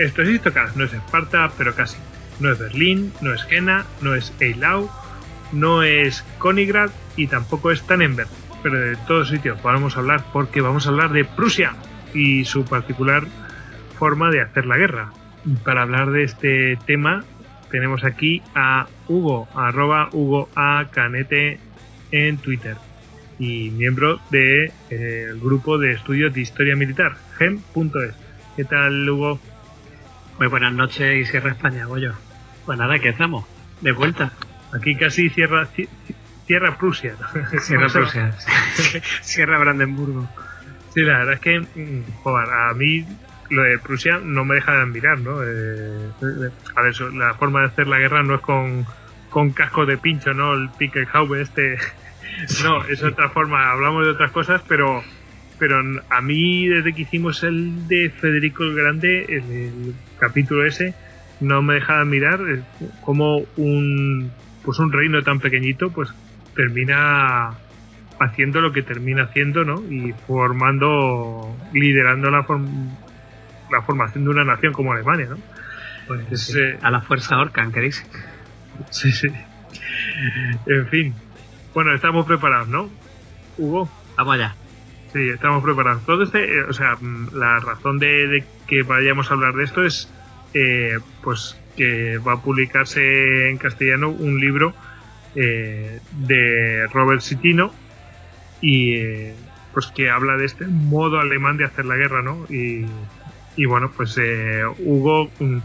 Esto es Istocast, no es Esparta, pero casi. No es Berlín, no es Jena, no es Eilau, no es Konigrad y tampoco es Tannenberg. Pero de todos sitios vamos a hablar porque vamos a hablar de Prusia y su particular forma de hacer la guerra. Para hablar de este tema tenemos aquí a Hugo, arroba Hugo A. Canete en Twitter y miembro del de, eh, grupo de estudios de historia militar, gem.es. ¿Qué tal, Hugo? Muy buenas noches y Sierra España, Goyo. Pues nada, ¿qué estamos? De vuelta. Aquí casi cierra, cierra Prusia. Sierra Prusia. Sierra Brandenburgo. Sí, la verdad es que, mm, joder, a mí lo de Prusia no me deja de admirar, ¿no? Eh, a ver, la forma de hacer la guerra no es con, con casco de pincho, ¿no? El Pickelhaube este. No, es otra forma. Hablamos de otras cosas, pero pero a mí desde que hicimos el de Federico el Grande, el, capítulo ese, no me deja de mirar cómo un pues un reino tan pequeñito pues termina haciendo lo que termina haciendo, ¿no? Y formando, liderando la, la formación de una nación como Alemania, ¿no? Pues eh, a la fuerza Orcan, ¿qué dice? Sí, sí. En fin. Bueno, estamos preparados, ¿no? Hugo. Vamos allá. Sí, estamos preparados. Todo este, eh, o sea, mm, la razón de, que vayamos a hablar de esto es, eh, pues, que va a publicarse en castellano un libro eh, de Robert Sitino y, pues, que habla de este modo alemán de hacer la guerra, ¿no? Y, y bueno, pues, Hugo, mm,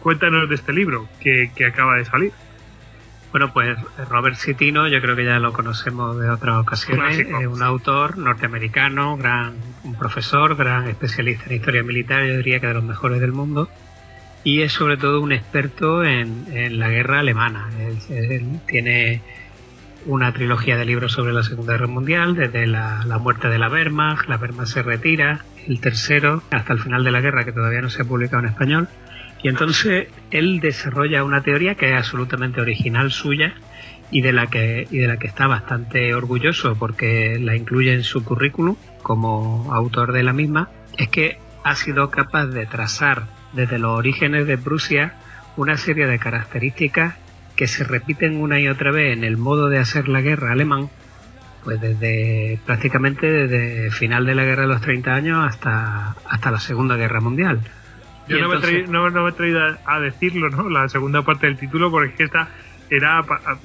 cuéntanos de este libro que, que acaba de salir. Bueno, pues Robert Citino, yo creo que ya lo conocemos de otras ocasiones, es un autor norteamericano, gran un profesor, gran especialista en historia militar, yo diría que de los mejores del mundo, y es sobre todo un experto en, la guerra alemana. Él, tiene una trilogía de libros sobre la Segunda Guerra Mundial, desde la, la, muerte de la Wehrmacht, la Wehrmacht se retira, el tercero, hasta el final de la guerra, que todavía no se ha publicado en español, y entonces él desarrolla una teoría que es absolutamente original suya y de la que, y de la que está bastante orgulloso porque la incluye en su currículum como autor de la misma, es que ha sido capaz de trazar desde los orígenes de Prusia una serie de características que se repiten una y otra vez en el modo de hacer la guerra alemán, pues desde prácticamente desde final de la guerra de los 30 años hasta, hasta la Segunda Guerra Mundial. Yo no, me he traído, a, decirlo, ¿no? La segunda parte del título, porque es que esta era,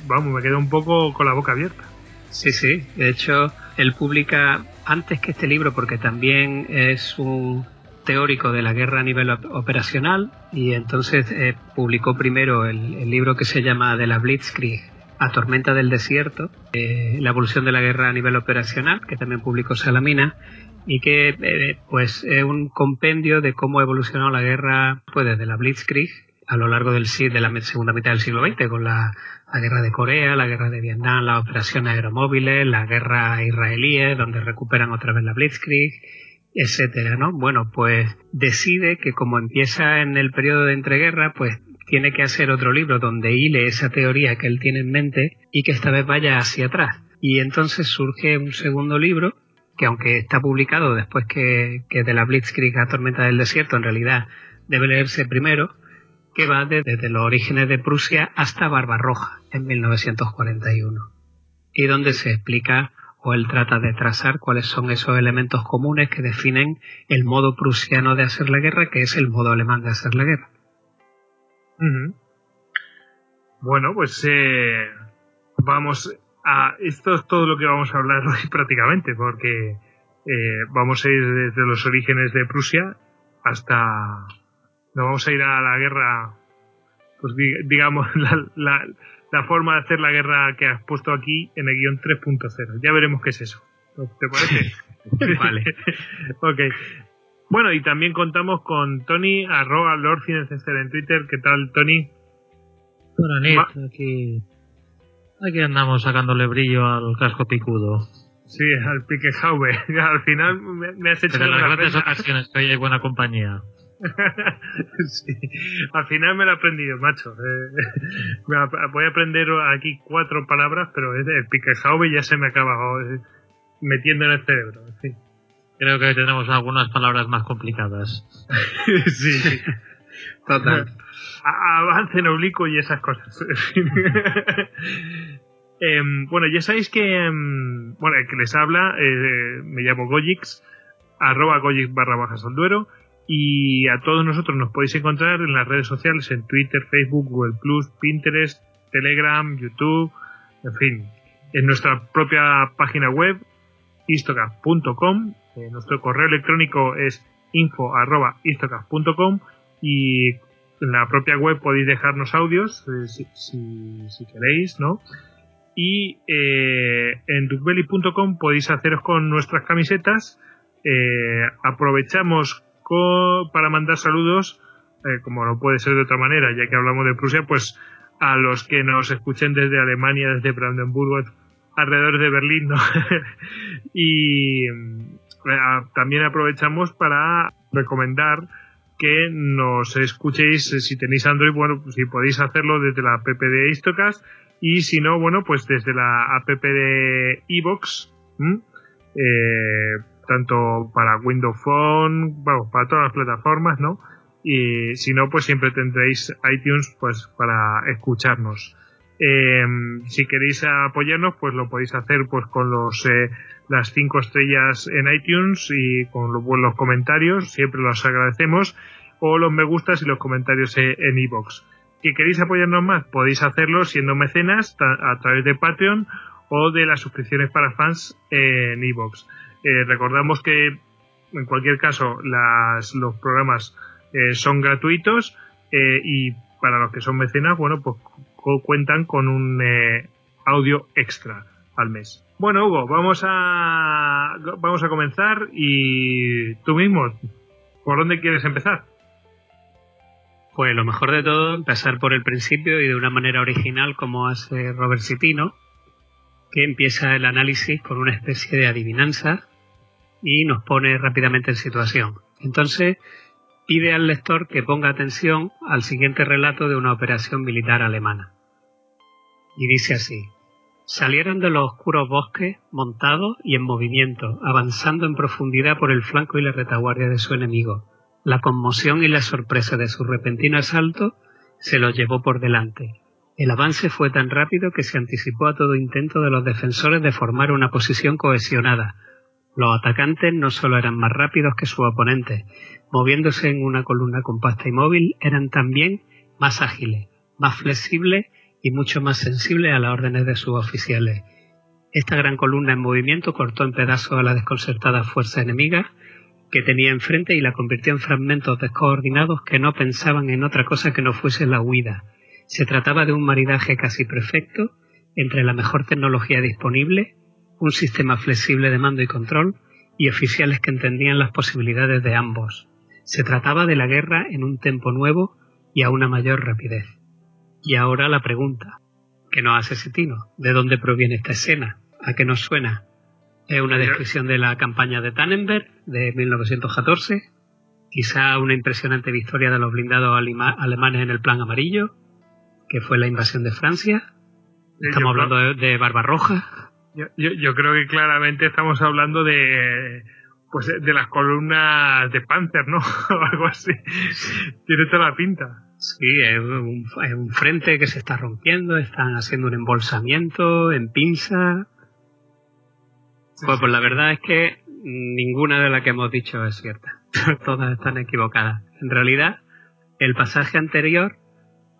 vamos, me quedo un poco con la boca abierta. Sí, sí. De hecho, él publica antes que este libro, porque también es un teórico de la guerra a nivel operacional, y entonces eh, publicó primero el, libro que se llama De la Blitzkrieg a Tormenta del Desierto, eh, la evolución de la guerra a nivel operacional, que también publicó Salamina, y que eh, pues es un compendio de cómo ha evolucionado la guerra pues desde la Blitzkrieg a lo largo del de la segunda mitad del siglo XX con la, guerra de Corea, la guerra de Vietnam, las operaciones aeromóviles, la guerra israelí donde recuperan otra vez la Blitzkrieg, etcétera, ¿no? Bueno, pues decide que como empieza en el periodo de entreguerra, pues tiene que hacer otro libro donde hile esa teoría que él tiene en mente y que esta vez vaya hacia atrás. Y entonces surge un segundo libro que aunque está publicado después que, de la Blitzkrieg a Tormenta del Desierto, en realidad debe leerse primero, que va desde los orígenes de Prusia hasta Barbarroja, en 1941, y donde se explica o él trata de trazar cuáles son esos elementos comunes que definen el modo prusiano de hacer la guerra, que es el modo alemán de hacer la guerra. Bueno, pues eh, vamos a... Esto es todo lo que vamos a hablar hoy prácticamente, porque eh, vamos a ir desde los orígenes de Prusia hasta... Nos vamos a ir a la guerra, pues digamos, la, la, forma de hacer la guerra que has puesto aquí en el guion 3.0. Ya veremos qué es eso. ¿Te parece? vale. ok. Bueno, y también contamos con Tony, arroba Lord en Twitter. ¿Qué tal, Tony? Bueno, aquí, aquí andamos sacándole brillo al casco picudo. Sí, al pique jaube. al final me, has hecho... Pero en las grandes ocasiones que hoy hay buena compañía. sí. Al final me lo he aprendido, macho. Eh, voy a aprender aquí cuatro palabras, pero el pique jaube ya se me acaba eh, metiendo en el cerebro. En fin. Creo que tenemos algunas palabras más complicadas. sí, total. Avance en oblicuo y esas cosas. Em, bueno, ya sabéis que, em, bueno, el que les habla, eh, me llamo Gojix, arroba Gojix barra bajas al duero, y a todos nosotros nos podéis encontrar en las redes sociales, en Twitter, Facebook, Google Plus, Pinterest, Telegram, YouTube, en fin, en nuestra propia página web, istocap.com eh, nuestro correo electrónico es info.istocast.com y en la propia web podéis dejarnos audios eh, si, queréis, ¿no? Y eh, en duckbelly.com podéis haceros con nuestras camisetas. aprovechamos para mandar saludos, como no puede ser de otra manera, ya que hablamos de Prusia, pues a los que nos escuchen desde Alemania, desde Brandenburgo, alrededor de Berlín, ¿no? y también aprovechamos para recomendar que nos escuchéis eh, si tenéis Android, bueno, si podéis hacerlo desde la app de Istocast y si no, bueno, pues desde la app de Evox, eh, tanto para Windows Phone, bueno, para todas las plataformas, ¿no? Y si no, pues siempre tendréis iTunes pues para escucharnos. Eh, si queréis apoyarnos, pues lo podéis hacer pues con los las cinco estrellas en iTunes y con los buenos comentarios, siempre los agradecemos, o los me gustas y los comentarios e, en iBox. Si queréis apoyarnos más, podéis hacerlo siendo mecenas a través de Patreon o de las suscripciones para fans en iBox. Eh, recordamos que en cualquier caso las, los programas eh, son gratuitos eh, y para los que son mecenas, bueno, pues cuentan con un audio extra al mes. Bueno, Hugo, vamos a, vamos a comenzar y tú mismo, ¿por dónde quieres empezar? Pues lo mejor de todo, empezar por el principio y de una manera original como hace Robert Cipino, que empieza el análisis con una especie de adivinanza y nos pone rápidamente en situación. Entonces, pide al lector que ponga atención al siguiente relato de una operación militar alemana. Y dice así, Salieron de los oscuros bosques, montados y en movimiento, avanzando en profundidad por el flanco y la retaguardia de su enemigo. La conmoción y la sorpresa de su repentino asalto se los llevó por delante. El avance fue tan rápido que se anticipó a todo intento de los defensores de formar una posición cohesionada. Los atacantes no solo eran más rápidos que sus oponentes, moviéndose en una columna compacta y móvil, eran también más ágiles, más flexibles y mucho más sensible a las órdenes de sus oficiales. Esta gran columna en movimiento cortó en pedazos a la desconcertada fuerza enemiga que tenía enfrente y la convirtió en fragmentos descoordinados que no pensaban en otra cosa que no fuese la huida. Se trataba de un maridaje casi perfecto entre la mejor tecnología disponible, un sistema flexible de mando y control y oficiales que entendían las posibilidades de ambos. Se trataba de la guerra en un tempo nuevo y a una mayor rapidez. Y ahora la pregunta, que nos hace Citino, ¿de dónde proviene esta escena? ¿A qué nos suena? ¿Es una descripción de la campaña de Tannenberg de 1914? ¿Quizá una impresionante victoria de los blindados alemanes en el plan amarillo? ¿Que fue la invasión de Francia? ¿Estamos hablando de, Barbarroja? Yo, yo, creo que claramente estamos hablando de pues de las columnas de Panzer, ¿no? o algo así. Tiene toda la pinta. Sí, es un, frente que se está rompiendo, están haciendo un embolsamiento en pinza. pues, pues la verdad es que ninguna de las que hemos dicho es cierta. Todas están equivocadas. En realidad, el pasaje anterior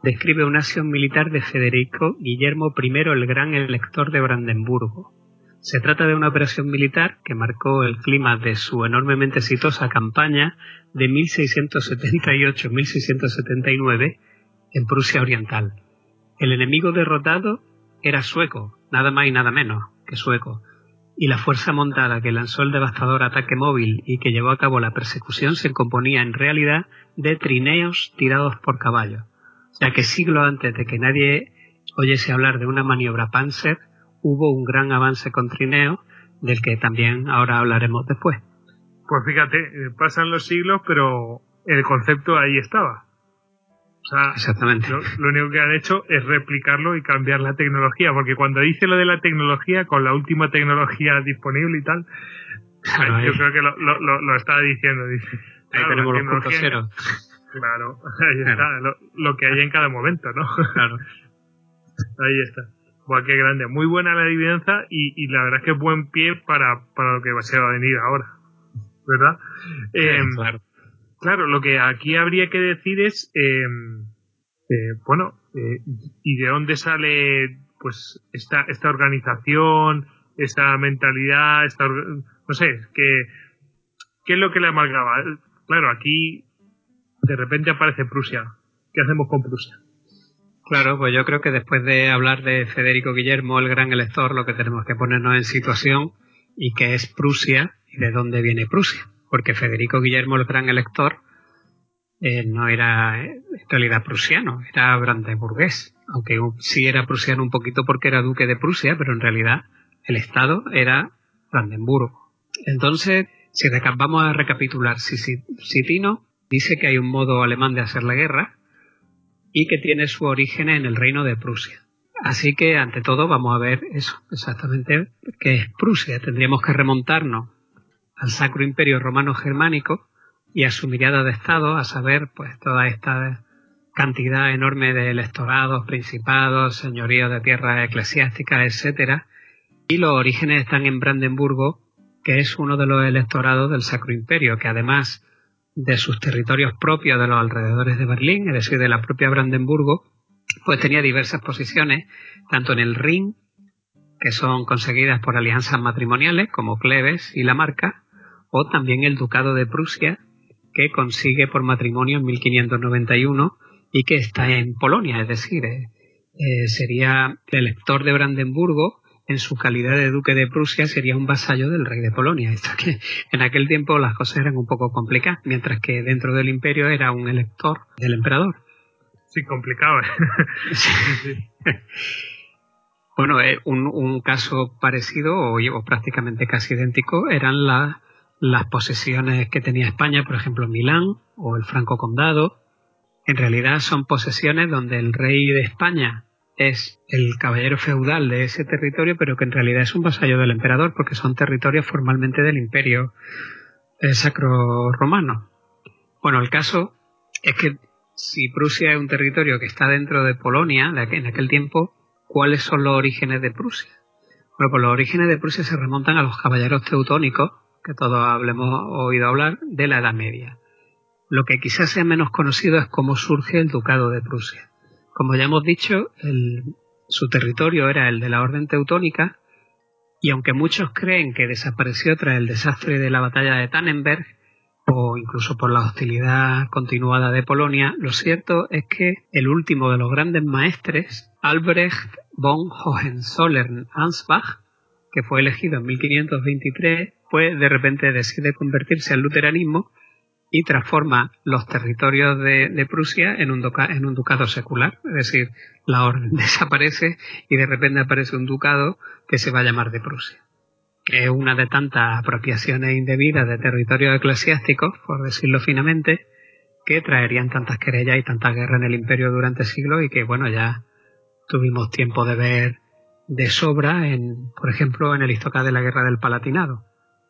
describe una acción militar de Federico Guillermo I el Gran Elector de Brandenburgo. Se trata de una operación militar que marcó el clima de su enormemente exitosa campaña de 1678-1679 en Prusia Oriental. El enemigo derrotado era sueco, nada más y nada menos que sueco, y la fuerza montada que lanzó el devastador ataque móvil y que llevó a cabo la persecución se componía en realidad de trineos tirados por caballos. O sea que siglos antes de que nadie oyese hablar de una maniobra Panzer, hubo un gran avance con trineos, del que también ahora hablaremos después. Pues fíjate, eh, pasan los siglos, pero el concepto ahí estaba. O sea, Exactamente. Lo, lo, único que han hecho es replicarlo y cambiar la tecnología, porque cuando dice lo de la tecnología, con la última tecnología disponible y tal, claro, yo creo que lo, lo, lo, estaba diciendo. Dice, ahí claro, tenemos los puntos cero. Claro, ahí claro. está, lo, que hay en cada momento, ¿no? Claro. ahí está. Buah, qué grande. Muy buena la adivinanza y, y, la verdad es que es buen pie para, para lo que se va a venir ahora. ¿Verdad? Sí, eh, claro. Claro, lo que aquí habría que decir es, eh, eh, bueno, eh, ¿y de dónde sale pues esta, esta organización, esta mentalidad, esta, no sé, que, ¿qué es lo que le amalgaba? Claro, aquí de repente aparece Prusia. ¿Qué hacemos con Prusia? Claro, pues yo creo que después de hablar de Federico Guillermo, el gran elector, lo que tenemos que ponernos en situación y que es Prusia y de dónde viene Prusia. Porque Federico Guillermo el Gran Elector eh, no era en realidad prusiano, era brandeburgués, aunque sí era prusiano un poquito porque era duque de Prusia, pero en realidad el estado era Brandenburgo. Entonces, si vamos a recapitular, Citino dice que hay un modo alemán de hacer la guerra y que tiene su origen en el reino de Prusia. Así que, ante todo, vamos a ver eso, exactamente qué es Prusia. Tendríamos que remontarnos al Sacro Imperio Romano Germánico y a su mirada de Estado, a saber, pues toda esta cantidad enorme de electorados, principados, señoríos de tierras eclesiásticas, etcétera, y los orígenes están en Brandenburgo, que es uno de los electorados del Sacro Imperio, que además de sus territorios propios de los alrededores de Berlín, es decir, de la propia Brandenburgo, pues tenía diversas posiciones, tanto en el Rin, que son conseguidas por alianzas matrimoniales, como Cleves y la Marca, o también el Ducado de Prusia, que consigue por matrimonio en 1591 y que está en Polonia, es decir, eh, eh, sería el elector de Brandenburgo, en su calidad de duque de Prusia, sería un vasallo del rey de Polonia. Esto que en aquel tiempo las cosas eran un poco complicadas, mientras que dentro del imperio era un elector del emperador. Sí, complicado. sí, sí. Bueno, eh, un, un, caso parecido o, o, prácticamente casi idéntico eran la, las posesiones que tenía España, por ejemplo Milán o el Franco Condado. En realidad son posesiones donde el rey de España es el caballero feudal de ese territorio, pero que en realidad es un vasallo del emperador porque son territorios formalmente del imperio eh, sacro romano. Bueno, el caso es que si Prusia es un territorio que está dentro de Polonia, en aquel tiempo, ¿cuáles son los orígenes de Prusia? Bueno, pues los orígenes de Prusia se remontan a los caballeros teutónicos, que todos hablemos oído hablar, de la Edad Media. Lo que quizás sea menos conocido es cómo surge el Ducado de Prusia. Como ya hemos dicho, el, su territorio era el de la Orden Teutónica, y aunque muchos creen que desapareció tras el desastre de la batalla de Tannenberg, o incluso por la hostilidad continuada de Polonia, lo cierto es que el último de los grandes maestres, Albrecht von Hohenzollern-Ansbach, que fue elegido en 1523, pues de repente decide convertirse al luteranismo y transforma los territorios de, de Prusia en un, en un ducado secular, es decir, la orden desaparece y de repente aparece un ducado que se va a llamar de Prusia que es una de tantas apropiaciones indebidas de territorios eclesiásticos, por decirlo finamente, que traerían tantas querellas y tantas guerras en el imperio durante siglos y que, bueno, ya tuvimos tiempo de ver de sobra, en, por ejemplo, en el Istocá de la Guerra del Palatinado.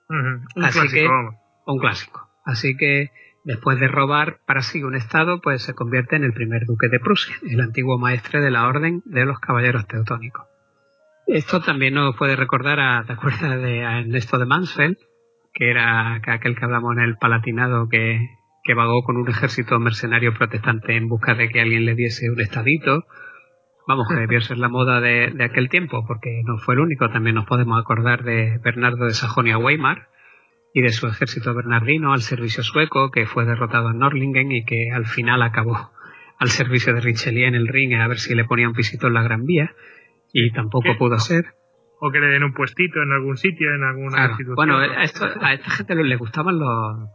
Uh -huh. Un Así clásico, que, un clásico. Así que después de robar para sí un estado, pues se convierte en el primer duque de Prusia, el antiguo maestre de la orden de los caballeros teutónicos. Esto también nos puede recordar a, ¿te acuerdas de a Ernesto de Mansfeld? Que era aquel que hablamos en el Palatinado que, que vagó con un ejército mercenario protestante en busca de que alguien le diese un estadito. Vamos, que debió ser la moda de, aquel tiempo, porque no fue el único. También nos podemos acordar de Bernardo de Sajonia-Weimar y de su ejército bernardino al servicio sueco, que fue derrotado en Norlingen y que al final acabó al servicio de Richelieu en el ring a ver si le ponía un pisito en la Gran Vía y tampoco pudo ser. O que le den un puestito en algún sitio, en alguna institución. Bueno, a, esta gente le gustaban los,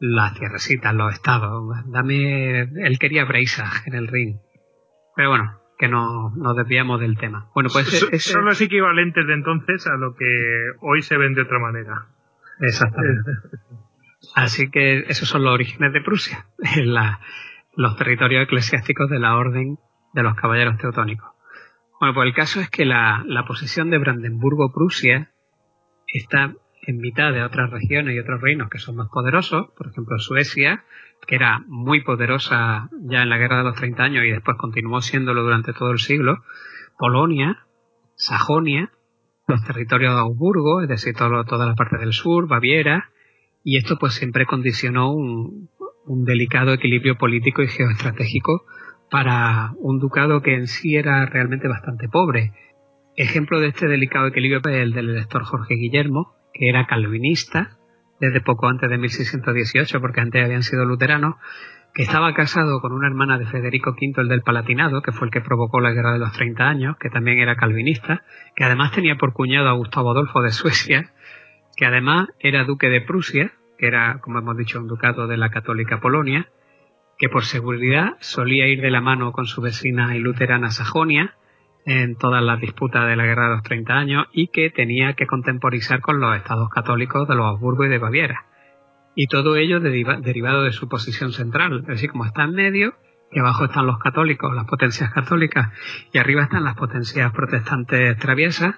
las tierrecitas, los estados. Dame, él quería Breisach en el ring. Pero bueno, que no nos desviamos del tema. Bueno, pues son los equivalentes de entonces a lo que hoy se ven de otra manera. Exactamente. Así que esos son los orígenes de Prusia, la, los territorios eclesiásticos de la Orden de los Caballeros Teutónicos. Bueno, pues el caso es que la, la posición de Brandenburgo-Prusia está en mitad de otras regiones y otros reinos que son más poderosos, por ejemplo Suecia, que era muy poderosa ya en la Guerra de los 30 años y después continuó siéndolo durante todo el siglo, Polonia, Sajonia, los territorios de Augsburgo, es decir, toda la parte del sur, Baviera, y esto pues siempre condicionó un, un delicado equilibrio político y geoestratégico para un ducado que en sí era realmente bastante pobre. Ejemplo de este delicado equilibrio es el del elector Jorge Guillermo, que era calvinista desde poco antes de 1618, porque antes habían sido luteranos, que estaba casado con una hermana de Federico V, el del Palatinado, que fue el que provocó la Guerra de los 30 años, que también era calvinista, que además tenía por cuñado a Gustavo Adolfo de Suecia, que además era duque de Prusia, que era, como hemos dicho, un ducado de la católica Polonia, que por seguridad solía ir de la mano con su vecina y luterana Sajonia, en todas las disputas de la Guerra de los 30 años y que tenía que contemporizar con los estados católicos de los Habsburgo y de Baviera. Y todo ello derivado de su posición central, es decir, como está en medio, que abajo están los católicos, las potencias católicas, y arriba están las potencias protestantes traviesas,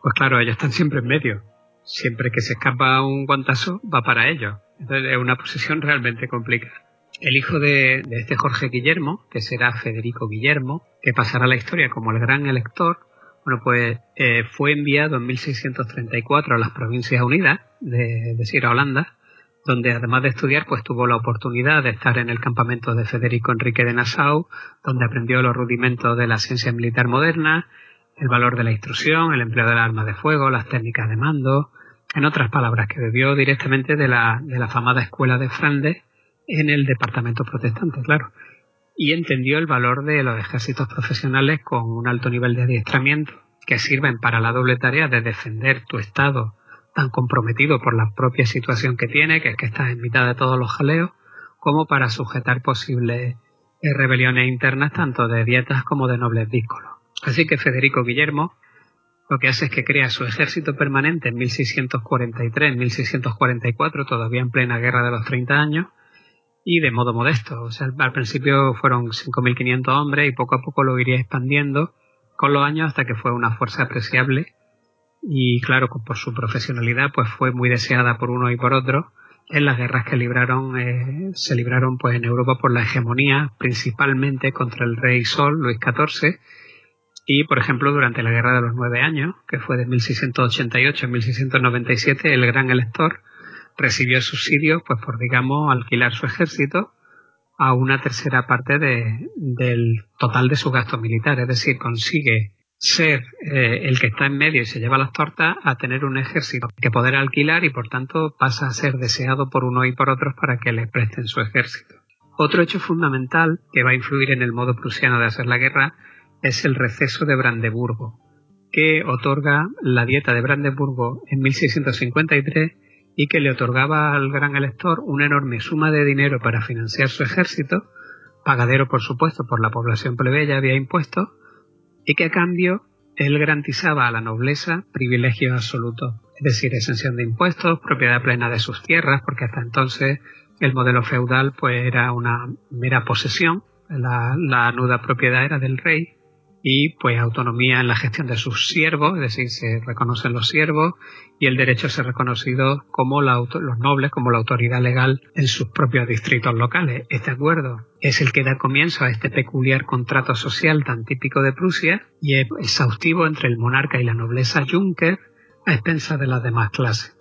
pues claro, ellos están siempre en medio. Siempre que se escapa un guantazo, va para ellos. Entonces es una posición realmente complicada el hijo de, este Jorge Guillermo, que será Federico Guillermo, que pasará a la historia como el gran elector, bueno, pues eh, fue enviado en 1634 a las Provincias Unidas, de, decir, a Holanda, donde además de estudiar, pues tuvo la oportunidad de estar en el campamento de Federico Enrique de Nassau, donde aprendió los rudimentos de la ciencia militar moderna, el valor de la instrucción, el empleo del arma de fuego, las técnicas de mando, en otras palabras, que bebió directamente de la, de la famada escuela de Flandes, en el departamento protestante, claro. Y entendió el valor de los ejércitos profesionales con un alto nivel de adiestramiento que sirven para la doble tarea de defender tu estado tan comprometido por la propia situación que tiene, que es que estás en mitad de todos los jaleos, como para sujetar posibles eh, rebeliones internas tanto de dietas como de nobles díscolos. Así que Federico Guillermo lo que hace es que crea su ejército permanente en 1643-1644, todavía en plena guerra de los 30 años, y de modo modesto. O sea, al principio fueron 5.500 hombres y poco a poco lo iría expandiendo con los años hasta que fue una fuerza apreciable y claro, por su profesionalidad pues fue muy deseada por uno y por otro. En las guerras que libraron, eh, se libraron pues en Europa por la hegemonía, principalmente contra el rey Sol, Luis XIV, y por ejemplo durante la Guerra de los Nueve Años, que fue de 1688 a 1697, el gran elector recibió subsidios pues por digamos alquilar su ejército a una tercera parte de, del total de su gasto militar, es decir, consigue ser eh, el que está en medio y se lleva las tortas a tener un ejército que poder alquilar y por tanto pasa a ser deseado por uno y por otros para que le presten su ejército. Otro hecho fundamental que va a influir en el modo prusiano de hacer la guerra es el receso de Brandeburgo, que otorga la dieta de Brandeburgo en 1653 y que le otorgaba al gran elector una enorme suma de dinero para financiar su ejército, pagadero por supuesto por la población plebeya había impuestos, y que a cambio él garantizaba a la nobleza privilegios absolutos, es decir, exención de impuestos, propiedad plena de sus tierras, porque hasta entonces el modelo feudal pues era una mera posesión, la, nuda propiedad era del rey, y pues autonomía en la gestión de sus siervos, es decir, se reconocen los siervos y el derecho a ser reconocido como los nobles, como la autoridad legal en sus propios distritos locales. Este acuerdo es el que da comienzo a este peculiar contrato social tan típico de Prusia y es exhaustivo entre el monarca y la nobleza Juncker a expensas de las demás clases.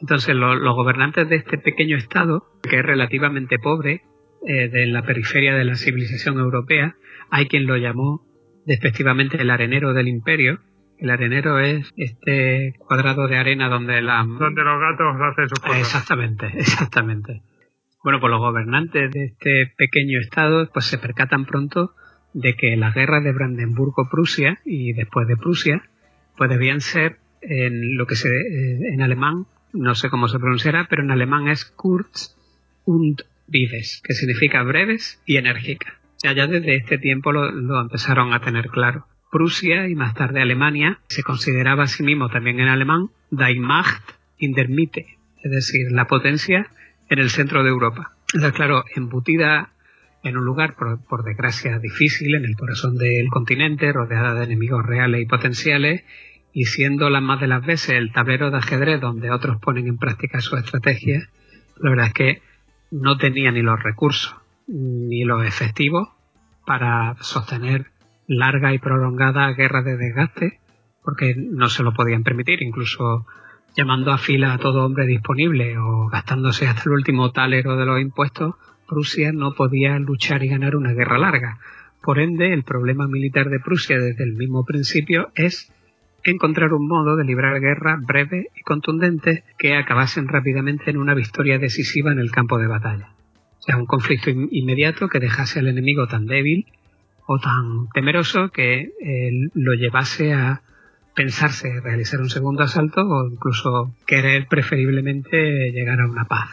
Entonces los gobernantes de este pequeño estado, que es relativamente pobre, eh, de la periferia de la civilización europea, hay quien lo llamó despectivamente el arenero del imperio. El arenero es este cuadrado de arena donde la... Donde los gatos hacen sus cosas. Exactamente, exactamente. Bueno, pues los gobernantes de este pequeño estado pues se percatan pronto de que las guerras de Brandenburgo-Prusia y después de Prusia pues debían ser en lo que se eh, en alemán no sé cómo se pronunciará, pero en alemán es kurz und vives, que significa breves y enérgicas. Ya, ya desde este tiempo lo, lo, empezaron a tener claro. Prusia y más tarde Alemania se consideraba a sí mismo también en alemán Die Macht in der Mitte, es decir, la potencia en el centro de Europa. Entonces, claro, embutida en un lugar, por, por, desgracia, difícil, en el corazón del continente, rodeada de enemigos reales y potenciales, y siendo las más de las veces el tablero de ajedrez donde otros ponen en práctica su estrategia, la verdad es que no tenía ni los recursos ni los efectivos para sostener largas y prolongadas guerras de desgaste, porque no se lo podían permitir, incluso llamando a fila a todo hombre disponible o gastándose hasta el último talero de los impuestos, Prusia no podía luchar y ganar una guerra larga. Por ende, el problema militar de Prusia desde el mismo principio es encontrar un modo de librar guerras breves y contundentes que acabasen rápidamente en una victoria decisiva en el campo de batalla. O sea, un conflicto inmediato que dejase al enemigo tan débil o tan temeroso que eh, lo llevase a pensarse realizar un segundo asalto o incluso querer preferiblemente llegar a una paz.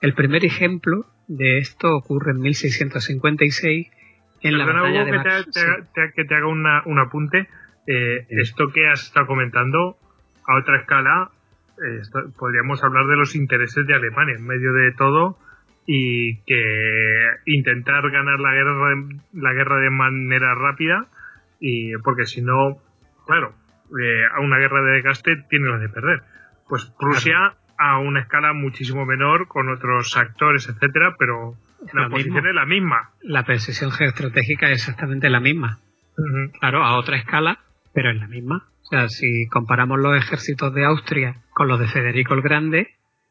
El primer ejemplo de esto ocurre en 1656 en la batalla de que, que te haga un apunte. Eh, esto que has estado comentando, a otra escala, eh, podríamos hablar de los intereses de Alemania en medio de todo y que intentar ganar la guerra, la guerra de manera rápida y porque si no, claro, eh, a una guerra de desgaste tiene la de perder. Pues Prusia a una escala muchísimo menor con otros actores, etcétera, pero la posición es la misma. La precisión geoestratégica es exactamente la misma. Claro, a otra escala, pero es la misma. O sea, si comparamos los ejércitos de Austria con los de Federico el Grande,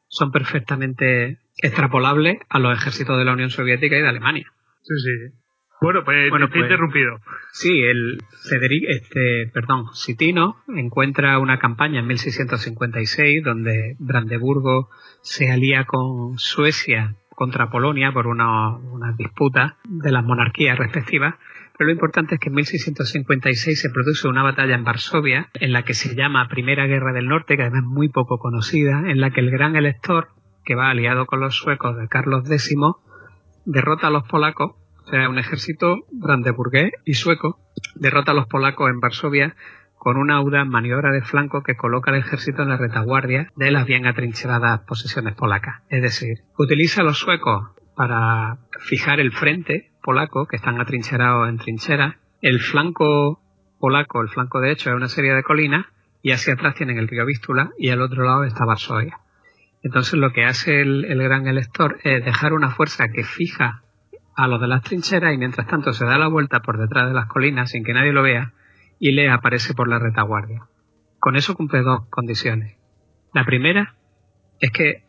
son perfectamente extrapolables a los ejércitos de la Unión Soviética y de Alemania. Sí, sí. Bueno, pues, bueno, pues interrumpido. Sí, el Federico, este, perdón, Sitino encuentra una campaña en 1656 donde Brandeburgo se alía con Suecia contra Polonia por una, una disputa de las monarquías respectivas. Pero lo importante es que en 1656 se produce una batalla en Varsovia, en la que se llama Primera Guerra del Norte, que además es muy poco conocida, en la que el gran elector, que va aliado con los suecos de Carlos X, derrota a los polacos o sea, un ejército brandeburgués y sueco derrota a los polacos en Varsovia con una audaz maniobra de flanco que coloca al ejército en la retaguardia de las bien atrincheradas posiciones polacas. Es decir, utiliza a los suecos para fijar el frente polaco, que están atrincherados en trincheras, el flanco polaco, el flanco de hecho, es una serie de colinas, y hacia atrás tienen el río Vístula y al otro lado está Varsovia. Entonces lo que hace el, el gran elector es dejar una fuerza que fija a los de las trincheras y mientras tanto se da la vuelta por detrás de las colinas sin que nadie lo vea y le aparece por la retaguardia. Con eso cumple dos condiciones. La primera es que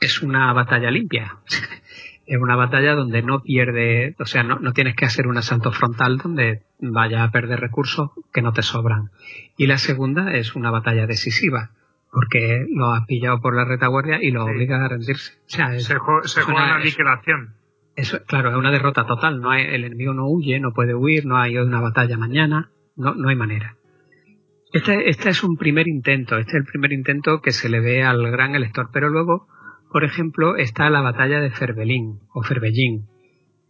es una batalla limpia. es una batalla donde no pierde, o sea, no, no, tienes que hacer un asalto frontal donde vaya a perder recursos que no te sobran. Y la segunda es una batalla decisiva, porque lo has pillado por la retaguardia y lo obliga a rendirse. O sea, se, juega la aniquilación. Eso, claro, es una derrota total. No hay, el enemigo no huye, no puede huir, no hay una batalla mañana, no, no hay manera. Este, este es un primer intento, este es el primer intento que se le ve al gran elector. Pero luego, por ejemplo, está la batalla de Ferbelín o Ferbellín,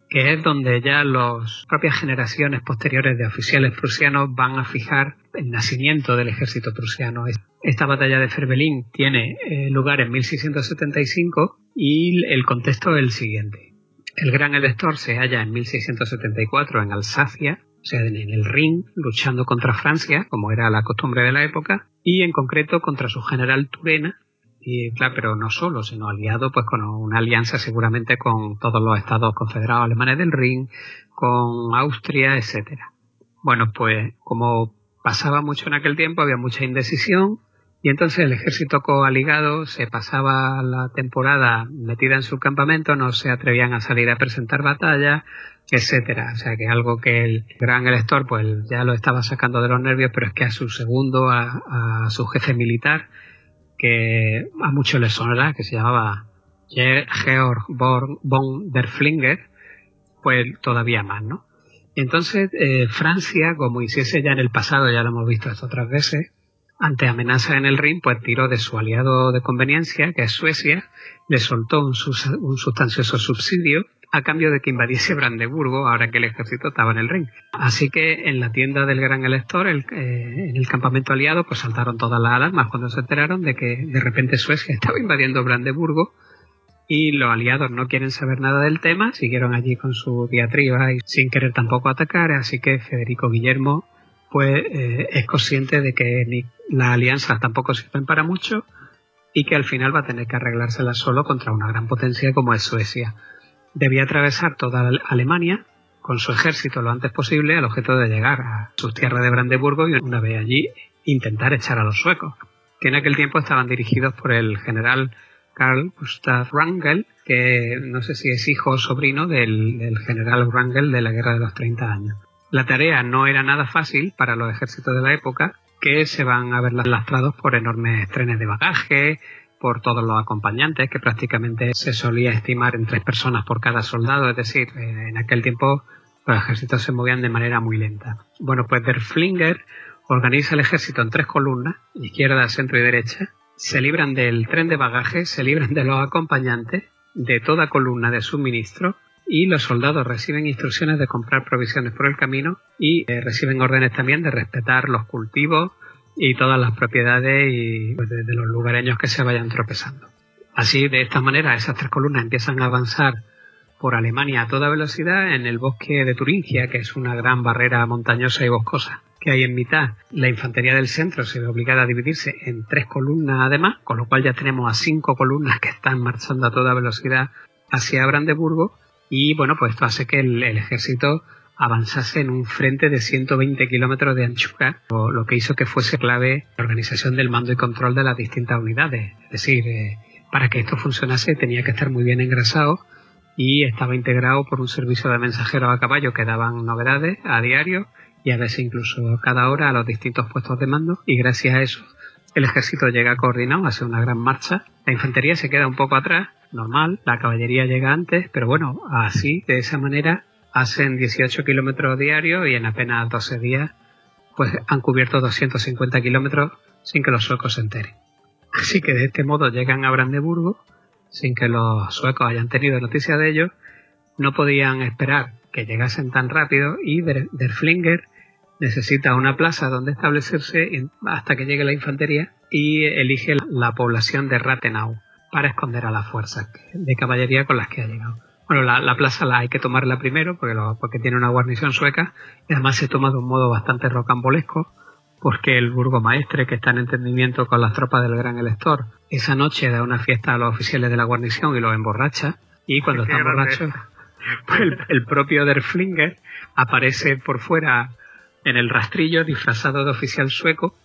que es donde ya las propias generaciones posteriores de oficiales prusianos van a fijar el nacimiento del ejército prusiano. Esta batalla de Ferbelín tiene eh, lugar en 1675 y el contexto es el siguiente. El gran elector se halla en 1674 en Alsacia, o sea, en el Rin, luchando contra Francia, como era la costumbre de la época, y en concreto contra su general Turena, y claro, pero no solo, sino aliado pues con una alianza seguramente con todos los estados confederados alemanes del Rin, con Austria, etcétera. Bueno, pues como pasaba mucho en aquel tiempo, había mucha indecisión Y entonces el ejército coaligado se pasaba la temporada metida en su campamento, no se atrevían a salir a presentar batalla, etcétera. O sea que algo que el gran elector pues ya lo estaba sacando de los nervios, pero es que a su segundo, a, su jefe militar, que a muchos les sonará, que se llamaba Georg von der Flinger, pues todavía más, ¿no? Entonces, eh, Francia, como hiciese ya en el pasado, ya lo hemos visto esto otras veces, ante amenaza en el Rin, pues tiró de su aliado de conveniencia, que es Suecia, le soltó un, sustancioso subsidio a cambio de que invadiese Brandeburgo ahora que el ejército estaba en el Rin. Así que en la tienda del gran elector, eh, en el campamento aliado, pues saltaron todas las alarmas cuando se enteraron de que de repente Suecia estaba invadiendo Brandeburgo y los aliados no quieren saber nada del tema, siguieron allí con su diatriba y sin querer tampoco atacar, así que Federico Guillermo pues es consciente de que ni las alianzas tampoco sirven para mucho y que al final va a tener que arreglársela solo contra una gran potencia como es Suecia. Debía atravesar toda Alemania con su ejército lo antes posible al objeto de llegar a sus tierras de Brandeburgo y una vez allí intentar echar a los suecos, que en aquel tiempo estaban dirigidos por el general Carl Gustav Wrangel, que no sé si es hijo o sobrino del, del general Wrangel de la Guerra de los 30 años. La tarea no era nada fácil para los ejércitos de la época, que se van a ver lastrados por enormes trenes de bagaje, por todos los acompañantes, que prácticamente se solía estimar en tres personas por cada soldado, es decir, eh, en aquel tiempo los ejércitos se movían de manera muy lenta. Bueno, pues Der Flinger organiza el ejército en tres columnas, izquierda, centro y derecha, se libran del tren de bagaje, se libran de los acompañantes, de toda columna de suministro y los soldados reciben instrucciones de comprar provisiones por el camino y eh, reciben órdenes también de respetar los cultivos y todas las propiedades y pues, de, los lugareños que se vayan tropezando. Así, de esta manera, esas tres columnas empiezan a avanzar por Alemania a toda velocidad en el bosque de Turingia, que es una gran barrera montañosa y boscosa que hay en mitad. La infantería del centro se ve obligada a dividirse en tres columnas además, con lo cual ya tenemos a cinco columnas que están marchando a toda velocidad hacia Brandeburgo y bueno, pues esto hace que el, ejército avanzase en un frente de 120 kilómetros de anchura, lo que hizo que fuese clave la organización del mando y control de las distintas unidades. Es decir, eh, para que esto funcionase tenía que estar muy bien engrasado y estaba integrado por un servicio de mensajeros a caballo que daban novedades a diario y a veces incluso cada hora a los distintos puestos de mando. Y gracias a eso el ejército llega coordinado, hace una gran marcha, la infantería se queda un poco atrás normal, la caballería llega antes, pero bueno, así, de esa manera, hacen 18 kilómetros diarios y en apenas 12 días, pues han cubierto 250 kilómetros sin que los suecos se enteren. Así que de este modo llegan a Brandeburgo, sin que los suecos hayan tenido noticia de ellos, no podían esperar que llegasen tan rápido y Der, Flinger necesita una plaza donde establecerse hasta que llegue la infantería y elige la población de Rathenau para esconder a las fuerzas de caballería con las que ha llegado. Bueno, la, plaza la hay que tomarla primero porque, porque tiene una guarnición sueca y además se toma de un modo bastante rocambolesco porque el burgomaestre que está en entendimiento con las tropas del gran elector esa noche da una fiesta a los oficiales de la guarnición y los emborracha y cuando están borrachos pues el, propio Derflinger aparece por fuera en el rastrillo disfrazado de oficial sueco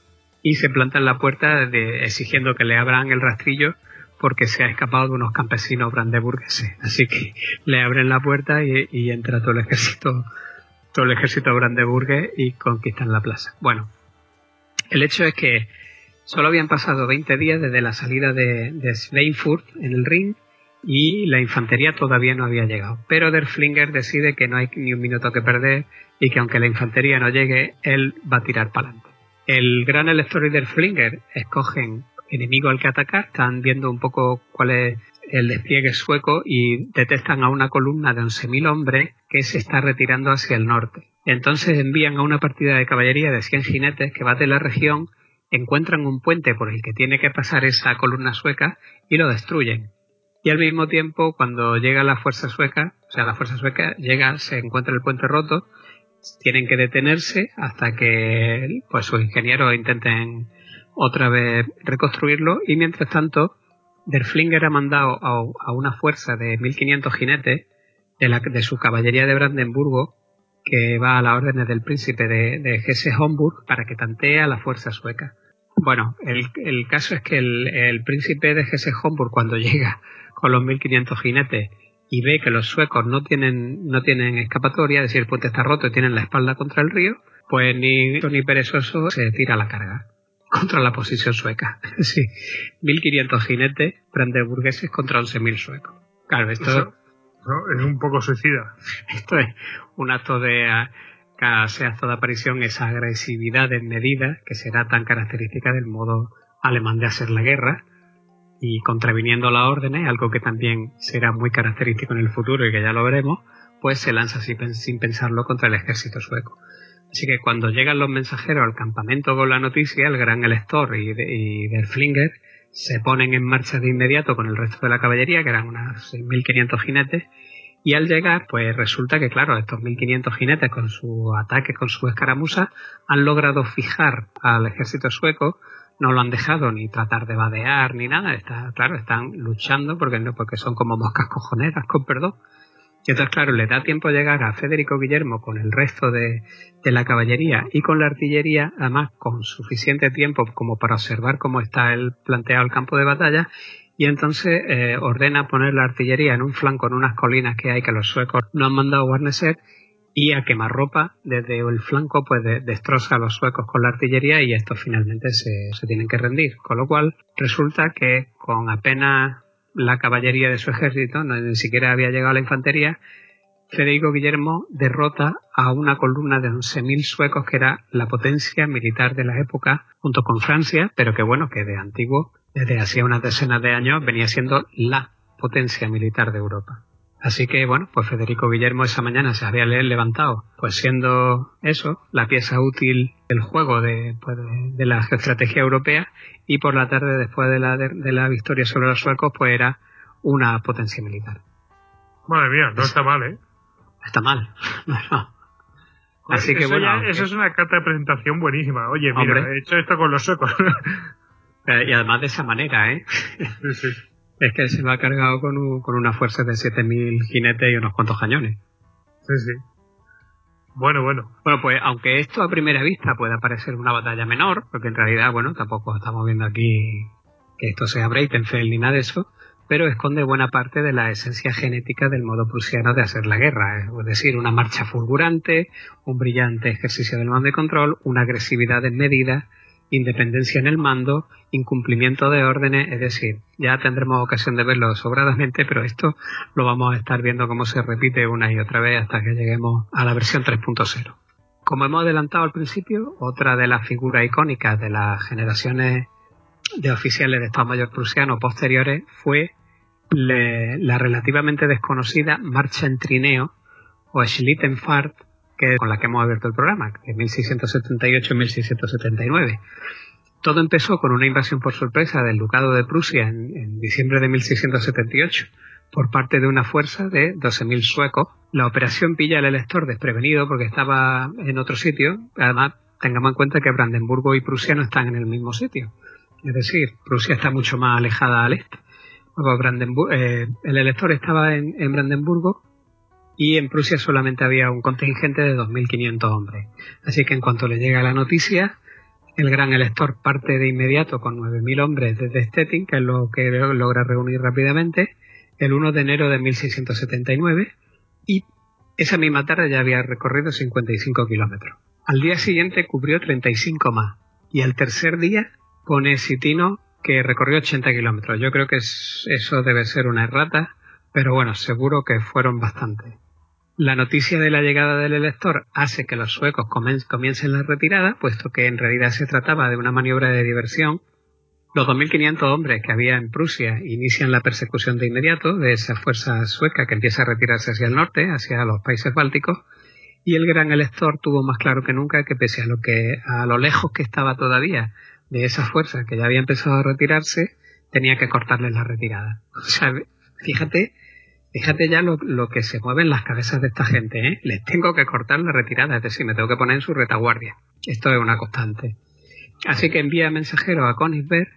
y se planta en la puerta de, exigiendo que le abran el rastrillo porque se ha escapado de unos campesinos brandeburgueses. Así que le abren la puerta y, entra todo el ejército, todo el ejército brandeburgués y conquistan la plaza. Bueno, el hecho es que solo habían pasado 20 días desde la salida de, de Schweinfurt en el ring y la infantería todavía no había llegado. Pero Der Flinger decide que no hay ni un minuto que perder y que aunque la infantería no llegue, él va a tirar para adelante. El gran elector y Der Flinger escogen enemigo al que atacar, están viendo un poco cuál es el despliegue sueco y detectan a una columna de 11.000 hombres que se está retirando hacia el norte. Entonces envían a una partida de caballería de 100 jinetes que va de la región, encuentran un puente por el que tiene que pasar esa columna sueca y lo destruyen. Y al mismo tiempo, cuando llega la fuerza sueca, o sea, la fuerza sueca llega, se encuentra el puente roto, tienen que detenerse hasta que pues sus ingenieros intenten otra vez reconstruirlo y mientras tanto Der Flinger ha mandado a, una fuerza de 1500 jinetes de, la, de su caballería de Brandenburgo que va a las órdenes del príncipe de, Hesse-Homburg para que tantee a la fuerza sueca. Bueno, el, caso es que el, el príncipe de Hesse-Homburg cuando llega con los 1500 jinetes y ve que los suecos no tienen, no tienen escapatoria, es decir, el puente está roto y tienen la espalda contra el río, pues ni, ni perezoso se tira a la carga contra la posición sueca. sí, 1500 jinetes brandeburgueses contra 11.000 suecos. Claro, esto es un poco suicida. Esto es un acto de casi acto de aparición, esa agresividad desmedida que será tan característica del modo alemán de hacer la guerra y contraviniendo las órdenes, algo que también será muy característico en el futuro y que ya lo veremos, pues se lanza sin pensarlo contra el ejército sueco. Así que cuando llegan los mensajeros al campamento con la noticia, el gran elector y, y Flinger se ponen en marcha de inmediato con el resto de la caballería, que eran unas 6.500 jinetes, y al llegar, pues resulta que, claro, estos 1.500 jinetes con su ataque, con su escaramuza, han logrado fijar al ejército sueco no lo han dejado ni tratar de vadear ni nada. Está, claro, están luchando porque, no, porque son como moscas cojoneras, con perdón. Y entonces, claro, le da tiempo llegar a Federico Guillermo con el resto de, de, la caballería y con la artillería, además con suficiente tiempo como para observar cómo está el planteado el campo de batalla. Y entonces eh, ordena poner la artillería en un flanco, en unas colinas que hay que los suecos no han mandado guarnecer y a quemarropa desde el flanco pues destroza a los suecos con la artillería y estos finalmente se, se tienen que rendir. Con lo cual resulta que con apenas la caballería de su ejército, no, ni siquiera había llegado la infantería, Federico Guillermo derrota a una columna de 11.000 suecos que era la potencia militar de la época junto con Francia, pero que bueno, que de antiguo, desde hacía unas decenas de años, venía siendo la potencia militar de Europa. Así que bueno, pues Federico Guillermo esa mañana se había levantado, pues siendo eso, la pieza útil del juego de, pues de, la estrategia europea, y por la tarde, después de la, de, la victoria sobre los suecos, pues era una potencia militar. Madre mía, no está mal, ¿eh? Está mal. Así que bueno. eso es una carta de presentación buenísima. Oye, mira, he hecho esto con los suecos. y además de esa manera, ¿eh? Sí, sí. Es que se lo ha cargado con, con una fuerza de 7.000 jinetes y unos cuantos cañones. Sí, sí. Bueno, bueno. Bueno, pues aunque esto a primera vista pueda parecer una batalla menor, porque en realidad, bueno, tampoco estamos viendo aquí que esto sea Breitenfeld ni nada de eso, pero esconde buena parte de la esencia genética del modo prusiano de hacer la guerra, es decir, una marcha fulgurante, un brillante ejercicio del mando y control, una agresividad desmedida independencia en el mando, incumplimiento de órdenes, es decir, ya tendremos ocasión de verlo sobradamente, pero esto lo vamos a estar viendo cómo se repite una y otra vez hasta que lleguemos a la versión 3.0. Como hemos adelantado al principio, otra de las figuras icónicas de las generaciones de oficiales de Estado Mayor prusiano posteriores fue la relativamente desconocida marcha en trineo o Schlittenfahrt que con la que hemos abierto el programa, de 1678 y 1679. Todo empezó con una invasión por sorpresa del Ducado de Prusia en, diciembre de 1678 por parte de una fuerza de 12.000 suecos. La operación pilla al elector desprevenido porque estaba en otro sitio. Además, tengamos en cuenta que Brandenburgo y Prusia no están en el mismo sitio. Es decir, Prusia está mucho más alejada al este. Eh, el elector estaba en, en Brandenburgo y en Prusia solamente había un contingente de 2.500 hombres. Así que en cuanto le llega la noticia, el gran elector parte de inmediato con 9.000 hombres desde Stettin, que es lo que logra reunir rápidamente, el 1 de enero de 1679, y esa misma tarde ya había recorrido 55 kilómetros. Al día siguiente cubrió 35 más, y al tercer día pone Sitino que recorrió 80 kilómetros. Yo creo que eso debe ser una errata, pero bueno, seguro que fueron bastantes. La noticia de la llegada del elector hace que los suecos comiencen la retirada, puesto que en realidad se trataba de una maniobra de diversión. Los 2.500 hombres que había en Prusia inician la persecución de inmediato de esa fuerza sueca que empieza a retirarse hacia el norte, hacia los países bálticos, y el gran elector tuvo más claro que nunca que pese a lo que a lo lejos que estaba todavía de esa fuerza que ya había empezado a retirarse, tenía que cortarles la retirada. O sea, fíjate Fíjate ya lo, que se mueve en las cabezas de esta gente, ¿eh? Les tengo que cortar la retirada, es decir, me tengo que poner en su retaguardia. Esto es una constante. Así que envía mensajeros a Königsberg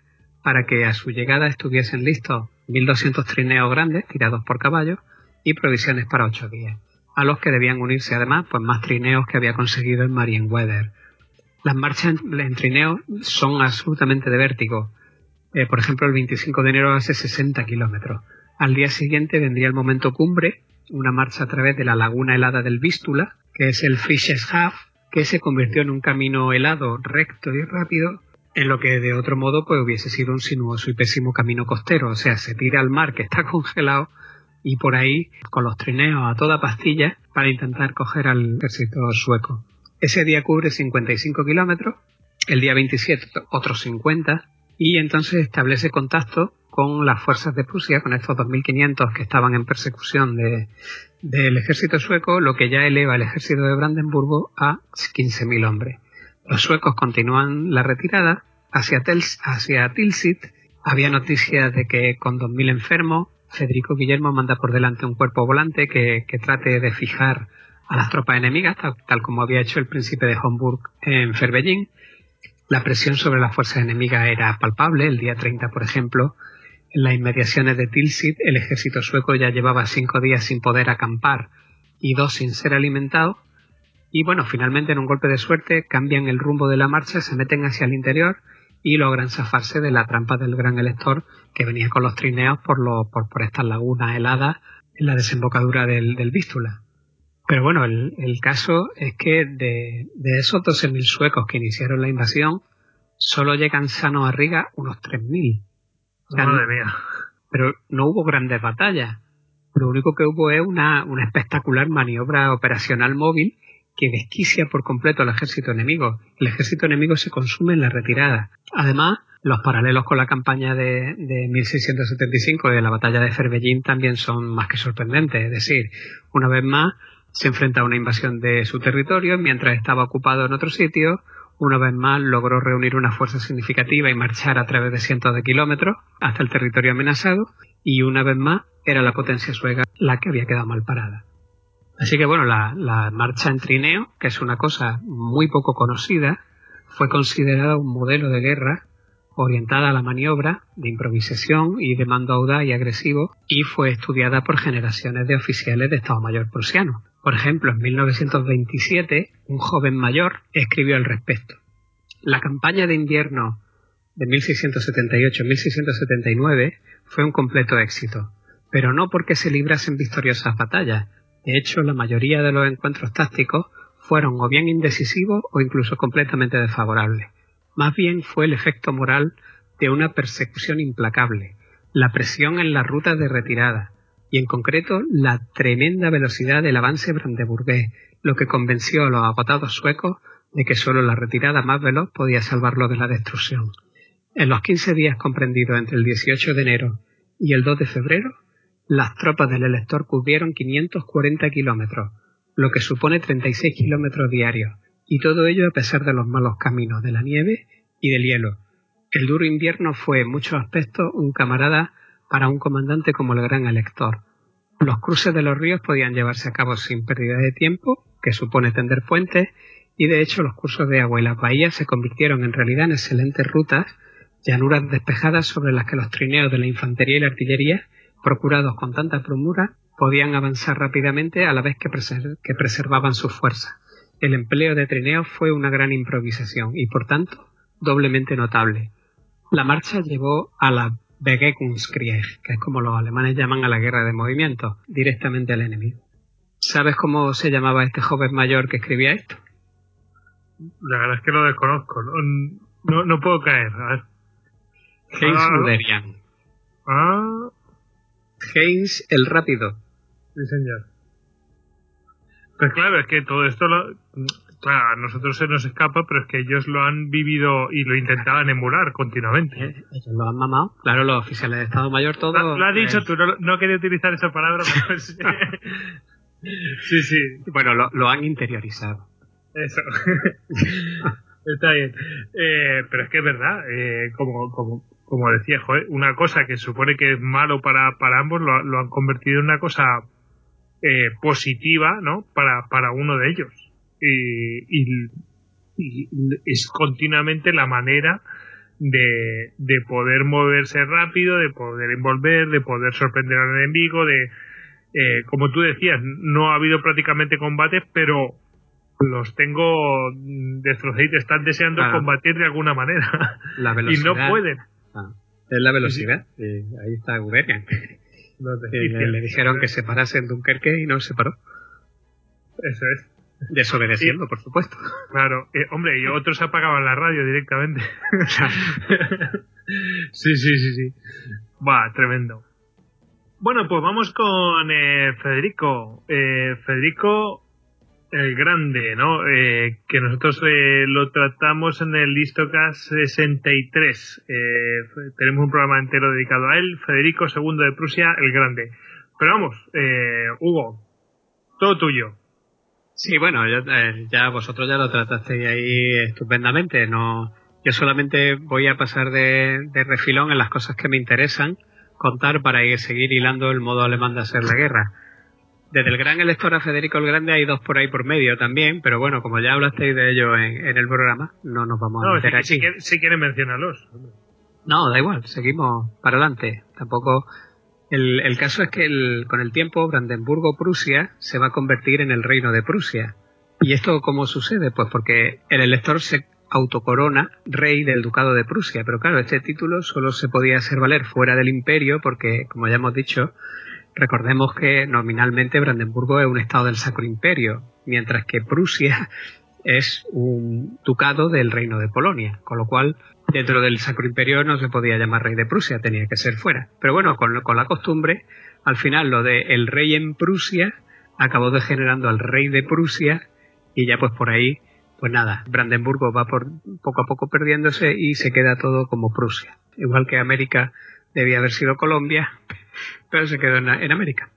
para que a su llegada estuviesen listos 1.200 trineos grandes tirados por caballos y provisiones para ocho días, a los que debían unirse además pues más trineos que había conseguido en Marienweather. Las marchas en trineo son absolutamente de vértigo. Eh, por ejemplo, el 25 de enero hace 60 kilómetros. Al día siguiente vendría el momento cumbre, una marcha a través de la laguna helada del Vístula, que es el Fischeshaft, que se convirtió en un camino helado, recto y rápido, en lo que de otro modo pues hubiese sido un sinuoso y pésimo camino costero, o sea, se tira al mar que está congelado y por ahí con los trineos a toda pastilla para intentar coger al ejército sueco. Ese día cubre 55 kilómetros, el día 27 otros 50, y entonces establece contacto con las fuerzas de Prusia, con estos 2.500 que estaban en persecución de, del ejército sueco, lo que ya eleva el ejército de Brandenburgo a 15.000 hombres. Los suecos continúan la retirada hacia, Tels, hacia Tilsit. Había noticias de que con 2.000 enfermos, Federico Guillermo manda por delante un cuerpo volante que, que trate de fijar a las tropas enemigas, tal, como había hecho el príncipe de Homburg en Ferbellín. La presión sobre las fuerzas enemigas era palpable. El día 30, por ejemplo, en las inmediaciones de Tilsit, el ejército sueco ya llevaba cinco días sin poder acampar y dos sin ser alimentado. Y bueno, finalmente en un golpe de suerte cambian el rumbo de la marcha, se meten hacia el interior y logran zafarse de la trampa del gran elector que venía con los trineos por, lo, por, por estas lagunas heladas en la desembocadura del, del Vístula. Pero bueno, el, caso es que de, de esos 12.000 suecos que iniciaron la invasión, solo llegan sanos a Riga unos 3.000. Madre mía. Pero no hubo grandes batallas. Lo único que hubo es una, una espectacular maniobra operacional móvil que desquicia por completo al ejército enemigo. El ejército enemigo se consume en la retirada. Además, los paralelos con la campaña de, de 1675 y de la batalla de Ferbellín también son más que sorprendentes. Es decir, una vez más, se enfrenta a una invasión de su territorio mientras estaba ocupado en otro sitio. Una vez más logró reunir una fuerza significativa y marchar a través de cientos de kilómetros hasta el territorio amenazado. Y una vez más era la potencia sueca la que había quedado mal parada. Así que bueno, la, marcha en trineo, que es una cosa muy poco conocida, fue considerada un modelo de guerra orientada a la maniobra, de improvisación y de mando audaz y agresivo, y fue estudiada por generaciones de oficiales de Estado Mayor prusiano. Por ejemplo, en 1927, un joven mayor escribió al respecto. La campaña de invierno de 1678-1679 fue un completo éxito, pero no porque se librasen victoriosas batallas. De hecho, la mayoría de los encuentros tácticos fueron o bien indecisivos o incluso completamente desfavorables. Más bien fue el efecto moral de una persecución implacable, la presión en las rutas de retirada, y en concreto la tremenda velocidad del avance brandeburgués, lo que convenció a los agotados suecos de que solo la retirada más veloz podía salvarlo de la destrucción. En los 15 días comprendidos entre el 18 de enero y el 2 de febrero, las tropas del elector cubrieron 540 kilómetros, lo que supone 36 kilómetros diarios, y todo ello a pesar de los malos caminos de la nieve y del hielo. El duro invierno fue en muchos aspectos un camarada para un comandante como el gran elector. Los cruces de los ríos podían llevarse a cabo sin pérdida de tiempo, que supone tender puentes, y de hecho los cursos de agua y las bahías se convirtieron en realidad en excelentes rutas, llanuras despejadas sobre las que los trineos de la infantería y la artillería, procurados con tanta promura, podían avanzar rápidamente a la vez que, que preservaban sus fuerzas el empleo de trineos fue una gran improvisación y, por tanto, doblemente notable. La marcha llevó a la Begegungskrieg, que es como los alemanes llaman a la guerra de movimiento, directamente al enemigo. ¿Sabes cómo se llamaba este joven mayor que escribía esto? La verdad es que lo desconozco. No, no, puedo caer. Heinz ah, Ah. Heinz el Rápido. Sí, señor. Pues claro, es que todo esto lo, claro, a nosotros se nos escapa, pero es que ellos lo han vivido y lo intentaban emular continuamente. Eh, ellos lo han mamado. Claro, los oficiales de Estado Mayor, todo. Lo, has dicho tú, no, no, quería utilizar esa palabra, pero sí, sí. Bueno, lo, lo han interiorizado. Eso. Está bien. Eh, pero es que es verdad, eh, como, como, como decía, joder, una cosa que supone que es malo para, para ambos, lo, lo han convertido en una cosa eh, positiva ¿no? para, para uno de ellos. Y, es continuamente la manera de, de poder moverse rápido, de poder envolver, de poder sorprender al enemigo, de, eh, como tú decías, no ha habido prácticamente combates, pero los tengo destrozaditos, están deseando combatir de alguna manera. La velocidad. y no pueden. Ah, es la velocidad. ahí está Guberian. le, dijeron que se parase en Dunkerque y no se paró. Eso es. Desobedeciendo, por supuesto. Claro, eh, hombre, y otros apagaban la radio directamente. sí, sí, sí, sí. Va, tremendo. Bueno, pues vamos con eh, Federico. Eh, Federico el Grande, ¿no? Que nosotros lo tratamos en el Listocast 63. Eh, tenemos un programa entero dedicado a él. Federico II de Prusia, el Grande. Pero vamos, Hugo, todo tuyo. Sí, bueno, ya vosotros ya lo tratasteis ahí estupendamente. No, yo solamente voy a pasar de, de refilón en las cosas que me interesan contar para ir seguir hilando el modo alemán de hacer la guerra. Desde el gran elector a Federico el Grande hay dos por ahí por medio también, pero bueno, como ya hablasteis de ello en, el programa, no nos vamos a meter si, aquí. Si, quieren mencionarlos. No, da igual, seguimos para adelante. Tampoco. El, caso es que el, con el tiempo Brandenburgo-Prusia se va a convertir en el reino de Prusia. ¿Y esto cómo sucede? Pues porque el elector se autocorona rey del ducado de Prusia, pero claro, este título solo se podía hacer valer fuera del imperio porque, como ya hemos dicho, Recordemos que nominalmente Brandenburgo es un estado del Sacro Imperio, mientras que Prusia es un ducado del Reino de Polonia, con lo cual dentro del Sacro Imperio no se podía llamar rey de Prusia, tenía que ser fuera. Pero bueno, con, la costumbre, al final lo de el rey en Prusia acabó degenerando al rey de Prusia y ya pues por ahí, pues nada, Brandenburgo va por, poco a poco perdiéndose y se queda todo como Prusia. Igual que América debía haber sido Colombia, pero se quedó en, América.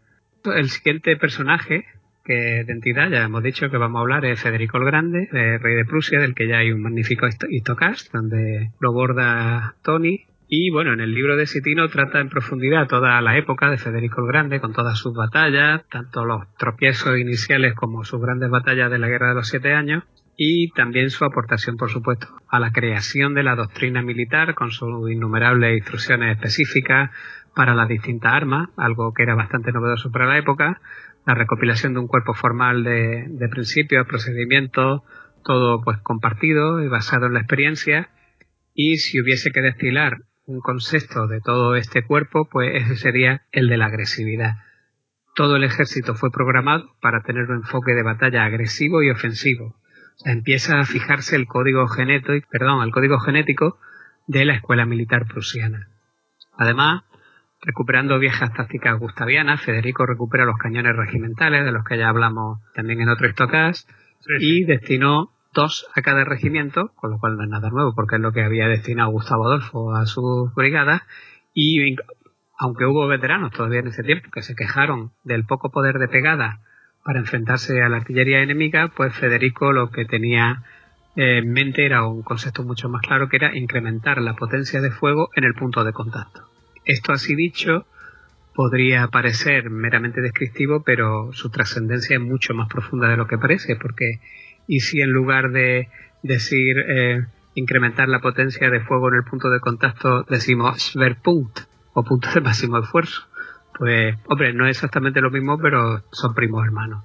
El siguiente personaje que de entidad, ya hemos dicho que vamos a hablar, es Federico el Grande, rey de Prusia, del que ya hay un magnífico histocast, donde lo borda Tony. Y bueno, en el libro de Sitino trata en profundidad toda la época de Federico el Grande, con todas sus batallas, tanto los tropiezos iniciales como sus grandes batallas de la Guerra de los Siete Años, y también su aportación, por supuesto, a la creación de la doctrina militar con sus innumerables instrucciones específicas, para las distintas armas, algo que era bastante novedoso para la época, la recopilación de un cuerpo formal de, de principios, procedimientos, todo pues compartido y basado en la experiencia, y si hubiese que destilar un concepto de todo este cuerpo, pues ese sería el de la agresividad. Todo el ejército fue programado para tener un enfoque de batalla agresivo y ofensivo. empieza a fijarse el código genético, perdón, el código genético de la escuela militar prusiana. Además, Recuperando viejas tácticas gustavianas, Federico recupera los cañones regimentales, de los que ya hablamos también en otro estocas, y destinó dos a cada regimiento, con lo cual no es nada nuevo, porque es lo que había destinado Gustavo Adolfo a sus brigadas, y aunque hubo veteranos todavía en ese tiempo que se quejaron del poco poder de pegada para enfrentarse a la artillería enemiga, pues Federico lo que tenía en mente era un concepto mucho más claro que era incrementar la potencia de fuego en el punto de contacto. Esto así dicho podría parecer meramente descriptivo, pero su trascendencia es mucho más profunda de lo que parece, porque y si en lugar de decir eh, incrementar la potencia de fuego en el punto de contacto decimos Schwerpunkt o punto de máximo esfuerzo, pues hombre, no es exactamente lo mismo, pero son primos hermanos.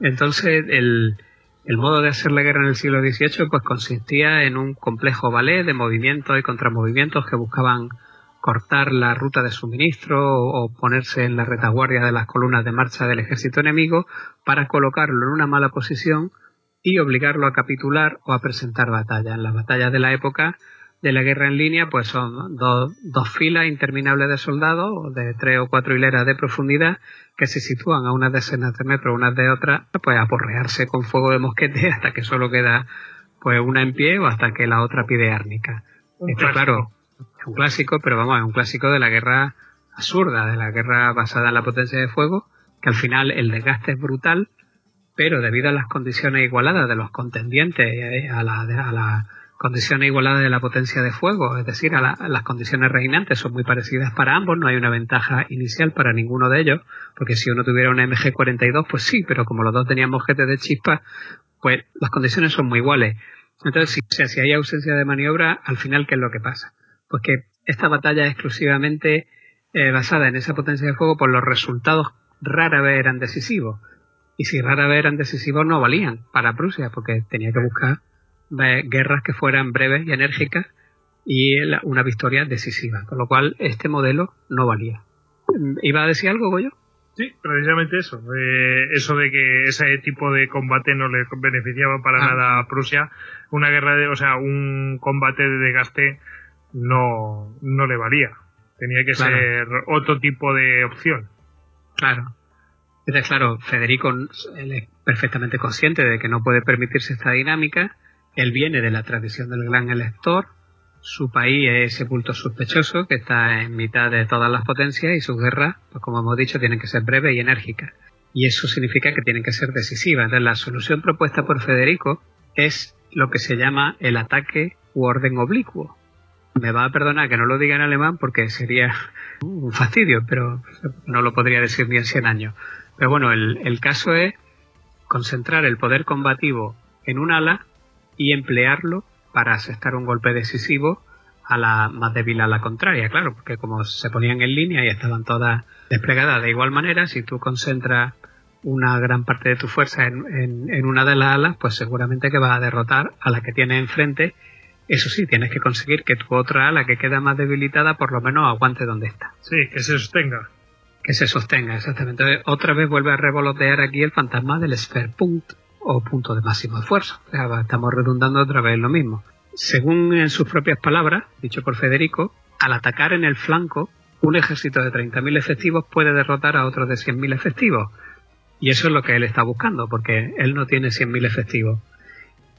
Entonces el, el modo de hacer la guerra en el siglo XVIII pues consistía en un complejo ballet de movimientos y contramovimientos que buscaban cortar la ruta de suministro o, ponerse en la retaguardia de las columnas de marcha del ejército enemigo para colocarlo en una mala posición y obligarlo a capitular o a presentar batalla. En las batallas de la época de la guerra en línea, pues son dos, dos filas interminables de soldados de tres o cuatro hileras de profundidad que se sitúan a unas decenas de metros unas de otras, pues a porrearse con fuego de mosquete hasta que solo queda pues una en pie o hasta que la otra pide árnica. Esto, claro, un clásico, pero vamos, es un clásico de la guerra absurda, de la guerra basada en la potencia de fuego, que al final el desgaste es brutal, pero debido a las condiciones igualadas de los contendientes, eh, a las la condiciones igualadas de la potencia de fuego, es decir, a, las condiciones reinantes son muy parecidas para ambos, no hay una ventaja inicial para ninguno de ellos, porque si uno tuviera una MG-42, pues sí, pero como los dos teníamos GT de chispa, pues las condiciones son muy iguales. Entonces, si hay ausencia de maniobra, al final, ¿qué es lo que pasa? Pues que esta batalla es exclusivamente eh, basada en esa potencia de fuego, pues los resultados rara vez eran decisivos. y si rara vez eran decisivos no valían para Prusia porque tenía que buscar eh, guerras que fueran breves y enérgicas y una victoria decisiva, con lo cual este modelo no valía. ¿Iba a decir algo, Goyo? Sí, precisamente eso. Eh, eso de que ese tipo de combate no le beneficiaba para ah. nada a Prusia. Una guerra de, o sea, un combate de desgaste no, no le valía. Tenía que ser otro tipo de opción. Claro. Entonces, claro, Federico él es perfectamente consciente de que no puede permitirse esta dinámica. Él viene de la tradición del gran elector. Su país es ese punto sospechoso que está en mitad de todas las potencias y sus guerras, pues como hemos dicho, tienen que ser breves y enérgicas. Y eso significa que tienen que ser decisivas. Entonces, la solución propuesta por Federico es lo que se llama el ataque u orden oblicuo. Me va a perdonar que no lo diga en alemán porque sería un fastidio, pero no lo podría decir ni en 100 años. Pero bueno, el, caso es concentrar el poder combativo en un ala y emplearlo para asestar un golpe decisivo a la más débil a la contraria, claro, porque como se ponían en línea y estaban todas desplegadas de igual manera, si tú concentras una gran parte de tu fuerza en, en, una de las alas, pues seguramente que vas a derrotar a la que tienes enfrente. Eso sí, tienes que conseguir que tu otra ala que queda más debilitada por lo menos aguante donde está. Sí, que se sostenga que se sostenga, exactamente. Otra vez vuelve a revolotear aquí el fantasma del Punkt o punto de máximo esfuerzo. estamos redundando otra vez lo mismo. Según en sus propias palabras, dicho por Federico, al atacar en el flanco, un ejército de 30.000 efectivos puede derrotar a otro de 100.000 efectivos. Y eso es lo que él está buscando, porque él no tiene 100.000 efectivos.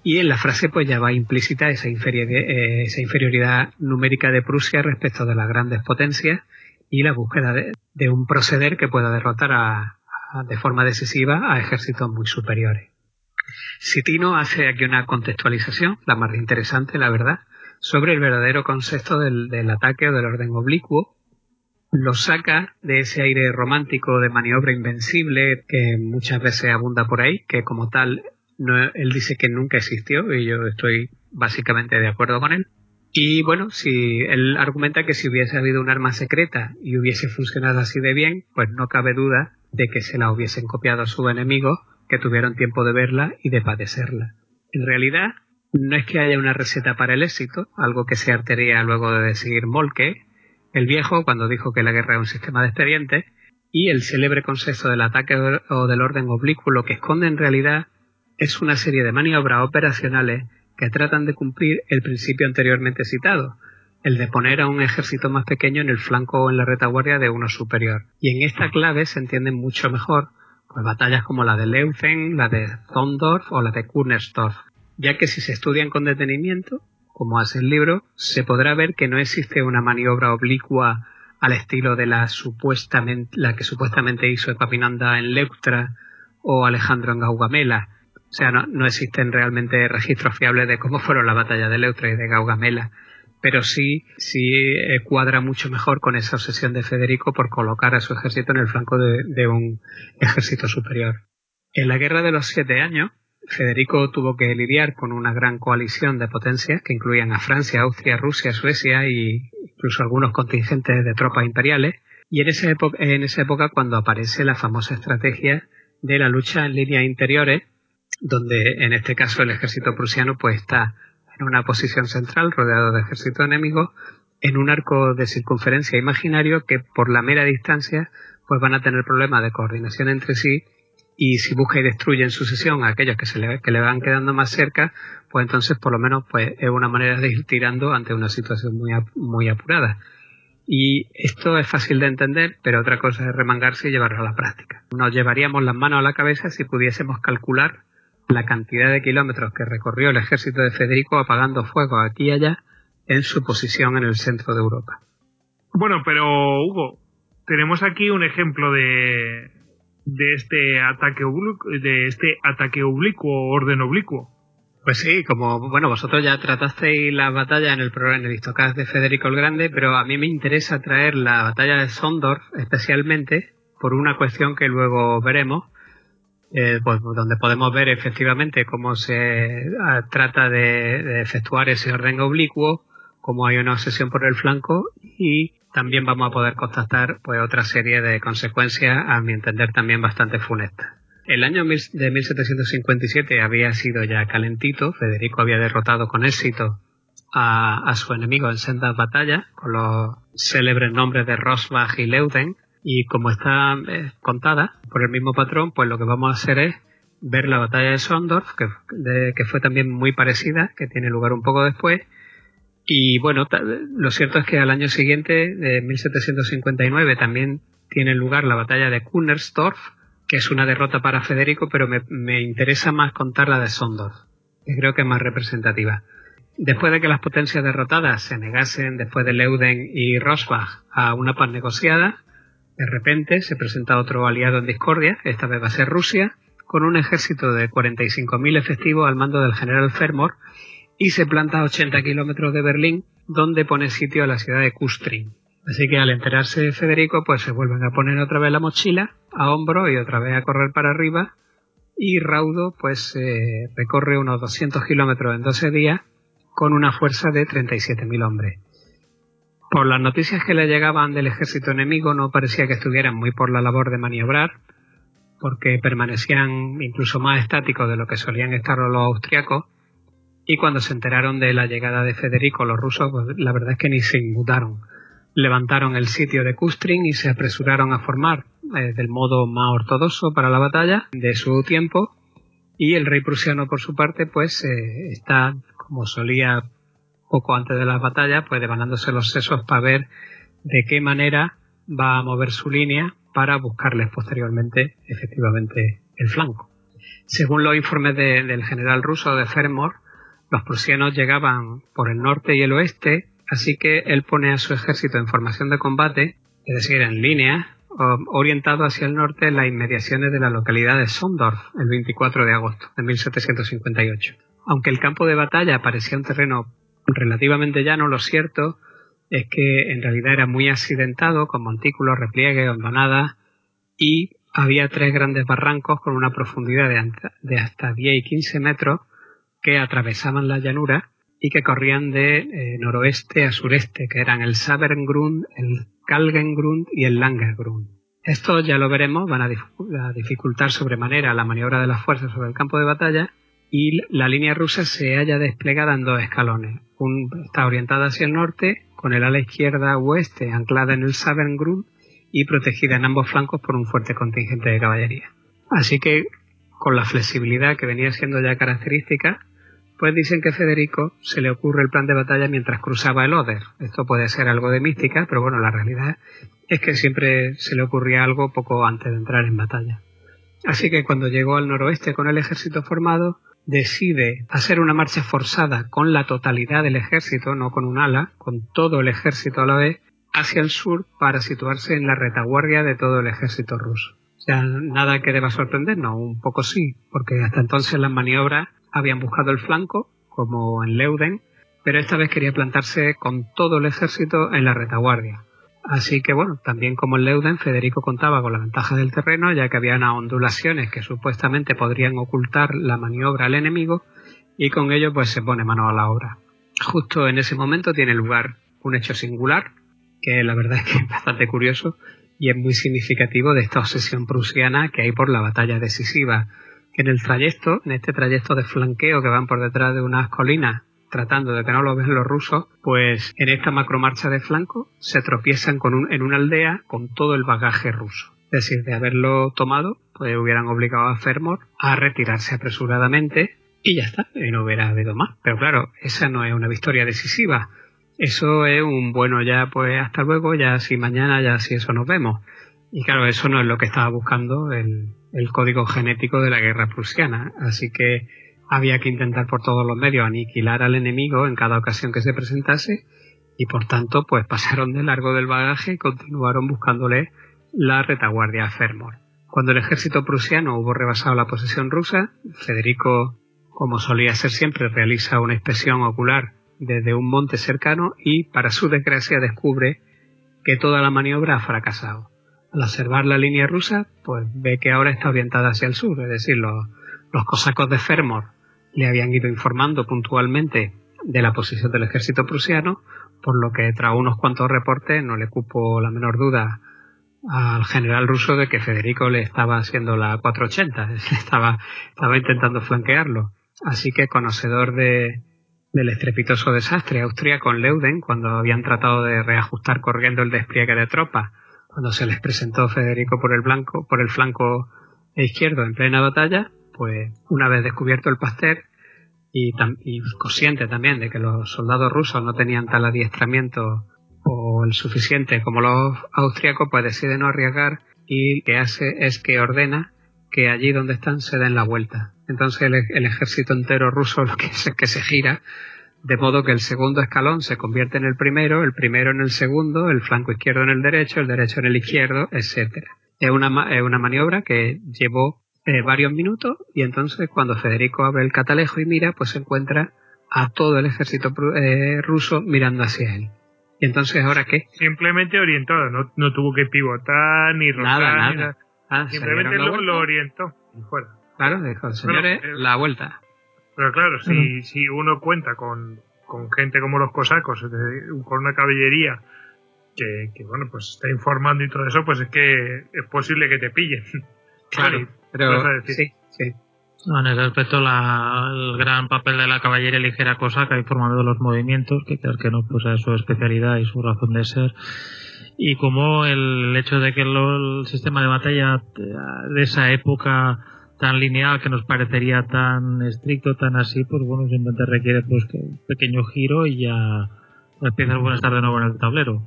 Y en la frase pues ya va implícita esa, eh, esa inferioridad numérica de Prusia respecto de las grandes potencias y la búsqueda de, un proceder que pueda derrotar de forma decisiva a ejércitos muy superiores. Sitino hace aquí una contextualización, la más interesante, la verdad, sobre el verdadero concepto del, ataque o del orden oblicuo. Lo saca de ese aire romántico de maniobra invencible que muchas veces abunda por ahí, que como tal él dice que nunca existió y yo estoy básicamente de acuerdo con él. Y bueno, si él argumenta que si hubiese habido un arma secreta y hubiese funcionado así de bien, pues no cabe duda de que se la hubiesen copiado a sus enemigos que tuvieron tiempo de verla y de padecerla. En realidad, no es que haya una receta para el éxito, algo que se artería luego de decir Molke, el viejo cuando dijo que la guerra es un sistema de expedientes, y el célebre concepto del ataque o del orden oblicuo que esconde en realidad es una serie de maniobras operacionales que tratan de cumplir el principio anteriormente citado, el de poner a un ejército más pequeño en el flanco o en la retaguardia de uno superior. Y en esta clave se entienden mucho mejor pues, batallas como la de Leuzen, la de Zondorf o la de Kunersdorf, ya que si se estudian con detenimiento, como hace el libro, se podrá ver que no existe una maniobra oblicua al estilo de la supuestamente la que supuestamente hizo Epapinanda en Leuctra o Alejandro en Gaugamela, o sea, no, existen realmente registros fiables de cómo fueron las batallas de Leutra y de Gaugamela, pero sí, sí eh, cuadra mucho mejor con esa obsesión de Federico por colocar a su ejército en el flanco de, un ejército superior. En la Guerra de los Siete Años, Federico tuvo que lidiar con una gran coalición de potencias que incluían a Francia, Austria, Rusia, Suecia e incluso algunos contingentes de tropas imperiales. Y en esa, en esa época cuando aparece la famosa estrategia de la lucha en líneas interiores donde en este caso el ejército prusiano pues está en una posición central rodeado de ejército enemigo en un arco de circunferencia imaginario que por la mera distancia pues van a tener problemas de coordinación entre sí y si busca y destruye en sucesión a aquellos que se le, que le van quedando más cerca pues entonces por lo menos pues es una manera de ir tirando ante una situación muy, muy apurada y esto es fácil de entender, pero otra cosa es remangarse y llevarlo a la práctica. Nos llevaríamos las manos a la cabeza si pudiésemos calcular la cantidad de kilómetros que recorrió el ejército de Federico apagando fuego aquí y allá en su posición en el centro de Europa. Bueno, pero Hugo, tenemos aquí un ejemplo de, de este ataque oblicuo, de este ataque oblicuo, orden oblicuo. Pues sí, como bueno, vosotros ya tratasteis la batalla en el programa en el de Federico el Grande, pero a mí me interesa traer la batalla de Sondorf especialmente por una cuestión que luego veremos, eh, pues, donde podemos ver efectivamente cómo se ah, trata de, efectuar ese orden oblicuo, cómo hay una obsesión por el flanco y también vamos a poder constatar pues otra serie de consecuencias, a mi entender también bastante funestas. El año de 1757 había sido ya calentito, Federico había derrotado con éxito a, su enemigo en sendas batallas, con los célebres nombres de Rosbach y Leuden, y como está eh, contada por el mismo patrón, pues lo que vamos a hacer es ver la batalla de Sondorf, que, fue también muy parecida, que tiene lugar un poco después, y bueno, lo cierto es que al año siguiente, de 1759, también tiene lugar la batalla de Kunersdorf, que es una derrota para Federico, pero me, interesa más contar la de Sondorf, que creo que es más representativa. Después de que las potencias derrotadas se negasen, después de Leuden y Rosbach, a una paz negociada, de repente se presenta otro aliado en discordia, esta vez va a ser Rusia, con un ejército de 45.000 efectivos al mando del general Fermor y se planta a 80 kilómetros de Berlín, donde pone sitio a la ciudad de Kustrin. Así que al enterarse Federico, pues se vuelven a poner otra vez la mochila a hombro y otra vez a correr para arriba. Y Raudo, pues eh, recorre unos 200 kilómetros en 12 días con una fuerza de 37.000 hombres. Por las noticias que le llegaban del ejército enemigo, no parecía que estuvieran muy por la labor de maniobrar, porque permanecían incluso más estáticos de lo que solían estar los austriacos y cuando se enteraron de la llegada de Federico, los rusos, pues la verdad es que ni se inmutaron. Levantaron el sitio de Kustrin y se apresuraron a formar eh, del modo más ortodoxo para la batalla de su tiempo. Y el rey prusiano, por su parte, pues eh, está, como solía poco antes de la batalla, pues devanándose los sesos para ver de qué manera va a mover su línea para buscarles posteriormente, efectivamente, el flanco. Según los informes del general ruso de Fermor, los prusianos llegaban por el norte y el oeste, así que él pone a su ejército en formación de combate, es decir, en línea, orientado hacia el norte en las inmediaciones de la localidad de Sondorf, el 24 de agosto de 1758. Aunque el campo de batalla parecía un terreno relativamente llano, lo cierto es que en realidad era muy accidentado, con montículos, repliegues, hondonadas, y había tres grandes barrancos con una profundidad de hasta 10 y 15 metros, que atravesaban la llanura y que corrían de eh, noroeste a sureste, que eran el Sabergrund, el Kalgengrund y el Langergrund. Esto ya lo veremos, van a, dificultar sobremanera la maniobra de las fuerzas sobre el campo de batalla y la línea rusa se halla desplegada en dos escalones. Un, está orientada hacia el norte, con el ala izquierda oeste anclada en el Sabergrund y protegida en ambos flancos por un fuerte contingente de caballería. Así que, con la flexibilidad que venía siendo ya característica, pues dicen que Federico se le ocurre el plan de batalla mientras cruzaba el Oder. Esto puede ser algo de mística, pero bueno, la realidad es que siempre se le ocurría algo poco antes de entrar en batalla. Así que cuando llegó al noroeste con el ejército formado, decide hacer una marcha forzada con la totalidad del ejército, no con un ala, con todo el ejército a la vez, hacia el sur para situarse en la retaguardia de todo el ejército ruso. O sea, nada que deba sorprendernos, un poco sí, porque hasta entonces las maniobras habían buscado el flanco, como en Leuden, pero esta vez quería plantarse con todo el ejército en la retaguardia. Así que bueno, también como en Leuden, Federico contaba con la ventaja del terreno, ya que había unas ondulaciones que supuestamente podrían ocultar la maniobra al enemigo, y con ello pues se pone mano a la obra. Justo en ese momento tiene lugar un hecho singular, que la verdad es que es bastante curioso y es muy significativo de esta obsesión prusiana que hay por la batalla decisiva en el trayecto, en este trayecto de flanqueo que van por detrás de unas colinas tratando de que no lo vean los rusos, pues en esta macromarcha de flanco se tropiezan con un, en una aldea con todo el bagaje ruso. Es decir, de haberlo tomado, pues hubieran obligado a Fermor a retirarse apresuradamente y ya está, y no hubiera habido más. Pero claro, esa no es una victoria decisiva. Eso es un bueno ya, pues hasta luego, ya si mañana, ya si eso nos vemos. Y claro, eso no es lo que estaba buscando el, el código genético de la guerra prusiana. Así que había que intentar por todos los medios aniquilar al enemigo en cada ocasión que se presentase y por tanto pues pasaron de largo del bagaje y continuaron buscándole la retaguardia a Fermor. Cuando el ejército prusiano hubo rebasado la posesión rusa, Federico, como solía ser siempre, realiza una inspección ocular desde un monte cercano y, para su desgracia, descubre que toda la maniobra ha fracasado al observar la línea rusa, pues ve que ahora está orientada hacia el sur, es decir, los, cosacos de Fermor le habían ido informando puntualmente de la posición del ejército prusiano, por lo que tras unos cuantos reportes no le cupo la menor duda al general ruso de que Federico le estaba haciendo la 480, estaba, estaba intentando flanquearlo. Así que conocedor de, del estrepitoso desastre Austria con Leuden, cuando habían tratado de reajustar corriendo el despliegue de tropas, cuando se les presentó Federico por el blanco, por el flanco izquierdo en plena batalla, pues una vez descubierto el Pasteur y, consciente también de que los soldados rusos no tenían tal adiestramiento o el suficiente como los austriacos, pues decide no arriesgar y lo que hace es que ordena que allí donde están se den la vuelta. Entonces el, ejército entero ruso lo que es, que se gira, de modo que el segundo escalón se convierte en el primero, el primero en el segundo, el flanco izquierdo en el derecho, el derecho en el izquierdo, etcétera. Es una, es una maniobra que llevó eh, varios minutos y entonces cuando Federico abre el catalejo y mira, pues se encuentra a todo el ejército eh, ruso mirando hacia él. ¿Y entonces ahora qué? Simplemente orientado, no, no tuvo que pivotar ni rotar. Nada, ni nada. Ah, Simplemente lo, lo, orientó y fuera. Claro, dijo, señores, Bueno, eh, la vuelta. Pero claro, si, si uno cuenta con, con gente como los cosacos, con una caballería que, que, bueno, pues está informando y todo eso, pues es que es posible que te pillen. Claro, Sí, pero a sí, sí. No, en ese aspecto, la, el gran papel de la caballería ligera cosaca informando de los movimientos, que creo que no, pues es su especialidad y su razón de ser. Y como el hecho de que lo- el sistema de batalla de esa época tan lineal que nos parecería tan estricto, tan así, pues bueno, simplemente requiere pues que un pequeño giro y ya las piezas pueden estar de nuevo en el tablero.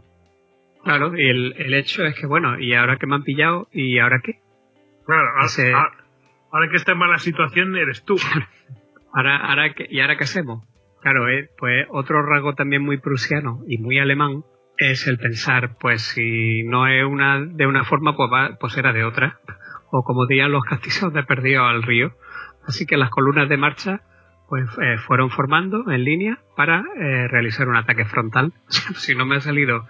Claro, y el, el hecho es que, bueno, ¿y ahora que me han pillado? ¿Y ahora qué? Claro, a- Ese- ahora que está en mala situación eres tú. ¿Ahora, ahora? ¿Y ahora qué hacemos? Claro, eh, pues otro rasgo también muy prusiano y muy alemán es el pensar, pues si no es una de una forma, pues, va, pues era de otra. O como dirían los castillos de perdido al río. Así que las columnas de marcha pues eh, fueron formando en línea para eh, realizar un ataque frontal. si no me ha salido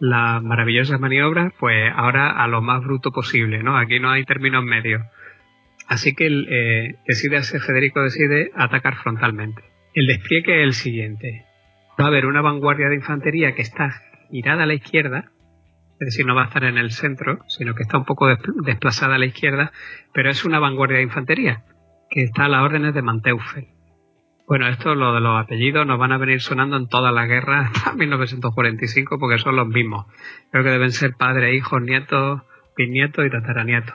la maravillosa maniobra, pues ahora a lo más bruto posible, ¿no? Aquí no hay términos medios. Así que eh, decide hacer, Federico decide atacar frontalmente. El despliegue es el siguiente. Va a haber una vanguardia de infantería que está girada a la izquierda, es decir, no va a estar en el centro, sino que está un poco des- desplazada a la izquierda, pero es una vanguardia de infantería que está a las órdenes de Manteuffel. Bueno, esto, lo de los apellidos, nos van a venir sonando en toda la guerra hasta 1945 porque son los mismos. Creo que deben ser padres, hijos, nietos, bisnietos y tataranietos.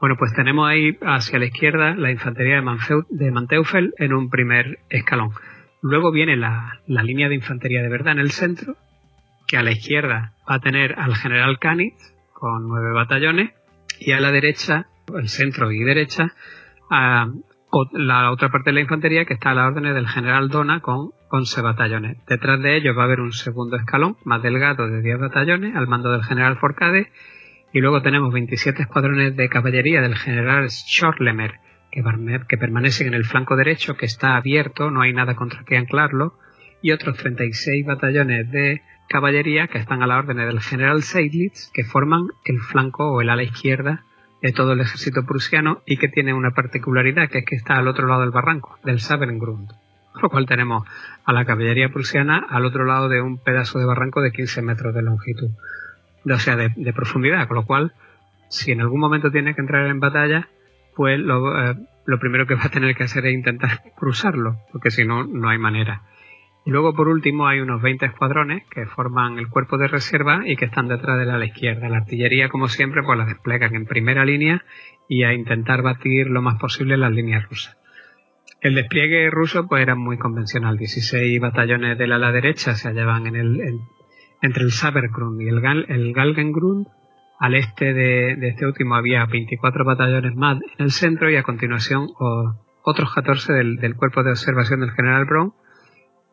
Bueno, pues tenemos ahí hacia la izquierda la infantería de, Manfeu- de Manteuffel en un primer escalón. Luego viene la, la línea de infantería de verdad en el centro, que a la izquierda va a tener al general Canitz con nueve batallones y a la derecha, el centro y derecha, a la otra parte de la infantería que está a la órdenes del general Dona con 11 batallones. Detrás de ellos va a haber un segundo escalón más delgado de 10 batallones al mando del general Forcade y luego tenemos 27 escuadrones de caballería del general Schorlemer que, permanecen en el flanco derecho que está abierto, no hay nada contra que anclarlo y otros 36 batallones de caballería que están a la orden del general Seydlitz que forman el flanco o el ala izquierda de todo el ejército prusiano y que tiene una particularidad que es que está al otro lado del barranco, del Sabengrund. Con lo cual tenemos a la caballería prusiana al otro lado de un pedazo de barranco de 15 metros de longitud, o sea, de, profundidad, con lo cual, si en algún momento tiene que entrar en batalla, pues eh, lo primero que va a tener que hacer es intentar cruzarlo, porque si no, no hay manera. Luego, por último, hay unos 20 escuadrones que forman el cuerpo de reserva y que están detrás de la ala izquierda. La artillería, como siempre, pues la desplegan en primera línea y a intentar batir lo más posible las líneas rusas. El despliegue ruso pues era muy convencional. 16 batallones del ala derecha se hallaban en el, en- entre el Sabergrund y el, Gal, el Galgengrund. Al este de, este último había 24 batallones más en el centro y a continuación otros 14 del, del cuerpo de observación del general Brown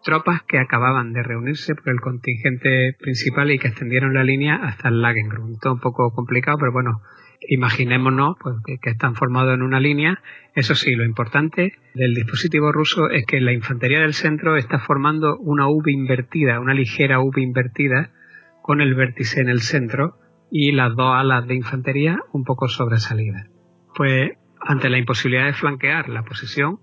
tropas que acababan de reunirse por el contingente principal y que extendieron la línea hasta el Lagengrund. Todo un poco complicado, pero bueno, imaginémonos pues, que, están formados en una línea. Eso sí, lo importante del dispositivo ruso es que la infantería del centro está formando una V invertida, una ligera V invertida, con el vértice en el centro y las dos alas de infantería un poco sobresalidas. Pues ante la imposibilidad de flanquear la posición,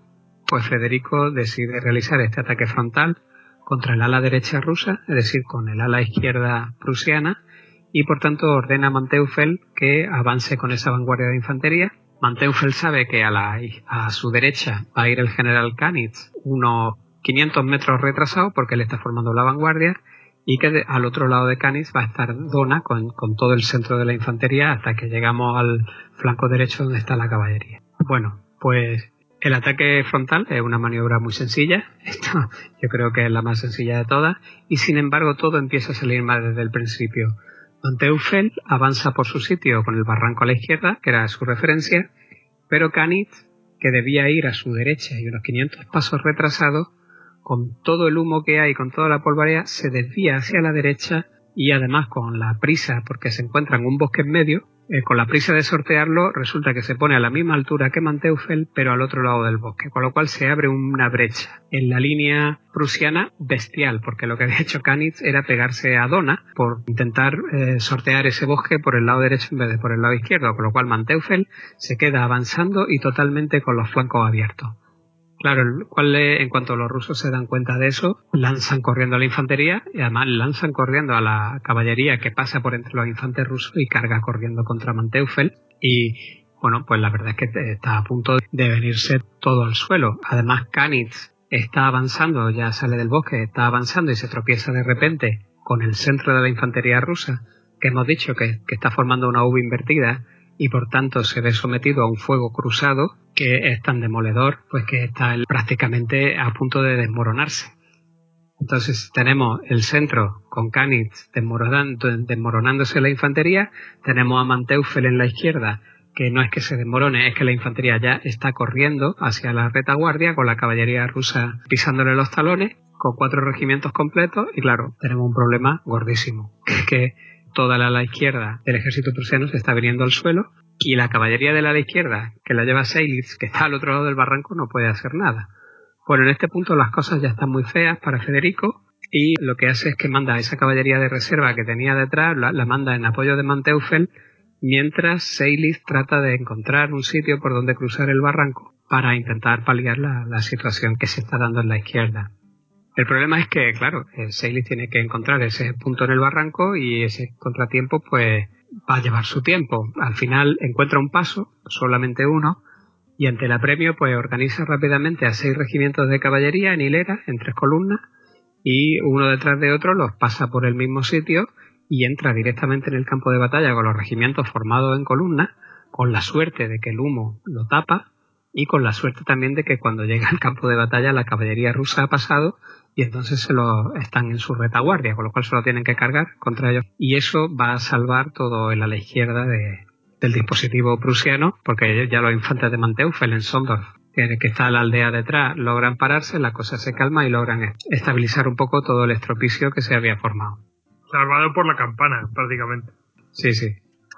pues Federico decide realizar este ataque frontal contra el ala derecha rusa, es decir, con el ala izquierda prusiana, y por tanto ordena a Manteufel que avance con esa vanguardia de infantería. Manteufel sabe que a, la, su derecha va a ir el general Kanitz unos 500 metros retrasado porque él está formando la vanguardia y que al otro lado de Canis va a estar Dona con, todo el centro de la infantería hasta que llegamos al flanco derecho donde está la caballería. Bueno, pues el ataque frontal es una maniobra muy sencilla, esto yo creo que es la más sencilla de todas, y sin embargo todo empieza a salir mal desde el principio. Manteufel avanza por su sitio con el barranco a la izquierda, que era su referencia, pero Canitz, que debía ir a su derecha y unos 500 pasos retrasado, con todo el humo que hay, con toda la polvareda, se desvía hacia la derecha y además con la prisa, porque se encuentra en un bosque en medio, eh, con la prisa de sortearlo, resulta que se pone a la misma altura que Manteufel, pero al otro lado del bosque, con lo cual se abre una brecha en la línea prusiana bestial, porque lo que había hecho Kanitz era pegarse a Dona por intentar eh, sortear ese bosque por el lado derecho en vez de por el lado izquierdo, con lo cual Manteufel se queda avanzando y totalmente con los flancos abiertos. Claro, en cuanto los rusos se dan cuenta de eso, lanzan corriendo a la infantería y además lanzan corriendo a la caballería que pasa por entre los infantes rusos y carga corriendo contra Manteufel. Y bueno, pues la verdad es que está a punto de venirse todo al suelo. Además, Kanitz está avanzando, ya sale del bosque, está avanzando y se tropieza de repente con el centro de la infantería rusa, que hemos dicho que, que está formando una V invertida y por tanto se ve sometido a un fuego cruzado que es tan demoledor pues que está prácticamente a punto de desmoronarse. Entonces tenemos el centro con Kanitz desmoronándose la infantería, tenemos a Manteufel en la izquierda que no es que se desmorone, es que la infantería ya está corriendo hacia la retaguardia con la caballería rusa pisándole los talones, con cuatro regimientos completos y claro, tenemos un problema gordísimo, que toda la ala izquierda del ejército prusiano se está viniendo al suelo y la caballería de la ala izquierda, que la lleva Seilitz, que está al otro lado del barranco, no puede hacer nada. Bueno, en este punto las cosas ya están muy feas para Federico y lo que hace es que manda a esa caballería de reserva que tenía detrás, la, manda en apoyo de Manteufel, mientras Seilitz trata de encontrar un sitio por donde cruzar el barranco para intentar paliar la situación que se está dando en la izquierda. El problema es que, claro, Seilitz tiene que encontrar ese punto en el barranco y ese contratiempo pues va a llevar su tiempo. Al final encuentra un paso, solamente uno, y ante el apremio pues organiza rápidamente a seis regimientos de caballería en hilera, en tres columnas, y uno detrás de otro los pasa por el mismo sitio y entra directamente en el campo de batalla con los regimientos formados en columnas, con la suerte de que el humo lo tapa y con la suerte también de que cuando llega al campo de batalla la caballería rusa ha pasado y entonces se lo están en su retaguardia, con lo cual se lo tienen que cargar contra ellos. Y eso va a salvar todo el ala izquierda de, del dispositivo prusiano, porque ya los infantes de Manteufel en Sondorf, que, que está la aldea detrás, logran pararse, la cosa se calma y logran estabilizar un poco todo el estropicio que se había formado. Salvado por la campana, prácticamente. Sí, sí.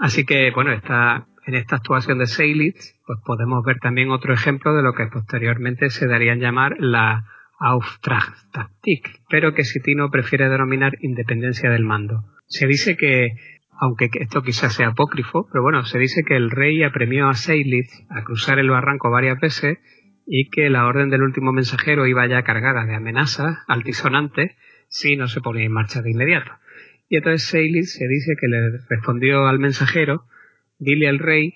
Así que, bueno, está en esta actuación de Seilitz, pues podemos ver también otro ejemplo de lo que posteriormente se darían llamar la Auftragtaktik, pero que Sitino prefiere denominar independencia del mando. Se dice que, aunque esto quizás sea apócrifo, pero bueno, se dice que el rey apremió a Seilitz a cruzar el barranco varias veces y que la orden del último mensajero iba ya cargada de amenazas altisonantes si no se ponía en marcha de inmediato. Y entonces Seilitz se dice que le respondió al mensajero, dile al rey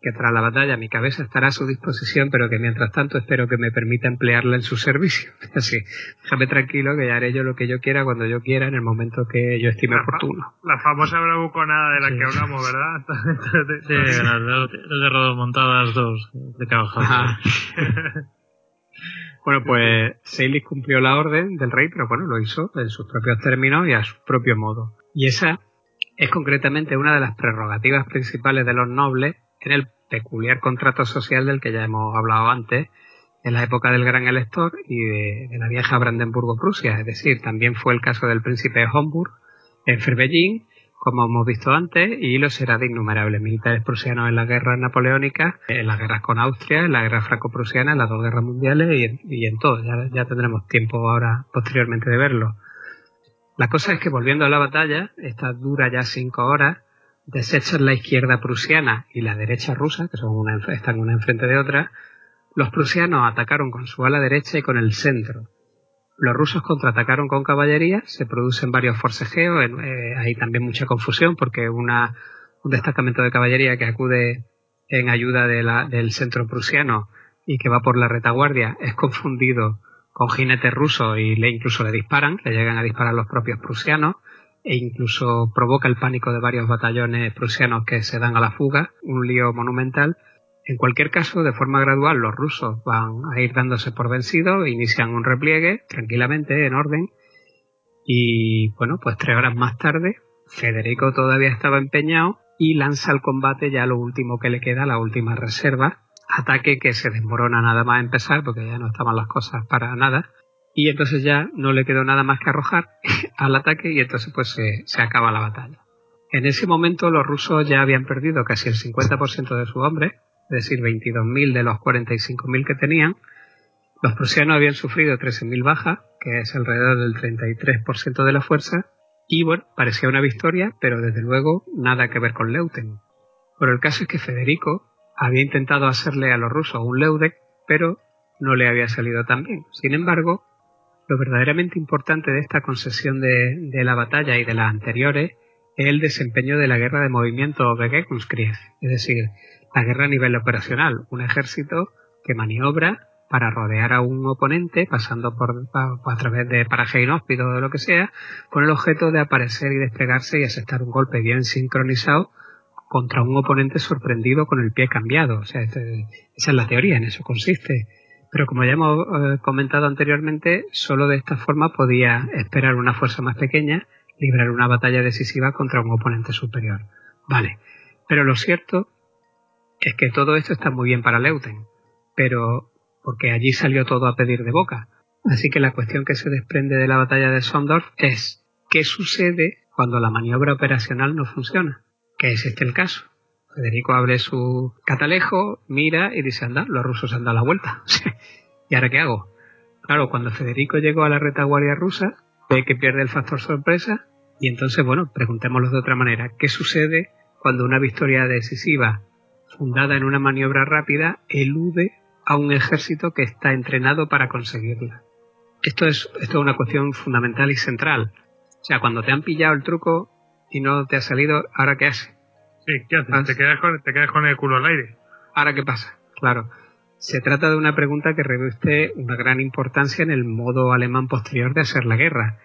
que tras la batalla mi cabeza estará a su disposición, pero que mientras tanto espero que me permita emplearla en su servicio. Así, déjame tranquilo que ya haré yo lo que yo quiera cuando yo quiera en el momento que yo estime oportuno. La famosa bravuconada de la que hablamos, ¿verdad? sí, el de rodomontadas dos, de caballo. bueno, pues Seilis cumplió la orden del rey, pero bueno, lo hizo en sus propios términos y a su propio modo. Y esa es concretamente una de las prerrogativas principales de los nobles en el peculiar contrato social del que ya hemos hablado antes, en la época del gran elector y de, la vieja Brandenburgo-Prusia. Es decir, también fue el caso del príncipe de Homburg en Ferbellín, como hemos visto antes, y lo será de innumerables militares prusianos en las guerras napoleónicas, en las guerras con Austria, en la guerra franco-prusiana, en las dos guerras mundiales y en, y en todo. Ya, ya tendremos tiempo ahora posteriormente de verlo. La cosa es que volviendo a la batalla, esta dura ya cinco horas, deshechas la izquierda prusiana y la derecha rusa, que son una, están una enfrente de otra, los prusianos atacaron con su ala derecha y con el centro. Los rusos contraatacaron con caballería, se producen varios forcejeos, eh, hay también mucha confusión porque una, un destacamento de caballería que acude en ayuda de la, del centro prusiano y que va por la retaguardia es confundido con jinetes rusos y le incluso le disparan, le llegan a disparar los propios prusianos e incluso provoca el pánico de varios batallones prusianos que se dan a la fuga, un lío monumental. En cualquier caso, de forma gradual, los rusos van a ir dándose por vencidos, inician un repliegue tranquilamente, en orden, y bueno, pues tres horas más tarde, Federico todavía estaba empeñado y lanza al combate ya lo último que le queda, la última reserva, ataque que se desmorona nada más empezar, porque ya no estaban las cosas para nada, y entonces ya no le quedó nada más que arrojar al ataque y entonces pues se, se acaba la batalla. En ese momento los rusos ya habían perdido casi el 50% de sus hombres, es decir, 22.000 de los 45.000 que tenían. Los prusianos habían sufrido 13.000 bajas, que es alrededor del 33% de la fuerza, y bueno, parecía una victoria, pero desde luego nada que ver con Leuten. Pero el caso es que Federico había intentado hacerle a los rusos un Leudek, pero no le había salido tan bien. Sin embargo, lo verdaderamente importante de esta concesión de, de la batalla y de las anteriores es el desempeño de la guerra de movimiento Begekungskrieg, es decir, la guerra a nivel operacional, un ejército que maniobra para rodear a un oponente pasando por, a, través de paraje inhóspito o lo que sea, con el objeto de aparecer y desplegarse y aceptar un golpe bien sincronizado contra un oponente sorprendido con el pie cambiado. O sea, este, esa es la teoría, en eso consiste. Pero como ya hemos eh, comentado anteriormente, solo de esta forma podía esperar una fuerza más pequeña librar una batalla decisiva contra un oponente superior. Vale. Pero lo cierto es que todo esto está muy bien para Leuten, pero porque allí salió todo a pedir de boca. Así que la cuestión que se desprende de la batalla de Sondorf es ¿qué sucede cuando la maniobra operacional no funciona? Que es este el caso. Federico abre su catalejo, mira y dice, anda, los rusos han dado la vuelta. ¿Y ahora qué hago? Claro, cuando Federico llegó a la retaguardia rusa, ve que pierde el factor sorpresa y entonces, bueno, preguntémoslo de otra manera. ¿Qué sucede cuando una victoria decisiva fundada en una maniobra rápida, elude a un ejército que está entrenado para conseguirla. Esto es, esto es una cuestión fundamental y central. O sea, cuando te han pillado el truco y no te ha salido, ¿ahora qué haces? Sí, ¿qué haces? ¿Te quedas, con, te quedas con el culo al aire. ¿Ahora qué pasa? Claro. Se trata de una pregunta que reviste una gran importancia en el modo alemán posterior de hacer la guerra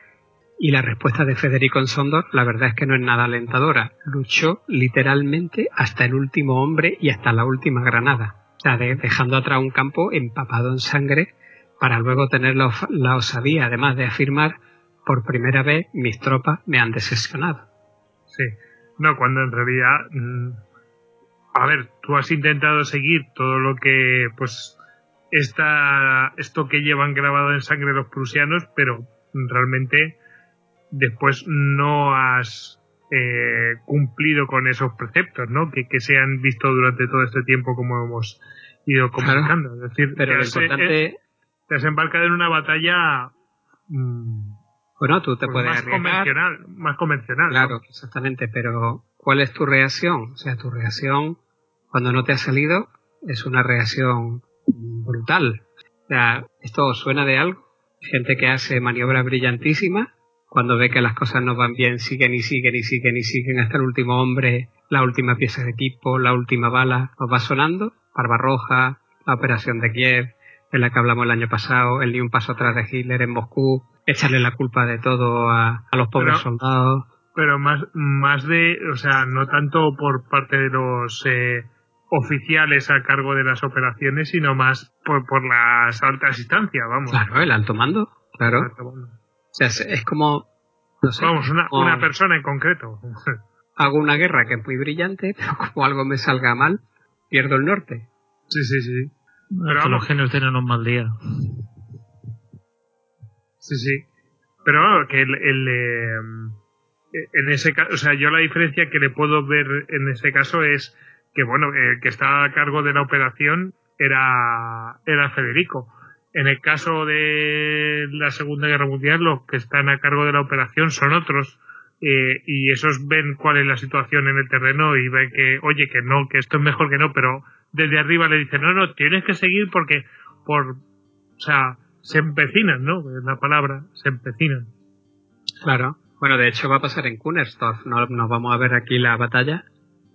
y la respuesta de Federico en Sondor, la verdad es que no es nada alentadora. Luchó literalmente hasta el último hombre y hasta la última granada. O sea, dejando atrás un campo empapado en sangre para luego tener la, osadía, además de afirmar, por primera vez mis tropas me han decepcionado. Sí, no, cuando en realidad, mm, a ver, tú has intentado seguir todo lo que, pues, esta, esto que llevan grabado en sangre los prusianos, pero realmente después no has eh, cumplido con esos preceptos, ¿no? Que, se han visto durante todo este tiempo como hemos ido comunicando. Es decir, pero lo importante... Eh, te has embarcado en una batalla... Mm, bueno, tú te pues puedes más convencional, más convencional. Claro, exactamente, pero ¿cuál es tu reacción? O sea, tu reacción cuando no te ha salido es una reacción brutal. O sea, esto suena de algo. Gente que hace maniobras brillantísimas cuando ve que las cosas no van bien, siguen y siguen y siguen y siguen hasta el último hombre, la última pieza de equipo, la última bala, nos va sonando, Barbarroja, la operación de Kiev, en la que hablamos el año pasado, el ni un paso atrás de Hitler en Moscú, echarle la culpa de todo a, los pobres soldados. Pero más, más de, o sea, no tanto por parte de los eh, oficiales a cargo de las operaciones, sino más por, por las altas instancias, vamos. Claro, el alto mando, claro. O sea, es, como. No sé, Vamos, una, una persona en concreto. Hago una guerra que es muy brillante, pero como algo me salga mal, pierdo el norte. Sí, sí, sí. Pero los genios tienen un mal día. Sí, sí. Pero bueno, que el, eh, en ese caso, o sea, yo la diferencia que le puedo ver en ese caso es que, bueno, el que estaba a cargo de la operación era, era Federico. En el caso de la Segunda Guerra Mundial, los que están a cargo de la operación son otros. Eh, y esos ven cuál es la situación en el terreno y ven que, oye, que no, que esto es mejor que no, pero desde arriba le dicen, no, no, tienes que seguir porque, por, o sea, se empecinan, ¿no? La palabra, se empecinan. Claro. Bueno, de hecho va a pasar en Kunersdorf. No nos vamos a ver aquí la batalla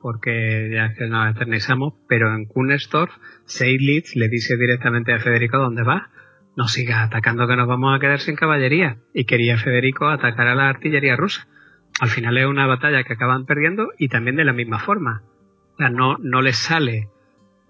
porque ya que nos eternizamos, pero en Kunersdorf, Seydlitz le dice directamente a Federico dónde va. No siga atacando que nos vamos a quedar sin caballería. Y quería Federico atacar a la artillería rusa. Al final es una batalla que acaban perdiendo y también de la misma forma. O sea, no, no les sale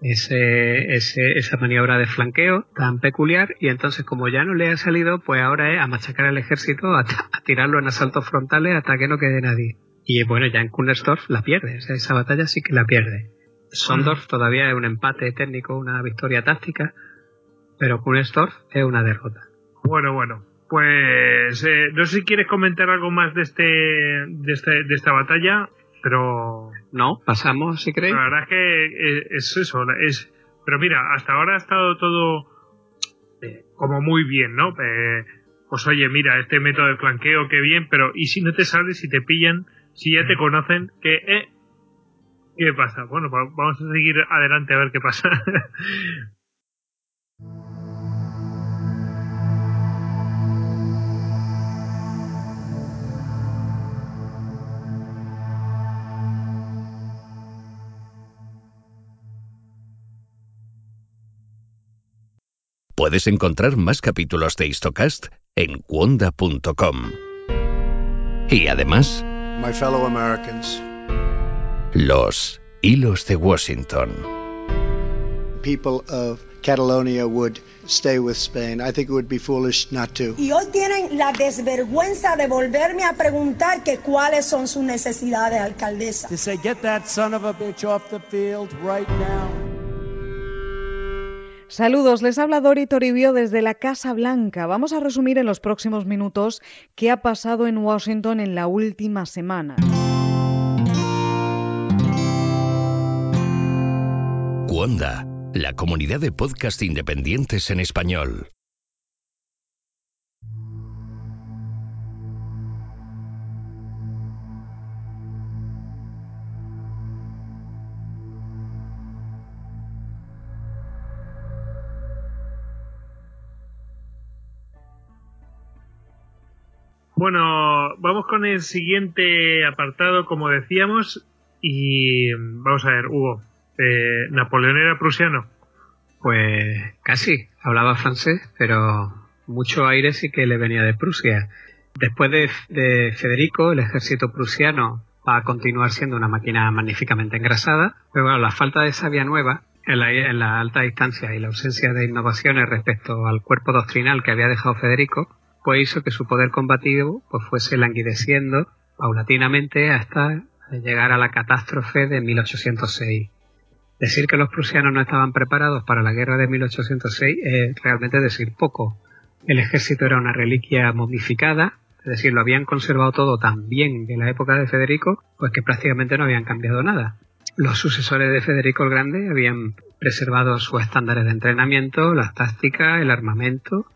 ese, ese, esa maniobra de flanqueo tan peculiar y entonces como ya no le ha salido, pues ahora es a machacar al ejército, a, tirarlo en asaltos frontales hasta que no quede nadie. Y bueno, ya en Kunersdorf la pierde, esa batalla sí que la pierde. Sondorf todavía es un empate técnico, una victoria táctica, pero Kunersdorf es una derrota. Bueno, bueno, pues eh, no sé si quieres comentar algo más de este, de, este, de esta batalla pero... No, pasamos, si queréis. La verdad es que eh, es eso, es... Pero mira, hasta ahora ha estado todo eh, como muy bien, ¿no? Eh, pues oye, mira, este método de flanqueo, qué bien, pero ¿y si no te sales, si te pillan, si ya te mm. conocen, que... Eh, ¿Qué pasa? Bueno, pues vamos a seguir adelante a ver qué pasa. Puedes encontrar más capítulos de Histocast en cuonda.com. Y además, My fellow Americans, los hilos de Washington. People of Catalonia would stay with Spain. I think it would be foolish not to. Y hoy tienen la desvergüenza de volverme a preguntar que cuáles son sus necesidades, alcaldesa. To say, get that son of a bitch off the field right now. Saludos, les habla Dori Toribio desde la Casa Blanca. Vamos a resumir en los próximos minutos qué ha pasado en Washington en la última semana. Cuonda, la comunidad de podcast independientes en español. Bueno, vamos con el siguiente apartado, como decíamos, y vamos a ver, Hugo, eh, ¿Napoleón era prusiano? Pues casi, hablaba francés, pero mucho aire sí que le venía de Prusia. Después de, Federico, el ejército prusiano va a continuar siendo una máquina magníficamente engrasada, pero bueno, la falta de savia nueva en la, en la alta distancia y la ausencia de innovaciones respecto al cuerpo doctrinal que había dejado Federico pues hizo que su poder combativo pues fuese languideciendo paulatinamente hasta llegar a la catástrofe de 1806. Decir que los prusianos no estaban preparados para la guerra de 1806 es realmente decir poco. El ejército era una reliquia momificada, es decir, lo habían conservado todo tan bien de la época de Federico, pues que prácticamente no habían cambiado nada. Los sucesores de Federico el Grande habían preservado sus estándares de entrenamiento, las tácticas, el armamento,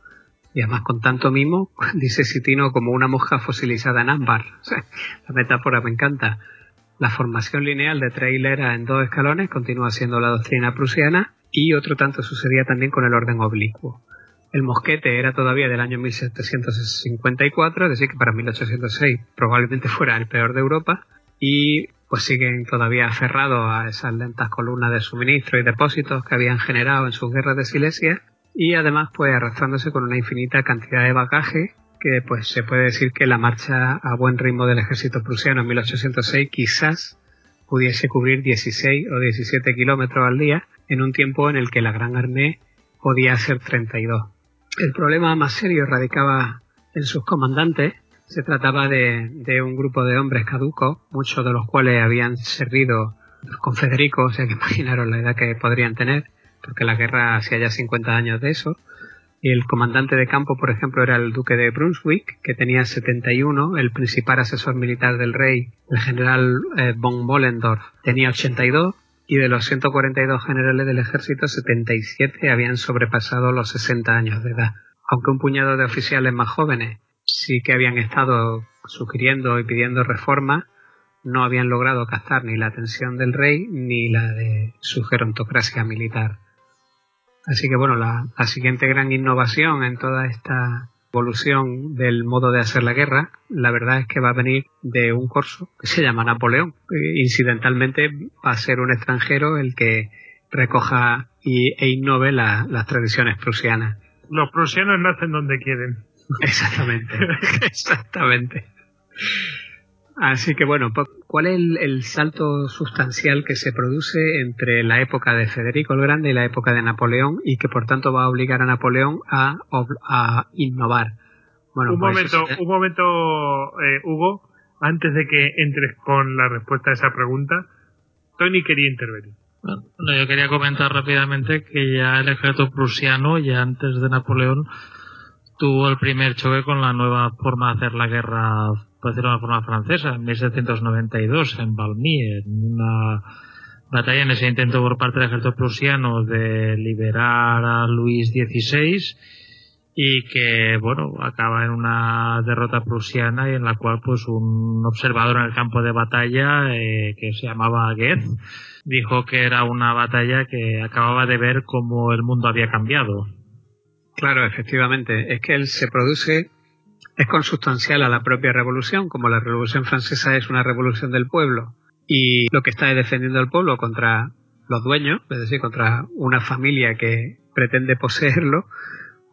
y además con tanto mimo, dice Sitino como una mosca fosilizada en ámbar. la metáfora me encanta. La formación lineal de tres hileras en dos escalones continúa siendo la doctrina prusiana y otro tanto sucedía también con el orden oblicuo. El mosquete era todavía del año 1754, es decir, que para 1806 probablemente fuera el peor de Europa, y pues siguen todavía aferrados a esas lentas columnas de suministro y depósitos que habían generado en sus guerras de Silesia, y además pues arrastrándose con una infinita cantidad de bagaje que pues se puede decir que la marcha a buen ritmo del ejército prusiano en 1806 quizás pudiese cubrir 16 o 17 kilómetros al día en un tiempo en el que la Gran Armée podía hacer 32. El problema más serio radicaba en sus comandantes. Se trataba de, de un grupo de hombres caducos, muchos de los cuales habían servido con Federico, o sea que imaginaros la edad que podrían tener, porque la guerra hacía ya 50 años de eso. El comandante de campo, por ejemplo, era el duque de Brunswick, que tenía 71, el principal asesor militar del rey, el general eh, von Mollendorf, tenía 82, y de los 142 generales del ejército, 77 habían sobrepasado los 60 años de edad. Aunque un puñado de oficiales más jóvenes sí que habían estado sugiriendo y pidiendo reforma, no habían logrado captar ni la atención del rey ni la de su gerontocracia militar. Así que bueno, la, siguiente gran innovación en toda esta evolución del modo de hacer la guerra, la verdad es que va a venir de un corso que se llama Napoleón. Incidentalmente va a ser un extranjero el que recoja y, e innove las tradiciones prusianas. Los prusianos nacen donde quieren. Exactamente, exactamente. Así que bueno, ¿cuál es el, salto sustancial que se produce entre la época de Federico el Grande y la época de Napoleón y que por tanto va a obligar a Napoleón a, innovar? Bueno, un, pues momento, un momento, eh, Hugo, antes de que entres con la respuesta a esa pregunta, Tony quería intervenir. Bueno, yo quería comentar rápidamente que ya el ejército prusiano, ya antes de Napoleón, tuvo el primer choque con la nueva forma de hacer la guerra por decirlo de una forma francesa, en 1792 en Valmy, en una batalla en ese intento por parte del ejército prusiano de liberar a Luis XVI y que bueno acaba en una derrota prusiana y en la cual pues un observador en el campo de batalla eh, que se llamaba Goethe dijo que era una batalla que acababa de ver cómo el mundo había cambiado. Claro, efectivamente, es que él se produce es consustancial a la propia revolución, como la revolución francesa es una revolución del pueblo y lo que está es defendiendo al pueblo contra los dueños, es decir, contra una familia que pretende poseerlo,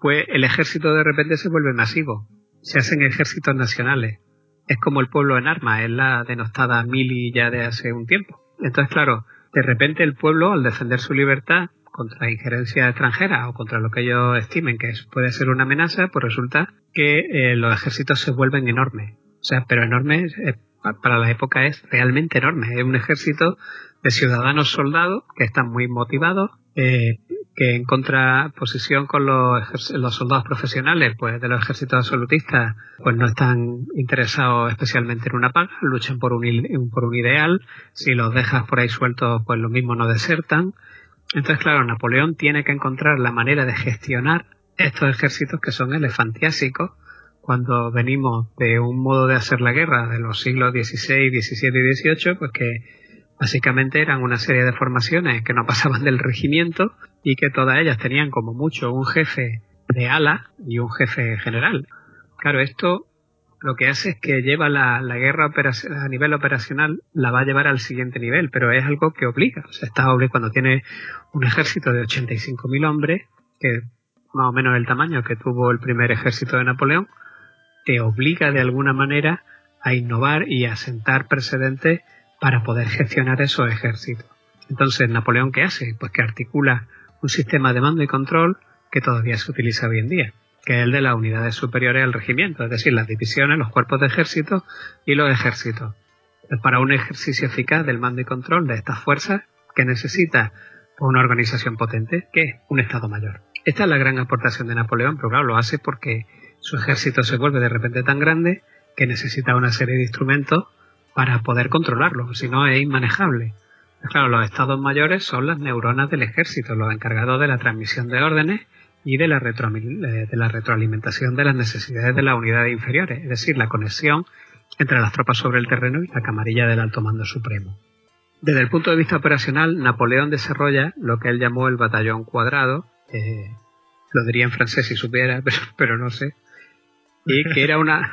pues el ejército de repente se vuelve masivo, se hacen ejércitos nacionales. Es como el pueblo en armas, es la denostada mili ya de hace un tiempo. Entonces, claro, de repente el pueblo, al defender su libertad, contra injerencia extranjera o contra lo que ellos estimen que puede ser una amenaza, pues resulta que eh, los ejércitos se vuelven enormes. O sea, pero enormes eh, para la época es realmente enorme. Es un ejército de ciudadanos soldados que están muy motivados, eh, que en contraposición con los, los, soldados profesionales, pues de los ejércitos absolutistas, pues no están interesados especialmente en una paga, luchan por un, por un ideal. Si los dejas por ahí sueltos, pues lo mismo no desertan. Entonces, claro, Napoleón tiene que encontrar la manera de gestionar estos ejércitos que son elefantiásicos cuando venimos de un modo de hacer la guerra de los siglos XVI, XVII y XVIII, pues que básicamente eran una serie de formaciones que no pasaban del regimiento y que todas ellas tenían como mucho un jefe de ala y un jefe general. Claro, esto lo que hace es que lleva la, guerra a nivel operacional, la va a llevar al siguiente nivel, pero es algo que obliga. O sea, está cuando tiene un ejército de 85.000 hombres, que más o menos el tamaño que tuvo el primer ejército de Napoleón, te obliga de alguna manera a innovar y a sentar precedentes para poder gestionar esos ejércitos. Entonces, ¿Napoleón qué hace? Pues que articula un sistema de mando y control que todavía se utiliza hoy en día que es el de las unidades superiores al regimiento, es decir, las divisiones, los cuerpos de ejército y los ejércitos. Para un ejercicio eficaz del mando y control de estas fuerzas, que necesita una organización potente, que es un Estado Mayor. Esta es la gran aportación de Napoleón, pero claro, lo hace porque su ejército se vuelve de repente tan grande que necesita una serie de instrumentos para poder controlarlo, si no es inmanejable. Claro, los estados mayores son las neuronas del ejército, los encargados de la transmisión de órdenes y de la, de la retroalimentación de las necesidades de las unidades inferiores, es decir, la conexión entre las tropas sobre el terreno y la camarilla del alto mando supremo. Desde el punto de vista operacional, Napoleón desarrolla lo que él llamó el batallón cuadrado, lo diría en francés si supiera, pero, no sé, y que era una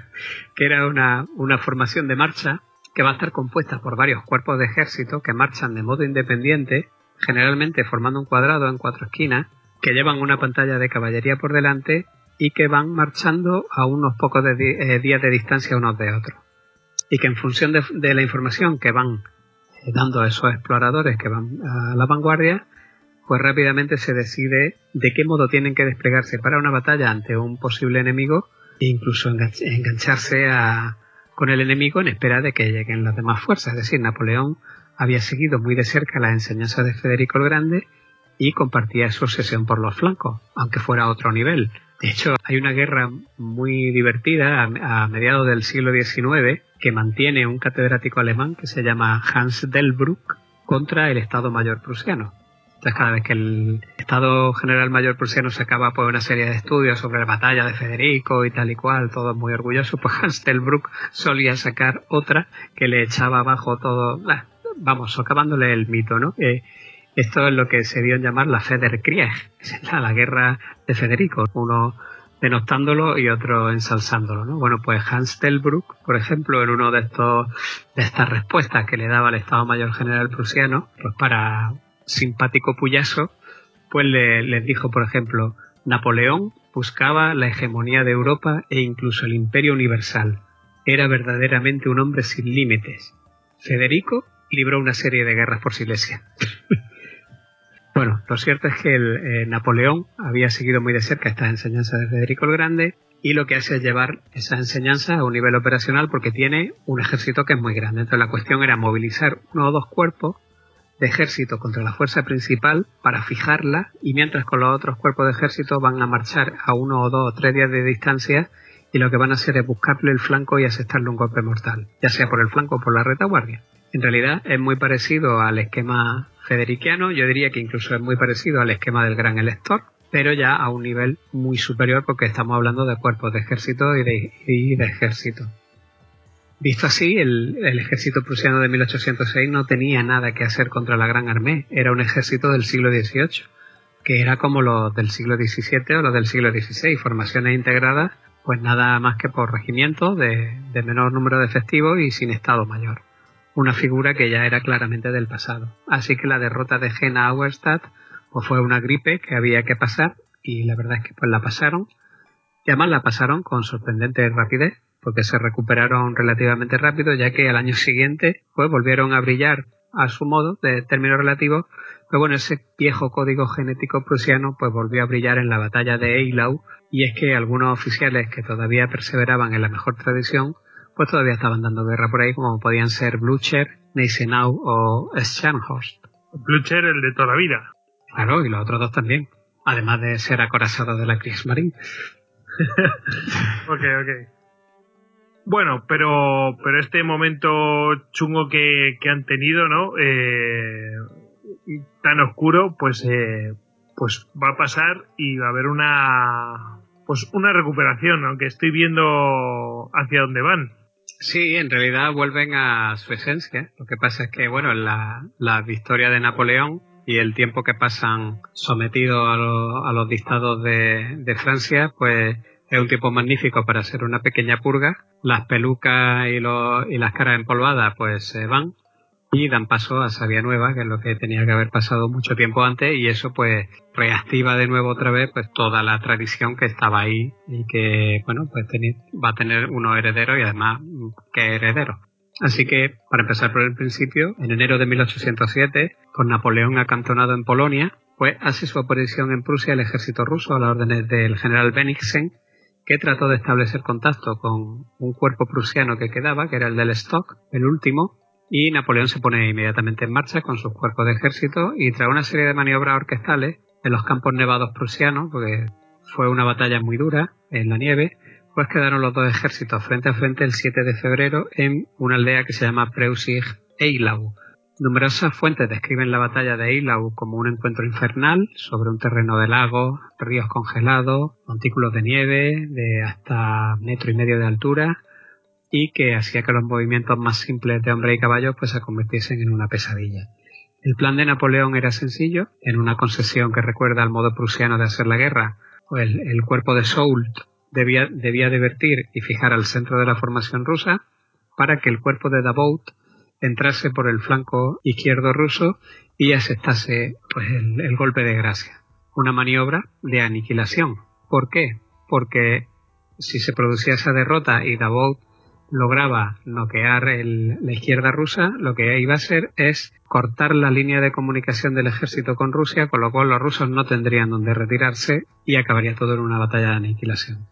que era una, una formación de marcha que va a estar compuesta por varios cuerpos de ejército que marchan de modo independiente, generalmente formando un cuadrado en cuatro esquinas, que llevan una pantalla de caballería por delante y que van marchando a unos pocos eh, días de distancia unos de otros. Y que en función de, la información que van eh, dando a esos exploradores que van a la vanguardia, pues rápidamente se decide de qué modo tienen que desplegarse para una batalla ante un posible enemigo e incluso engancharse con el enemigo en espera de que lleguen las demás fuerzas. Es decir, Napoleón había seguido muy de cerca las enseñanzas de Federico el Grande y compartía su obsesión por los flancos, aunque fuera a otro nivel. De hecho, hay una guerra muy divertida a, mediados del siglo XIX que mantiene un catedrático alemán que se llama Hans Delbruck contra el Estado Mayor prusiano. Entonces, cada vez que el Estado General Mayor prusiano se acaba por una serie de estudios sobre la batalla de Federico y tal y cual, todo muy orgulloso, pues Hans Delbruck solía sacar otra que le echaba abajo todo, vamos, socándole el mito, ¿no? Eh, Esto es lo que se dio en llamar la Federkrieg, la guerra de Federico, uno denostándolo y otro ensalzándolo. ¿no? Bueno, pues Hans Delbruck, por ejemplo, en uno de estos de estas respuestas que le daba el Estado Mayor General prusiano, pues para simpático puyaso, pues le, les dijo, por ejemplo, Napoleón buscaba la hegemonía de Europa e incluso el imperio universal. Era verdaderamente un hombre sin límites. Federico libró una serie de guerras por Silesia. bueno, lo cierto es que el, eh, Napoleón había seguido muy de cerca estas enseñanzas de Federico el Grande y lo que hace es llevar esa enseñanza a un nivel operacional porque tiene un ejército que es muy grande. Entonces la cuestión era movilizar uno o dos cuerpos de ejército contra la fuerza principal para fijarla y mientras con los otros cuerpos de ejército van a marchar a uno o dos o tres días de distancia y lo que van a hacer es buscarle el flanco y asestarle un golpe mortal, ya sea por el flanco o por la retaguardia. En realidad es muy parecido al esquema federiciano, yo diría que incluso es muy parecido al esquema del gran elector, pero ya a un nivel muy superior porque estamos hablando de cuerpos de ejército y de, ejército. Visto así, el, ejército prusiano de 1806 no tenía nada que hacer contra la Gran Armée, era un ejército del siglo XVIII, que era como los del siglo XVII o los del siglo XVI, formaciones integradas, pues nada más que por regimiento de, menor número de efectivos y sin Estado Mayor. Una figura que ya era claramente del pasado. Así que la derrota de Jena Auerstadt pues fue una gripe que había que pasar y la verdad es que pues la pasaron. Y además la pasaron con sorprendente rapidez porque se recuperaron relativamente rápido, ya que al año siguiente pues volvieron a brillar a su modo, de términos relativos, pero bueno, ese viejo código genético prusiano pues volvió a brillar en la batalla de Eylau, y es que algunos oficiales que todavía perseveraban en la mejor tradición, pues todavía estaban dando guerra por ahí, como podían ser Blücher, Neisenau o Scharnhorst. Blücher, el de toda la vida. Claro, y los otros dos también, además de ser acorazados de la Kriegsmarine. ok, ok. Bueno, pero, pero este momento chungo que, han tenido, ¿no? Eh, tan oscuro, pues, eh, pues va a pasar y va a haber una, pues una recuperación, aunque estoy viendo hacia dónde van. Sí, en realidad vuelven a su esencia. Lo que pasa es que, bueno, la, la victoria de Napoleón y el tiempo que pasan sometidos a, a los dictados de, de Francia, pues es un tipo magnífico para hacer una pequeña purga. Las pelucas y, y las caras empolvadas pues se van y dan paso a Sabia Nueva, que es lo que tenía que haber pasado mucho tiempo antes y eso pues reactiva de nuevo otra vez pues toda la tradición que estaba ahí y que bueno pues va a tener unos herederos y además que herederos. Así que, para empezar por el principio, en enero de 1807, con Napoleón acantonado en Polonia, pues hace su aparición en Prusia el ejército ruso a las órdenes del general Bennigsen, que trató de establecer contacto con un cuerpo prusiano que quedaba, que era el del Stock, el último, y Napoleón se pone inmediatamente en marcha con sus cuerpos de ejército y tras una serie de maniobras orquestales en los campos nevados prusianos, porque fue una batalla muy dura en la nieve, pues quedaron los dos ejércitos frente a frente el 7 de febrero en una aldea que se llama Preusig-Eylau, Numerosas fuentes describen la batalla de Eylau como un encuentro infernal sobre un terreno de lago, ríos congelados, montículos de nieve de hasta metro y medio de altura y que hacía que los movimientos más simples de hombre y caballo pues se convirtiesen en una pesadilla. El plan de Napoleón era sencillo, en una concesión que recuerda al modo prusiano de hacer la guerra, pues el, cuerpo de Soult debía, debía divertir y fijar al centro de la formación rusa para que el cuerpo de Davout entrase por el flanco izquierdo ruso y aceptase pues, el, golpe de gracia. Una maniobra de aniquilación. ¿Por qué? Porque si se producía esa derrota y Davout lograba noquear la izquierda rusa, lo que iba a hacer es cortar la línea de comunicación del ejército con Rusia, con lo cual los rusos no tendrían donde retirarse y acabaría todo en una batalla de aniquilación.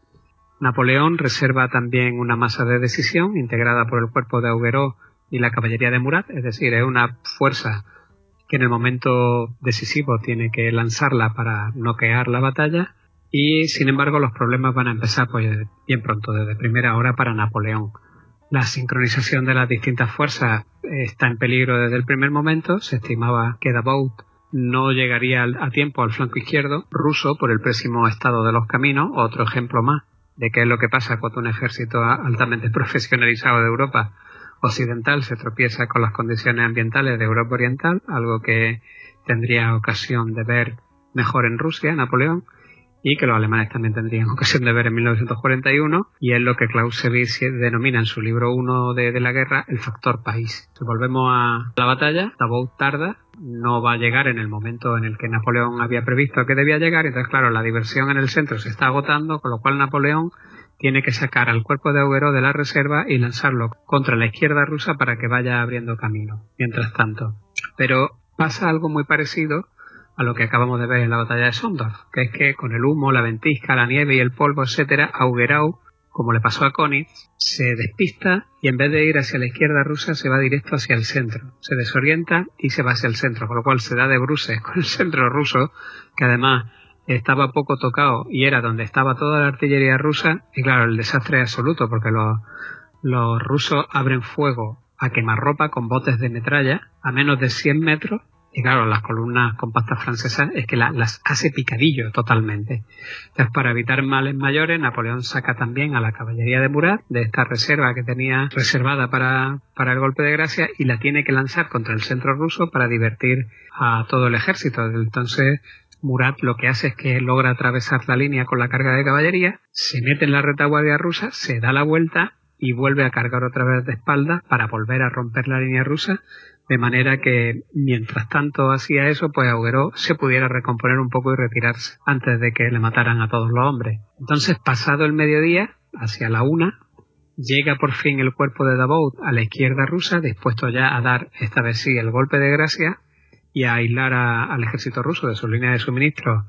Napoleón reserva también una masa de decisión integrada por el cuerpo de Augereau y la caballería de Murat, es decir, es una fuerza que en el momento decisivo tiene que lanzarla para noquear la batalla y sin embargo los problemas van a empezar pues, bien pronto, desde primera hora para Napoleón. La sincronización de las distintas fuerzas está en peligro desde el primer momento. Se estimaba que Davout no llegaría a tiempo al flanco izquierdo ruso por el pésimo estado de los caminos. Otro ejemplo más de qué es lo que pasa cuando un ejército altamente profesionalizado de Europa occidental se tropieza con las condiciones ambientales de Europa Oriental, algo que tendría ocasión de ver mejor en Rusia, Napoleón, y que los alemanes también tendrían ocasión de ver en 1941, y es lo que Clausewitz denomina en su libro 1 de, la guerra el factor país. Si volvemos a la batalla, Davout tarda, no va a llegar en el momento en el que Napoleón había previsto que debía llegar, entonces claro, la diversión en el centro se está agotando, con lo cual Napoleón tiene que sacar al cuerpo de Auguero de la reserva y lanzarlo contra la izquierda rusa para que vaya abriendo camino. Mientras tanto. Pero pasa algo muy parecido a lo que acabamos de ver en la batalla de Sondorf, que es que con el humo, la ventisca, la nieve y el polvo, etcétera, Augerau, como le pasó a Konitz, se despista y en vez de ir hacia la izquierda rusa se va directo hacia el centro. Se desorienta y se va hacia el centro, con lo cual se da de bruces con el centro ruso, que además estaba poco tocado y era donde estaba toda la artillería rusa, y claro, el desastre es absoluto porque los, los rusos abren fuego a quemarropa con botes de metralla a menos de 100 metros y claro, las columnas compactas francesas es que las hace picadillo totalmente. Entonces, para evitar males mayores, Napoleón saca también a la caballería de Murat de esta reserva que tenía reservada para, para el golpe de gracia y la tiene que lanzar contra el centro ruso para divertir a todo el ejército. Entonces, Murat lo que hace es que logra atravesar la línea con la carga de caballería, se mete en la retaguardia rusa, se da la vuelta y vuelve a cargar otra vez de espalda para volver a romper la línea rusa de manera que mientras tanto hacía eso, pues Auguero se pudiera recomponer un poco y retirarse antes de que le mataran a todos los hombres. Entonces, pasado el mediodía, hacia la una, llega por fin el cuerpo de Davout a la izquierda rusa, dispuesto ya a dar esta vez sí el golpe de gracia y a aislar al ejército ruso de su línea de suministro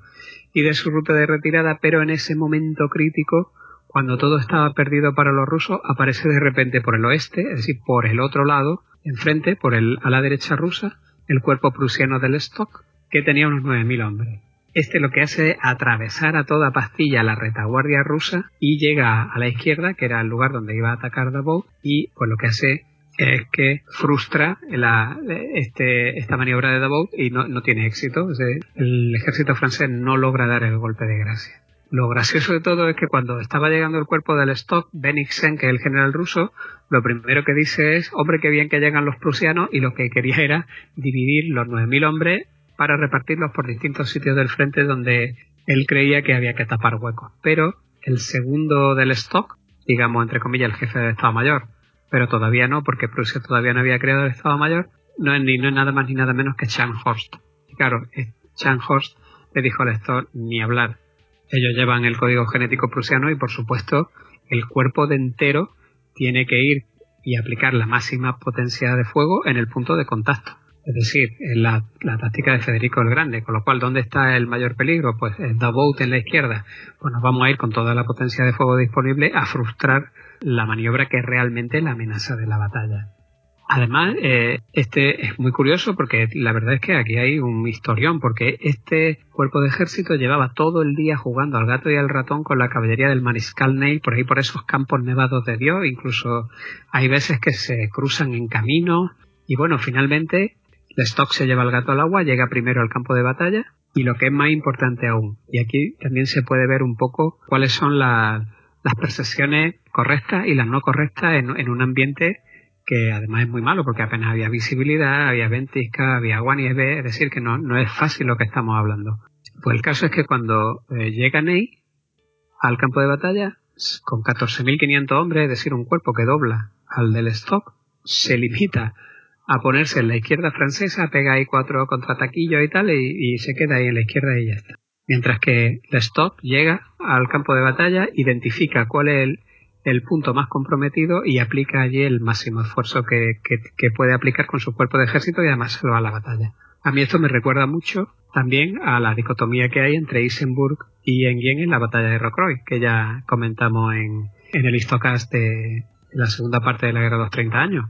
y de su ruta de retirada, pero en ese momento crítico, cuando todo estaba perdido para los rusos, aparece de repente por el oeste, es decir, por el otro lado, enfrente, por el, a la derecha rusa, el cuerpo prusiano del Stock, que tenía unos 9.000 hombres. Este lo que hace es atravesar a toda pastilla la retaguardia rusa y llega a la izquierda, que era el lugar donde iba a atacar Davout, y pues lo que hace es que frustra este, esta maniobra de Davout y no tiene éxito. el ejército francés no logra dar el golpe de gracia. Lo gracioso de todo es que cuando estaba llegando el cuerpo del stock, Bennigsen, que es el general ruso, lo primero que dice es, hombre, qué bien que llegan los prusianos, y lo que quería era dividir los 9.000 hombres para repartirlos por distintos sitios del frente donde él creía que había que tapar huecos. Pero el segundo del stock, digamos entre comillas el jefe del Estado Mayor, pero todavía no, porque Prusia todavía no había creado el Estado Mayor, no es, ni, no es nada más ni nada menos que Scharnhorst. Y claro, Scharnhorst le dijo al Stock ni hablar ellos llevan el código genético prusiano y por supuesto el cuerpo de entero tiene que ir y aplicar la máxima potencia de fuego en el punto de contacto. Es decir, en la, táctica de Federico el Grande, con lo cual, ¿dónde está el mayor peligro? Pues el Davout en la izquierda. Pues nos vamos a ir con toda la potencia de fuego disponible a frustrar la maniobra que es realmente la amenaza de la batalla. Además, eh, este es muy curioso porque la verdad es que aquí hay un historión, porque este cuerpo de ejército llevaba todo el día jugando al gato y al ratón con la caballería del mariscal Ney por ahí por esos campos nevados de Dios, incluso hay veces que se cruzan en camino y bueno, finalmente stock se lleva el gato al agua, llega primero al campo de batalla y lo que es más importante aún, y aquí también se puede ver un poco cuáles son las percepciones correctas y las no correctas en un ambiente que además es muy malo porque apenas había visibilidad, había ventisca, había agua nieve, es decir, que no, no es fácil lo que estamos hablando. Pues el caso es que cuando eh, llega Ney al campo de batalla, con 14.500 hombres, es decir, un cuerpo que dobla al del stock, se limita a ponerse en la izquierda francesa, pega ahí cuatro contraataquillos y tal, y, y, se queda ahí en la izquierda y ya está. Mientras que el stock llega al campo de batalla, identifica cuál es el, el punto más comprometido y aplica allí el máximo esfuerzo que, puede aplicar con su cuerpo de ejército y además va a la batalla. A mí esto me recuerda mucho también a la dicotomía que hay entre Isenburg y Enghien en la batalla de Rocroi, que ya comentamos en, en el histocast de la segunda parte de la guerra de los 30 años,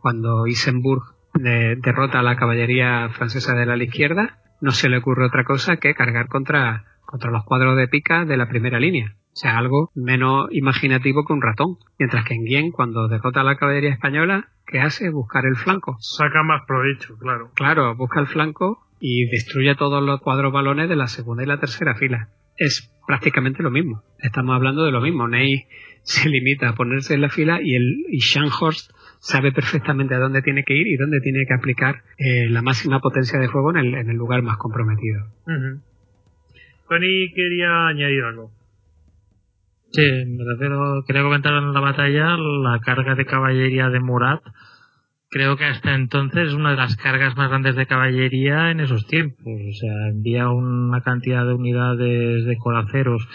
cuando Isenburg derrota a la caballería francesa de la izquierda, no se le ocurre otra cosa que cargar contra, contra los cuadros de pica de la primera línea. O sea, algo menos imaginativo que un ratón. Mientras que en Guien, cuando derrota a la caballería española, ¿qué hace? Buscar el flanco. Saca más provecho, claro. Claro, busca el flanco y destruye todos los cuadros balones de la segunda y la tercera fila. Es prácticamente lo mismo. Estamos hablando de lo mismo. Ney se limita a ponerse en la fila y el y sabe perfectamente a dónde tiene que ir y dónde tiene que aplicar eh, la máxima potencia de fuego en el, en el lugar más comprometido. Tony quería añadir algo. Sí, me refiero, quería comentar en la batalla la carga de caballería de Murat. Creo que hasta entonces es una de las cargas más grandes de caballería en esos tiempos. O sea, envía una cantidad de unidades de coraceros.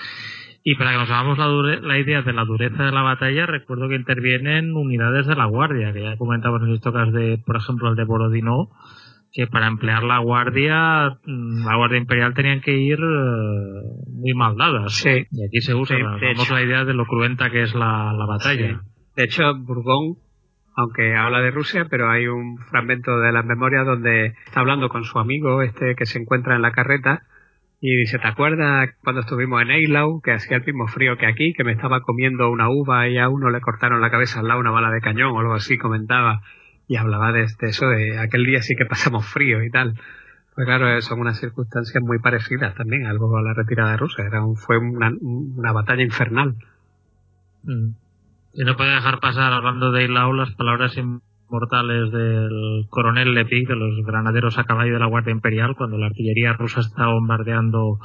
Y para que nos hagamos la, la idea de la dureza de la batalla, recuerdo que intervienen unidades de la Guardia, que ya comentamos en tocas de, por ejemplo, el de Borodino, que para emplear la guardia, mm, la guardia imperial tenían que ir eh, muy mal dadas. Sí. Y aquí se usa, la idea de lo cruenta que es la, batalla. De hecho, Bourgogne, aunque habla de Rusia, pero hay un fragmento de las memorias donde está hablando con su amigo, este que se encuentra en la carreta, y dice, ¿te acuerdas cuando estuvimos en Eilau, que hacía el mismo frío que aquí, que me estaba comiendo una uva y a uno le cortaron la cabeza al lado una bala de cañón o algo así, comentaba y hablaba de, eso, de aquel día sí que pasamos frío y tal. Pues claro, son unas circunstancias muy parecidas también, algo a la retirada rusa. Era un, fue una, una batalla infernal. Mm. Y no puede dejar pasar, hablando de Ilau, las palabras inmortales del coronel Lepic, de los granaderos a caballo de la Guardia Imperial, cuando la artillería rusa estaba bombardeando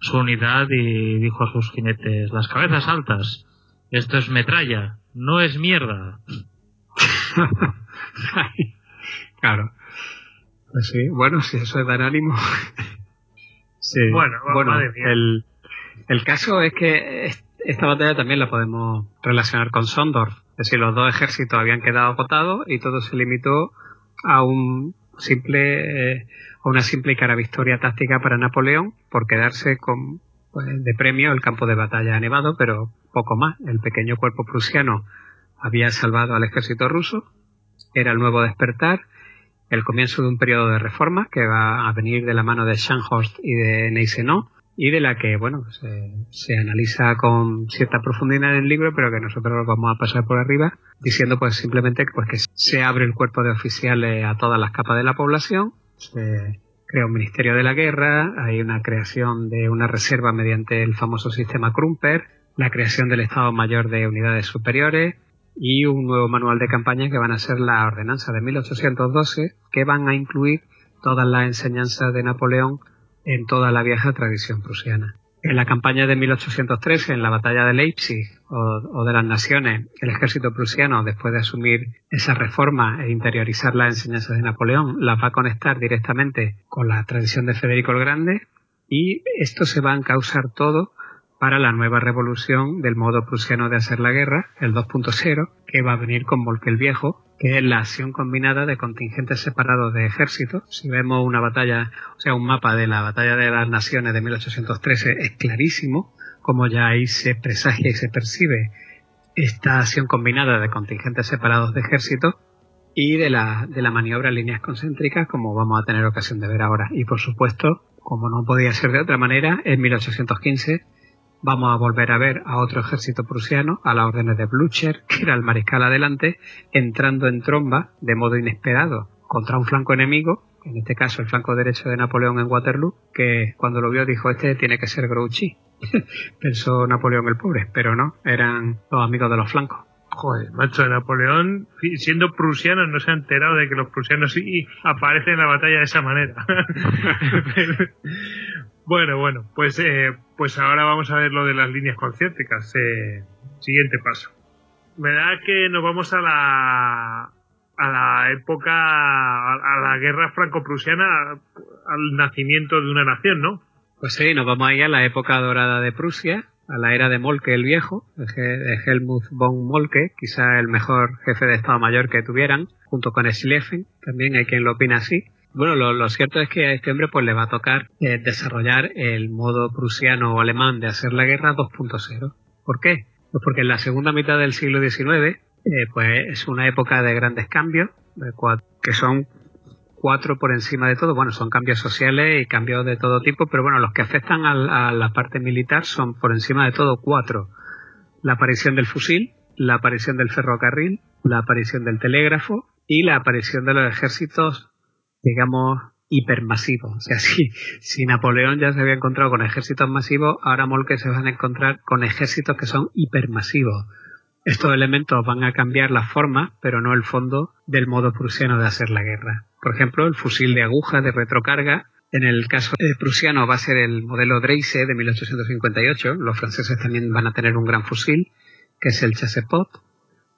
su unidad y dijo a sus jinetes, las cabezas altas, esto es metralla, no es mierda. claro. Pues sí, bueno, si eso es dar ánimo. sí. Bueno, bueno el, el caso es que esta batalla también la podemos relacionar con Sondor. Es decir, los dos ejércitos habían quedado agotados y todo se limitó a un simple eh, a una simple y cara victoria táctica para Napoleón por quedarse con pues, de premio el campo de batalla nevado, pero poco más. El pequeño cuerpo prusiano había salvado al ejército ruso, era el nuevo despertar, el comienzo de un periodo de reforma que va a venir de la mano de Scharnhorst y de Neisenau y de la que, bueno, se, analiza con cierta profundidad en el libro, pero que nosotros vamos a pasar por arriba, diciendo pues simplemente pues, que se abre el cuerpo de oficiales a todas las capas de la población, se crea un Ministerio de la Guerra, hay una creación de una reserva mediante el famoso sistema Krumper, la creación del Estado Mayor de Unidades Superiores, y un nuevo manual de campaña que van a ser la ordenanza de 1812 que van a incluir todas las enseñanzas de Napoleón en toda la vieja tradición prusiana. En la campaña de 1813, en la batalla de Leipzig o, de las Naciones, el ejército prusiano, después de asumir esa reforma e interiorizar las enseñanzas de Napoleón, las va a conectar directamente con la tradición de Federico el Grande y esto se va a causar todo para la nueva revolución del modo prusiano de hacer la guerra, el 2.0, que va a venir con Volque el Viejo, que es la acción combinada de contingentes separados de ejércitos. Si vemos una batalla, o sea, un mapa de la batalla de las naciones de 1813, es clarísimo, como ya ahí se presagia y se percibe esta acción combinada de contingentes separados de ejércitos y de la, de la maniobra en líneas concéntricas, como vamos a tener ocasión de ver ahora. Y por supuesto, como no podía ser de otra manera, en 1815 vamos a volver a ver a otro ejército prusiano, a las órdenes de Blücher, que era el mariscal adelante, entrando en tromba de modo inesperado contra un flanco enemigo, en este caso el flanco derecho de Napoleón en Waterloo, que cuando lo vio dijo, este tiene que ser Grouchy. Pensó Napoleón el pobre, pero no, eran los amigos de los flancos. Joder, macho, Napoleón, siendo prusiano, no se ha enterado de que los prusianos sí aparecen en la batalla de esa manera. Bueno, bueno, pues, eh, pues ahora vamos a ver lo de las líneas concéntricas. Eh, siguiente paso. Me da que nos vamos a la, a la época, a, la guerra franco-prusiana, al nacimiento de una nación, ¿no? Pues sí, nos vamos ahí a la época dorada de Prusia, a la era de Molke el Viejo, de Helmut von Molke, quizá el mejor jefe de Estado Mayor que tuvieran, junto con Schlieffen, también hay quien lo opina así. Bueno, lo, cierto es que a este hombre pues le va a tocar eh, desarrollar el modo prusiano o alemán de hacer la guerra 2.0. ¿Por qué? Pues porque en la segunda mitad del siglo XIX eh, pues es una época de grandes cambios, que son cuatro por encima de todo. Bueno, son cambios sociales y cambios de todo tipo, pero bueno, los que afectan a, a la parte militar son por encima de todo cuatro. La aparición del fusil, la aparición del ferrocarril, la aparición del telégrafo y la aparición de los ejércitos digamos, hipermasivo. O sea, si, Napoleón ya se había encontrado con ejércitos masivos, ahora Molke se van a encontrar con ejércitos que son hipermasivos. Estos elementos van a cambiar la forma, pero no el fondo, del modo prusiano de hacer la guerra. Por ejemplo, el fusil de aguja de retrocarga, en el caso prusiano va a ser el modelo Dreise de 1858. Los franceses también van a tener un gran fusil, que es el Chassepot.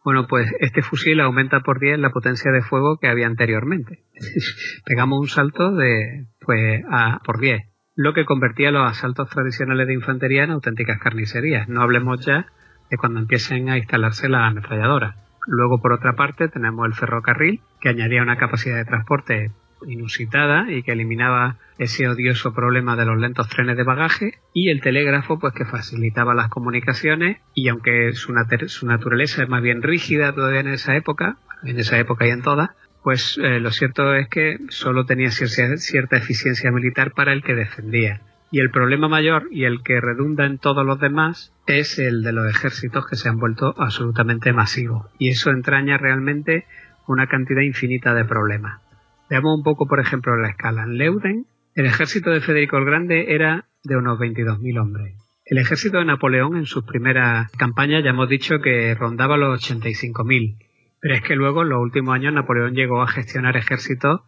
Bueno, pues este fusil aumenta por 10 la potencia de fuego que había anteriormente. Pegamos un salto de, pues, a por 10 lo que convertía los asaltos tradicionales de infantería en auténticas carnicerías. No hablemos ya de cuando empiecen a instalarse las ametralladoras. Luego, por otra parte, tenemos el ferrocarril, que añadía una capacidad de transporte inusitada y que eliminaba ese odioso problema de los lentos trenes de bagaje y el telégrafo pues que facilitaba las comunicaciones y aunque su, naturaleza es más bien rígida todavía en esa época, en esa época y en todas, pues eh, lo cierto es que solo tenía cierta eficiencia militar para el que defendía. Y el problema mayor y el que redunda en todos los demás es el de los ejércitos que se han vuelto absolutamente masivos. Y eso entraña realmente una cantidad infinita de problemas. Veamos un poco, por ejemplo, la escala. En Leuden, el ejército de Federico el Grande era de unos 22.000 hombres. El ejército de Napoleón en sus primeras campañas ya hemos dicho que rondaba los 85.000 pero es que luego en los últimos años Napoleón llegó a gestionar ejércitos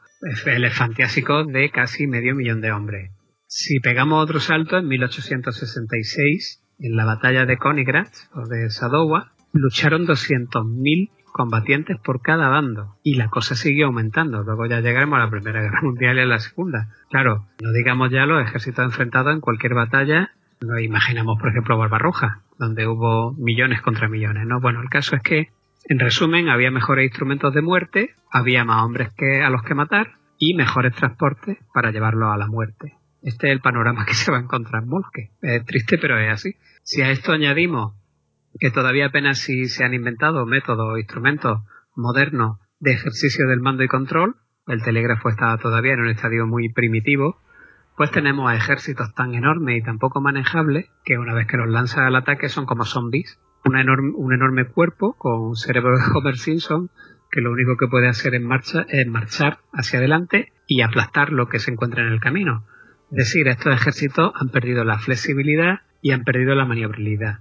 elefantiásicos de casi medio millón de hombres. Si pegamos otro salto, en 1866, en la batalla de Königgrätz o de Sadowa, lucharon 200.000 combatientes por cada bando y la cosa siguió aumentando. Luego ya llegaremos a la Primera Guerra Mundial y a la Segunda. Claro, no digamos ya los ejércitos enfrentados en cualquier batalla. No imaginamos, por ejemplo, Barbarroja, donde hubo millones contra millones. ¿no? Bueno, el caso es que en resumen, había mejores instrumentos de muerte, había más hombres que a los que matar y mejores transportes para llevarlos a la muerte. Este es el panorama que se va a encontrar en Molke. Es triste, pero es así. Si a esto añadimos que todavía apenas si se han inventado métodos o instrumentos modernos de ejercicio del mando y control, el telégrafo está todavía en un estadio muy primitivo, pues tenemos a ejércitos tan enormes y tan poco manejables que una vez que los lanzan al ataque son como zombies un enorme cuerpo con un cerebro de Homer Simpson que lo único que puede hacer en marcha es marchar hacia adelante y aplastar lo que se encuentra en el camino. Es decir, estos ejércitos han perdido la flexibilidad y han perdido la maniobrabilidad,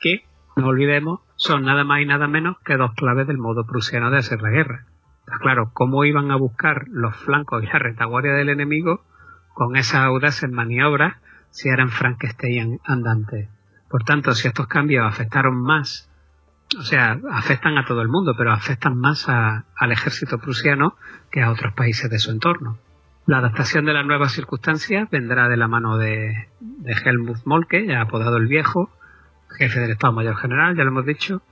que, no olvidemos, son nada más y nada menos que dos claves del modo prusiano de hacer la guerra. claro, ¿cómo iban a buscar los flancos y la retaguardia del enemigo con esas audaces maniobras si eran Frankenstein andantes? Por tanto, si estos cambios afectaron más, o sea, afectan a todo el mundo, pero afectan más al ejército prusiano que a otros países de su entorno. La adaptación de las nuevas circunstancias vendrá de la mano de, Helmut Molke, apodado el Viejo, jefe del Estado Mayor General, ya lo hemos dicho,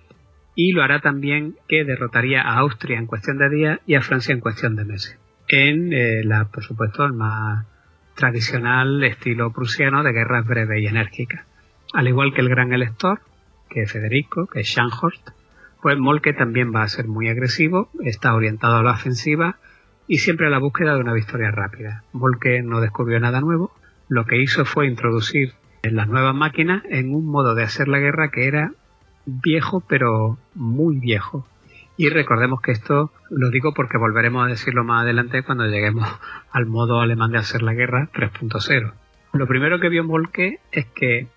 y lo hará también que derrotaría a Austria en cuestión de días y a Francia en cuestión de meses. En eh, la, por supuesto, el más tradicional estilo prusiano de guerras breves y enérgicas. Al igual que el gran elector, que es Federico, que es Scharnhorst, pues Molke también va a ser muy agresivo, está orientado a la ofensiva y siempre a la búsqueda de una victoria rápida. Molke no descubrió nada nuevo, lo que hizo fue introducir las nuevas máquinas en un modo de hacer la guerra que era viejo pero muy viejo. Y recordemos que esto lo digo porque volveremos a decirlo más adelante cuando lleguemos al modo alemán de hacer la guerra 3.0. Lo primero que vio Molke es que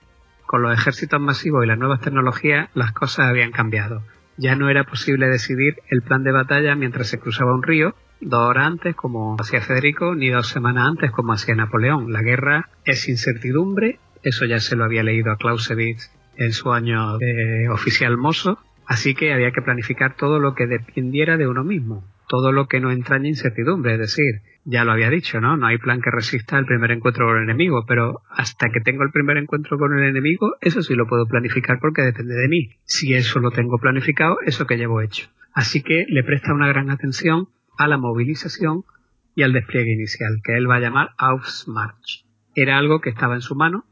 con los ejércitos masivos y las nuevas tecnologías, las cosas habían cambiado. Ya no era posible decidir el plan de batalla mientras se cruzaba un río, dos horas antes como hacía Federico, ni dos semanas antes como hacía Napoleón. La guerra es incertidumbre, eso ya se lo había leído a Clausewitz en su año de oficial mozo, así que había que planificar todo lo que dependiera de uno mismo, todo lo que no entraña incertidumbre, es decir, ya lo había dicho, ¿no? No hay plan que resista el primer encuentro con el enemigo, pero hasta que tengo el primer encuentro con el enemigo, eso sí lo puedo planificar porque depende de mí. Si eso lo tengo planificado, eso que llevo hecho. Así que le presta una gran atención a la movilización y al despliegue inicial, que él va a llamar Aufmarsch. Era algo que estaba en su mano,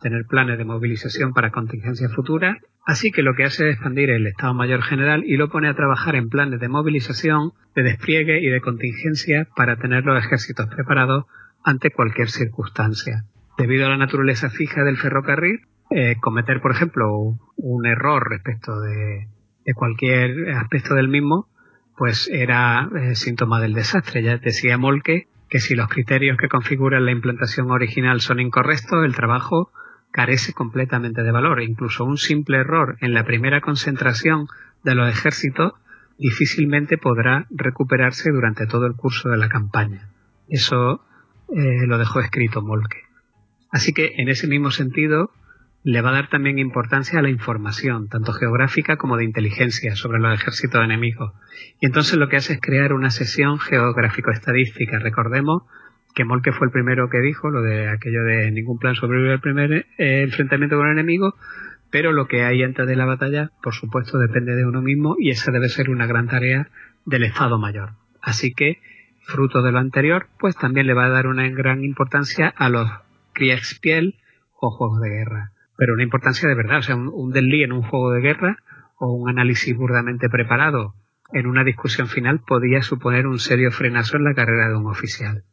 tener planes de movilización para contingencias futuras Así que lo que hace es expandir el Estado Mayor General y lo pone a trabajar en planes de movilización, de despliegue y de contingencia para tener los ejércitos preparados ante cualquier circunstancia. Debido a la naturaleza fija del ferrocarril, eh, cometer, por ejemplo, un error respecto de, cualquier aspecto del mismo, pues era eh, síntoma del desastre. Ya decía Molke que si los criterios que configuran la implantación original son incorrectos, el trabajo carece completamente de valor. Incluso un simple error en la primera concentración de los ejércitos difícilmente podrá recuperarse durante todo el curso de la campaña. Eso eh, lo dejó escrito Molke. Así que en ese mismo sentido le va a dar también importancia a la información, tanto geográfica como de inteligencia, sobre los ejércitos enemigos. Y entonces lo que hace es crear una sesión geográfico-estadística. Recordemos que Molke fue el primero que dijo lo de aquello de ningún plan sobrevive al primer eh, enfrentamiento con el enemigo, pero lo que hay antes de la batalla, por supuesto, depende de uno mismo y esa debe ser una gran tarea del Estado Mayor. Así que, fruto de lo anterior, pues también le va a dar una gran importancia a los Kriegspiel o juegos de guerra. Pero una importancia de verdad, o sea, un, un en un juego de guerra o un análisis burdamente preparado en una discusión final podía suponer un serio frenazo en la carrera de un oficial.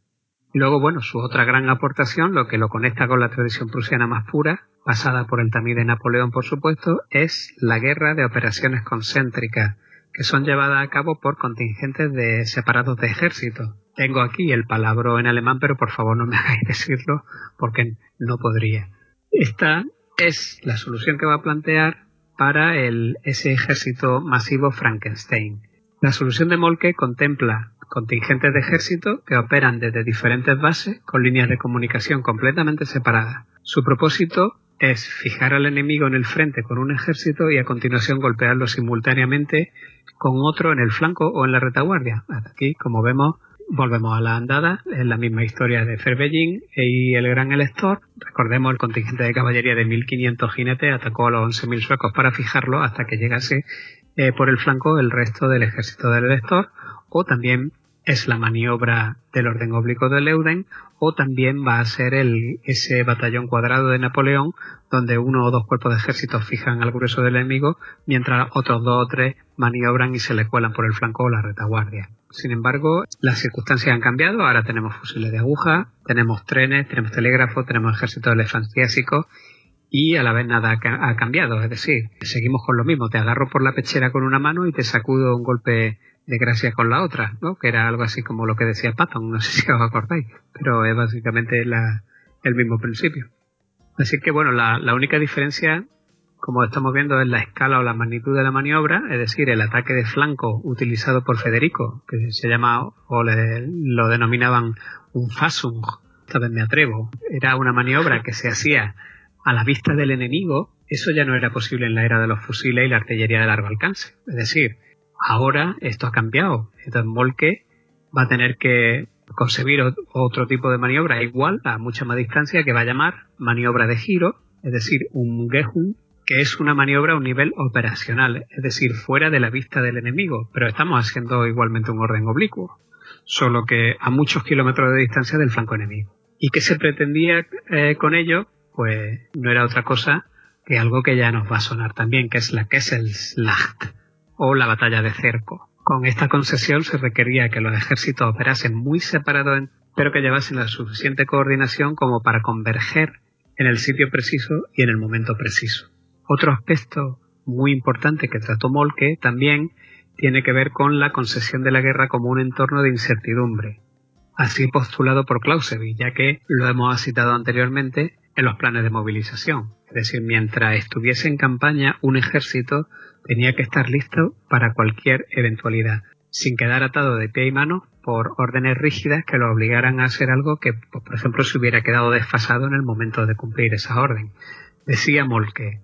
Luego, bueno, su otra gran aportación, lo que lo conecta con la tradición prusiana más pura, pasada por el tamiz de Napoleón, por supuesto, es la guerra de operaciones concéntricas, que son llevadas a cabo por contingentes de separados de ejército. Tengo aquí el palabra en alemán, pero por favor no me hagáis decirlo porque no podría. Esta es la solución que va a plantear para el, ese ejército masivo Frankenstein. La solución de Molke contempla contingentes de ejército que operan desde diferentes bases con líneas de comunicación completamente separadas. Su propósito es fijar al enemigo en el frente con un ejército y a continuación golpearlo simultáneamente con otro en el flanco o en la retaguardia. Aquí, como vemos, volvemos a la andada, es la misma historia de Ferbellín y el gran elector. Recordemos el contingente de caballería de 1500 jinetes atacó a los 11.000 suecos para fijarlo hasta que llegase eh, por el flanco el resto del ejército del elector o también es la maniobra del orden oblicuo de Leuden, o también va a ser el, ese batallón cuadrado de Napoleón, donde uno o dos cuerpos de ejército fijan al grueso del enemigo, mientras otros dos o tres maniobran y se le cuelan por el flanco o la retaguardia. Sin embargo, las circunstancias han cambiado, ahora tenemos fusiles de aguja, tenemos trenes, tenemos telégrafos, tenemos ejércitos elefantiásicos y a la vez nada ha cambiado, es decir, seguimos con lo mismo, te agarro por la pechera con una mano y te sacudo un golpe de gracia con la otra, ¿no? Que era algo así como lo que decía Patton, no sé si os acordáis, pero es básicamente la, el mismo principio. Así que bueno, la, la única diferencia, como estamos viendo, es la escala o la magnitud de la maniobra, es decir, el ataque de flanco utilizado por Federico, que se llama, o le, lo denominaban un Fassung, esta vez me atrevo, era una maniobra que se hacía a la vista del enemigo, eso ya no era posible en la era de los fusiles y la artillería de largo alcance. Es decir, Ahora esto ha cambiado. Entonces Molke va a tener que concebir otro tipo de maniobra igual a mucha más distancia que va a llamar maniobra de giro, es decir, un Gehun, que es una maniobra a un nivel operacional, es decir, fuera de la vista del enemigo, pero estamos haciendo igualmente un orden oblicuo, solo que a muchos kilómetros de distancia del flanco enemigo. ¿Y qué se pretendía eh, con ello? Pues no era otra cosa que algo que ya nos va a sonar también, que es la Kesselslacht o la batalla de cerco. Con esta concesión se requería que los ejércitos operasen muy separados, pero que llevasen la suficiente coordinación como para converger en el sitio preciso y en el momento preciso. Otro aspecto muy importante que trató Molke también tiene que ver con la concesión de la guerra como un entorno de incertidumbre, así postulado por Clausewitz, ya que lo hemos citado anteriormente en los planes de movilización. Es decir, mientras estuviese en campaña, un ejército tenía que estar listo para cualquier eventualidad, sin quedar atado de pie y mano por órdenes rígidas que lo obligaran a hacer algo que, pues, por ejemplo, se hubiera quedado desfasado en el momento de cumplir esa orden. Decía Molke,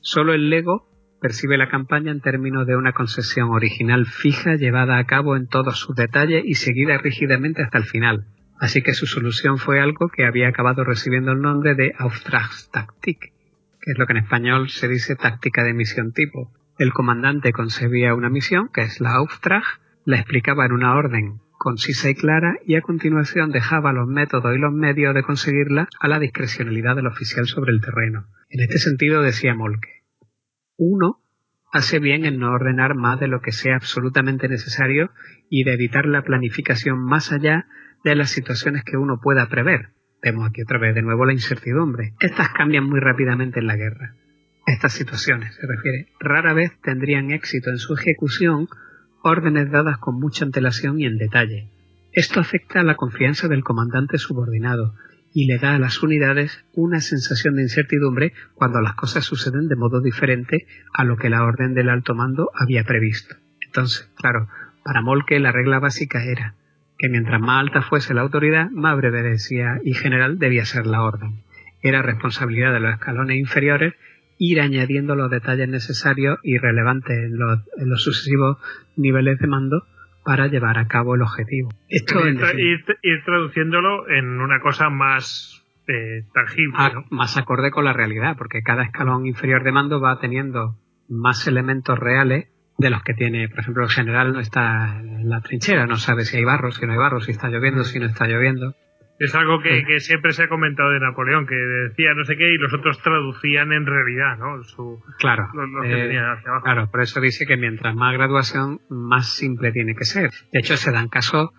solo el Lego percibe la campaña en términos de una concesión original fija llevada a cabo en todos sus detalles y seguida rígidamente hasta el final. Así que su solución fue algo que había acabado recibiendo el nombre de Auftragstaktik, que es lo que en español se dice táctica de misión tipo, el comandante concebía una misión, que es la Auftrag, la explicaba en una orden concisa y clara y a continuación dejaba los métodos y los medios de conseguirla a la discrecionalidad del oficial sobre el terreno. En este sentido decía Molke, uno hace bien en no ordenar más de lo que sea absolutamente necesario y de evitar la planificación más allá de las situaciones que uno pueda prever. Vemos aquí otra vez de nuevo la incertidumbre. Estas cambian muy rápidamente en la guerra estas situaciones, se refiere, rara vez tendrían éxito en su ejecución órdenes dadas con mucha antelación y en detalle. Esto afecta a la confianza del comandante subordinado y le da a las unidades una sensación de incertidumbre cuando las cosas suceden de modo diferente a lo que la orden del alto mando había previsto. Entonces, claro, para Molke la regla básica era que mientras más alta fuese la autoridad, más breve decía y general debía ser la orden. Era responsabilidad de los escalones inferiores ir añadiendo los detalles necesarios y relevantes en los, en los sucesivos niveles de mando para llevar a cabo el objetivo. Esto ir, ir, ir traduciéndolo en una cosa más eh, tangible. Ah, más acorde con la realidad, porque cada escalón inferior de mando va teniendo más elementos reales de los que tiene, por ejemplo, el general no está en la trinchera, no sabe si hay barro, si no hay barro, si está lloviendo, si no está lloviendo. Es algo que, que, siempre se ha comentado de Napoleón, que decía no sé qué y los otros traducían en realidad, ¿no? Su, claro. eh, claro, por eso dice que mientras más graduación, más simple tiene que ser. De hecho, se dan casos,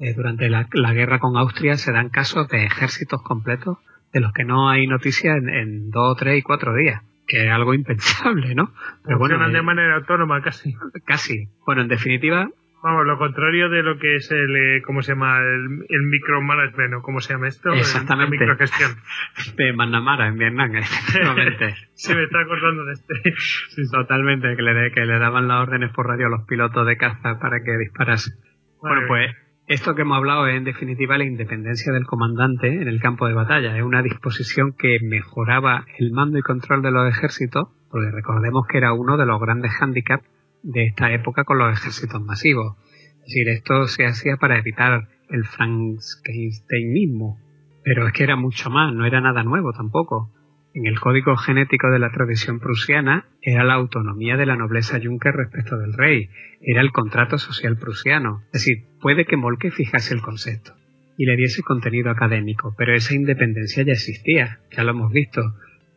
eh, durante la, la, guerra con Austria, se dan casos de ejércitos completos de los que no hay noticia en, en dos, tres y cuatro días que es algo impensable, ¿no? Pero Funcionan bueno, de manera autónoma casi. Casi. Bueno, en definitiva, Vamos, lo contrario de lo que es el, eh, ¿cómo se llama? El, el micromanagement, ¿o cómo se llama esto? Exactamente. La microgestión. De Manamara, en Vietnam, efectivamente. Se me está acordando de este. Sí, totalmente, que le, que le daban las órdenes por radio a los pilotos de caza para que disparasen. Bueno, pues esto que hemos hablado es en definitiva la independencia del comandante en el campo de batalla. Es una disposición que mejoraba el mando y control de los ejércitos, porque recordemos que era uno de los grandes hándicaps de esta época con los ejércitos masivos. Es decir, esto se hacía para evitar el frankensteinismo, pero es que era mucho más, no era nada nuevo tampoco. En el código genético de la tradición prusiana era la autonomía de la nobleza Junker respecto del rey, era el contrato social prusiano. Es decir, puede que Molke fijase el concepto y le diese contenido académico, pero esa independencia ya existía, ya lo hemos visto,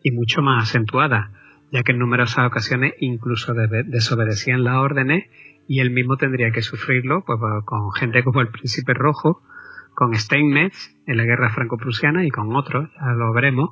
y mucho más acentuada, ya que en numerosas ocasiones incluso desobedecían las órdenes y él mismo tendría que sufrirlo pues, con gente como el Príncipe Rojo, con Steinmetz en la guerra franco-prusiana y con otros, ya lo veremos.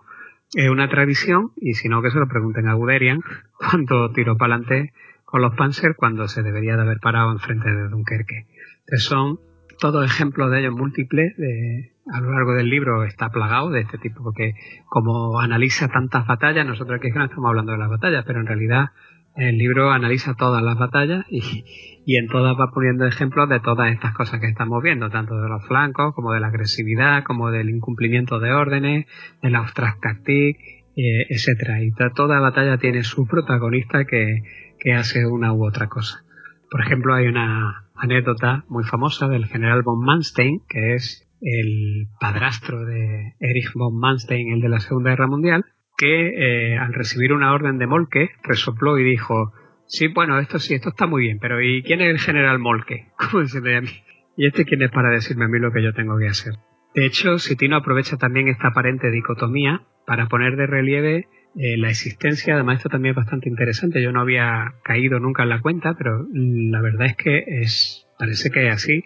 Es una tradición, y si no que se lo pregunten a Guderian, cuando tiró para adelante con los Panzer cuando se debería de haber parado enfrente de Dunkerque. Entonces son todos ejemplos de ellos múltiples de, a lo largo del libro está plagado de este tipo, porque como analiza tantas batallas, nosotros aquí no estamos hablando de las batallas, pero en realidad el libro analiza todas las batallas y, y en todas va poniendo ejemplos de todas estas cosas que estamos viendo, tanto de los flancos, como de la agresividad, como del incumplimiento de órdenes, de la Taktik, eh, etcétera. Y toda batalla tiene su protagonista que, que hace una u otra cosa. Por ejemplo, hay una anécdota muy famosa del general von Manstein, que es el padrastro de Erich von Manstein, el de la Segunda Guerra Mundial, que eh, al recibir una orden de Molke resopló y dijo, sí, bueno, esto sí, esto está muy bien, pero ¿y quién es el general Molke? ¿Cómo a mí? ¿Y este quién es para decirme a mí lo que yo tengo que hacer? De hecho, Sitino aprovecha también esta aparente dicotomía para poner de relieve eh, la existencia, además esto también es bastante interesante, yo no había caído nunca en la cuenta, pero la verdad es que es, parece que es así,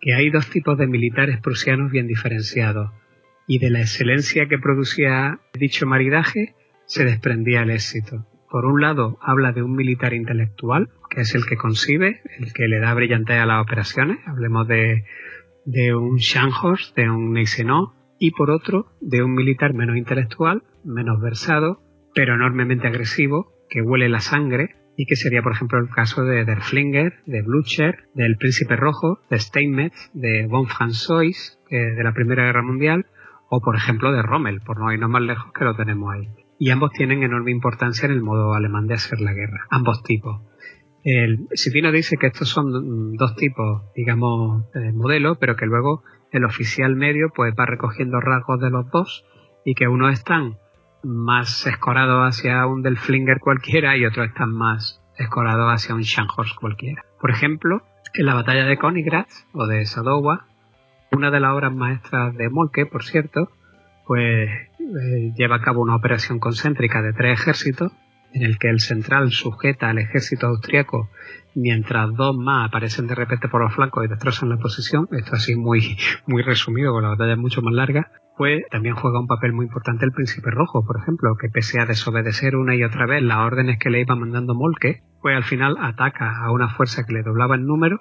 que hay dos tipos de militares prusianos bien diferenciados, y de la excelencia que producía dicho maridaje se desprendía el éxito. Por un lado, habla de un militar intelectual, que es el que concibe, el que le da brillantez a las operaciones, hablemos de, de un Scharnhorst, de un Gneisenau, y por otro, de un militar menos intelectual, menos versado, pero enormemente agresivo, que huele la sangre, y que sería, por ejemplo, el caso de Derflinger, de Blucher, del Príncipe Rojo, de Steinmetz, de von Franzois, de la Primera Guerra Mundial, o por ejemplo de Rommel, por no irnos más lejos que lo tenemos ahí. Y ambos tienen enorme importancia en el modo alemán de hacer la guerra, ambos tipos. El Sipino dice que estos son dos tipos, digamos, de modelo, pero que luego el oficial medio pues va recogiendo rasgos de los dos y que unos están más escorado hacia un del Flinger cualquiera y otros están más escorados hacia un Scharnhorst cualquiera. Por ejemplo, en la batalla de Königgrätz o de Sadowa, una de las obras maestras de Molke, por cierto, pues eh, lleva a cabo una operación concéntrica de tres ejércitos en el que el central sujeta al ejército austriaco mientras dos más aparecen de repente por los flancos y destrozan la posición, esto así muy, muy resumido, porque la batalla es mucho más larga, pues también juega un papel muy importante el príncipe rojo, por ejemplo, que pese a desobedecer una y otra vez las órdenes que le iba mandando Molke, pues al final ataca a una fuerza que le doblaba el número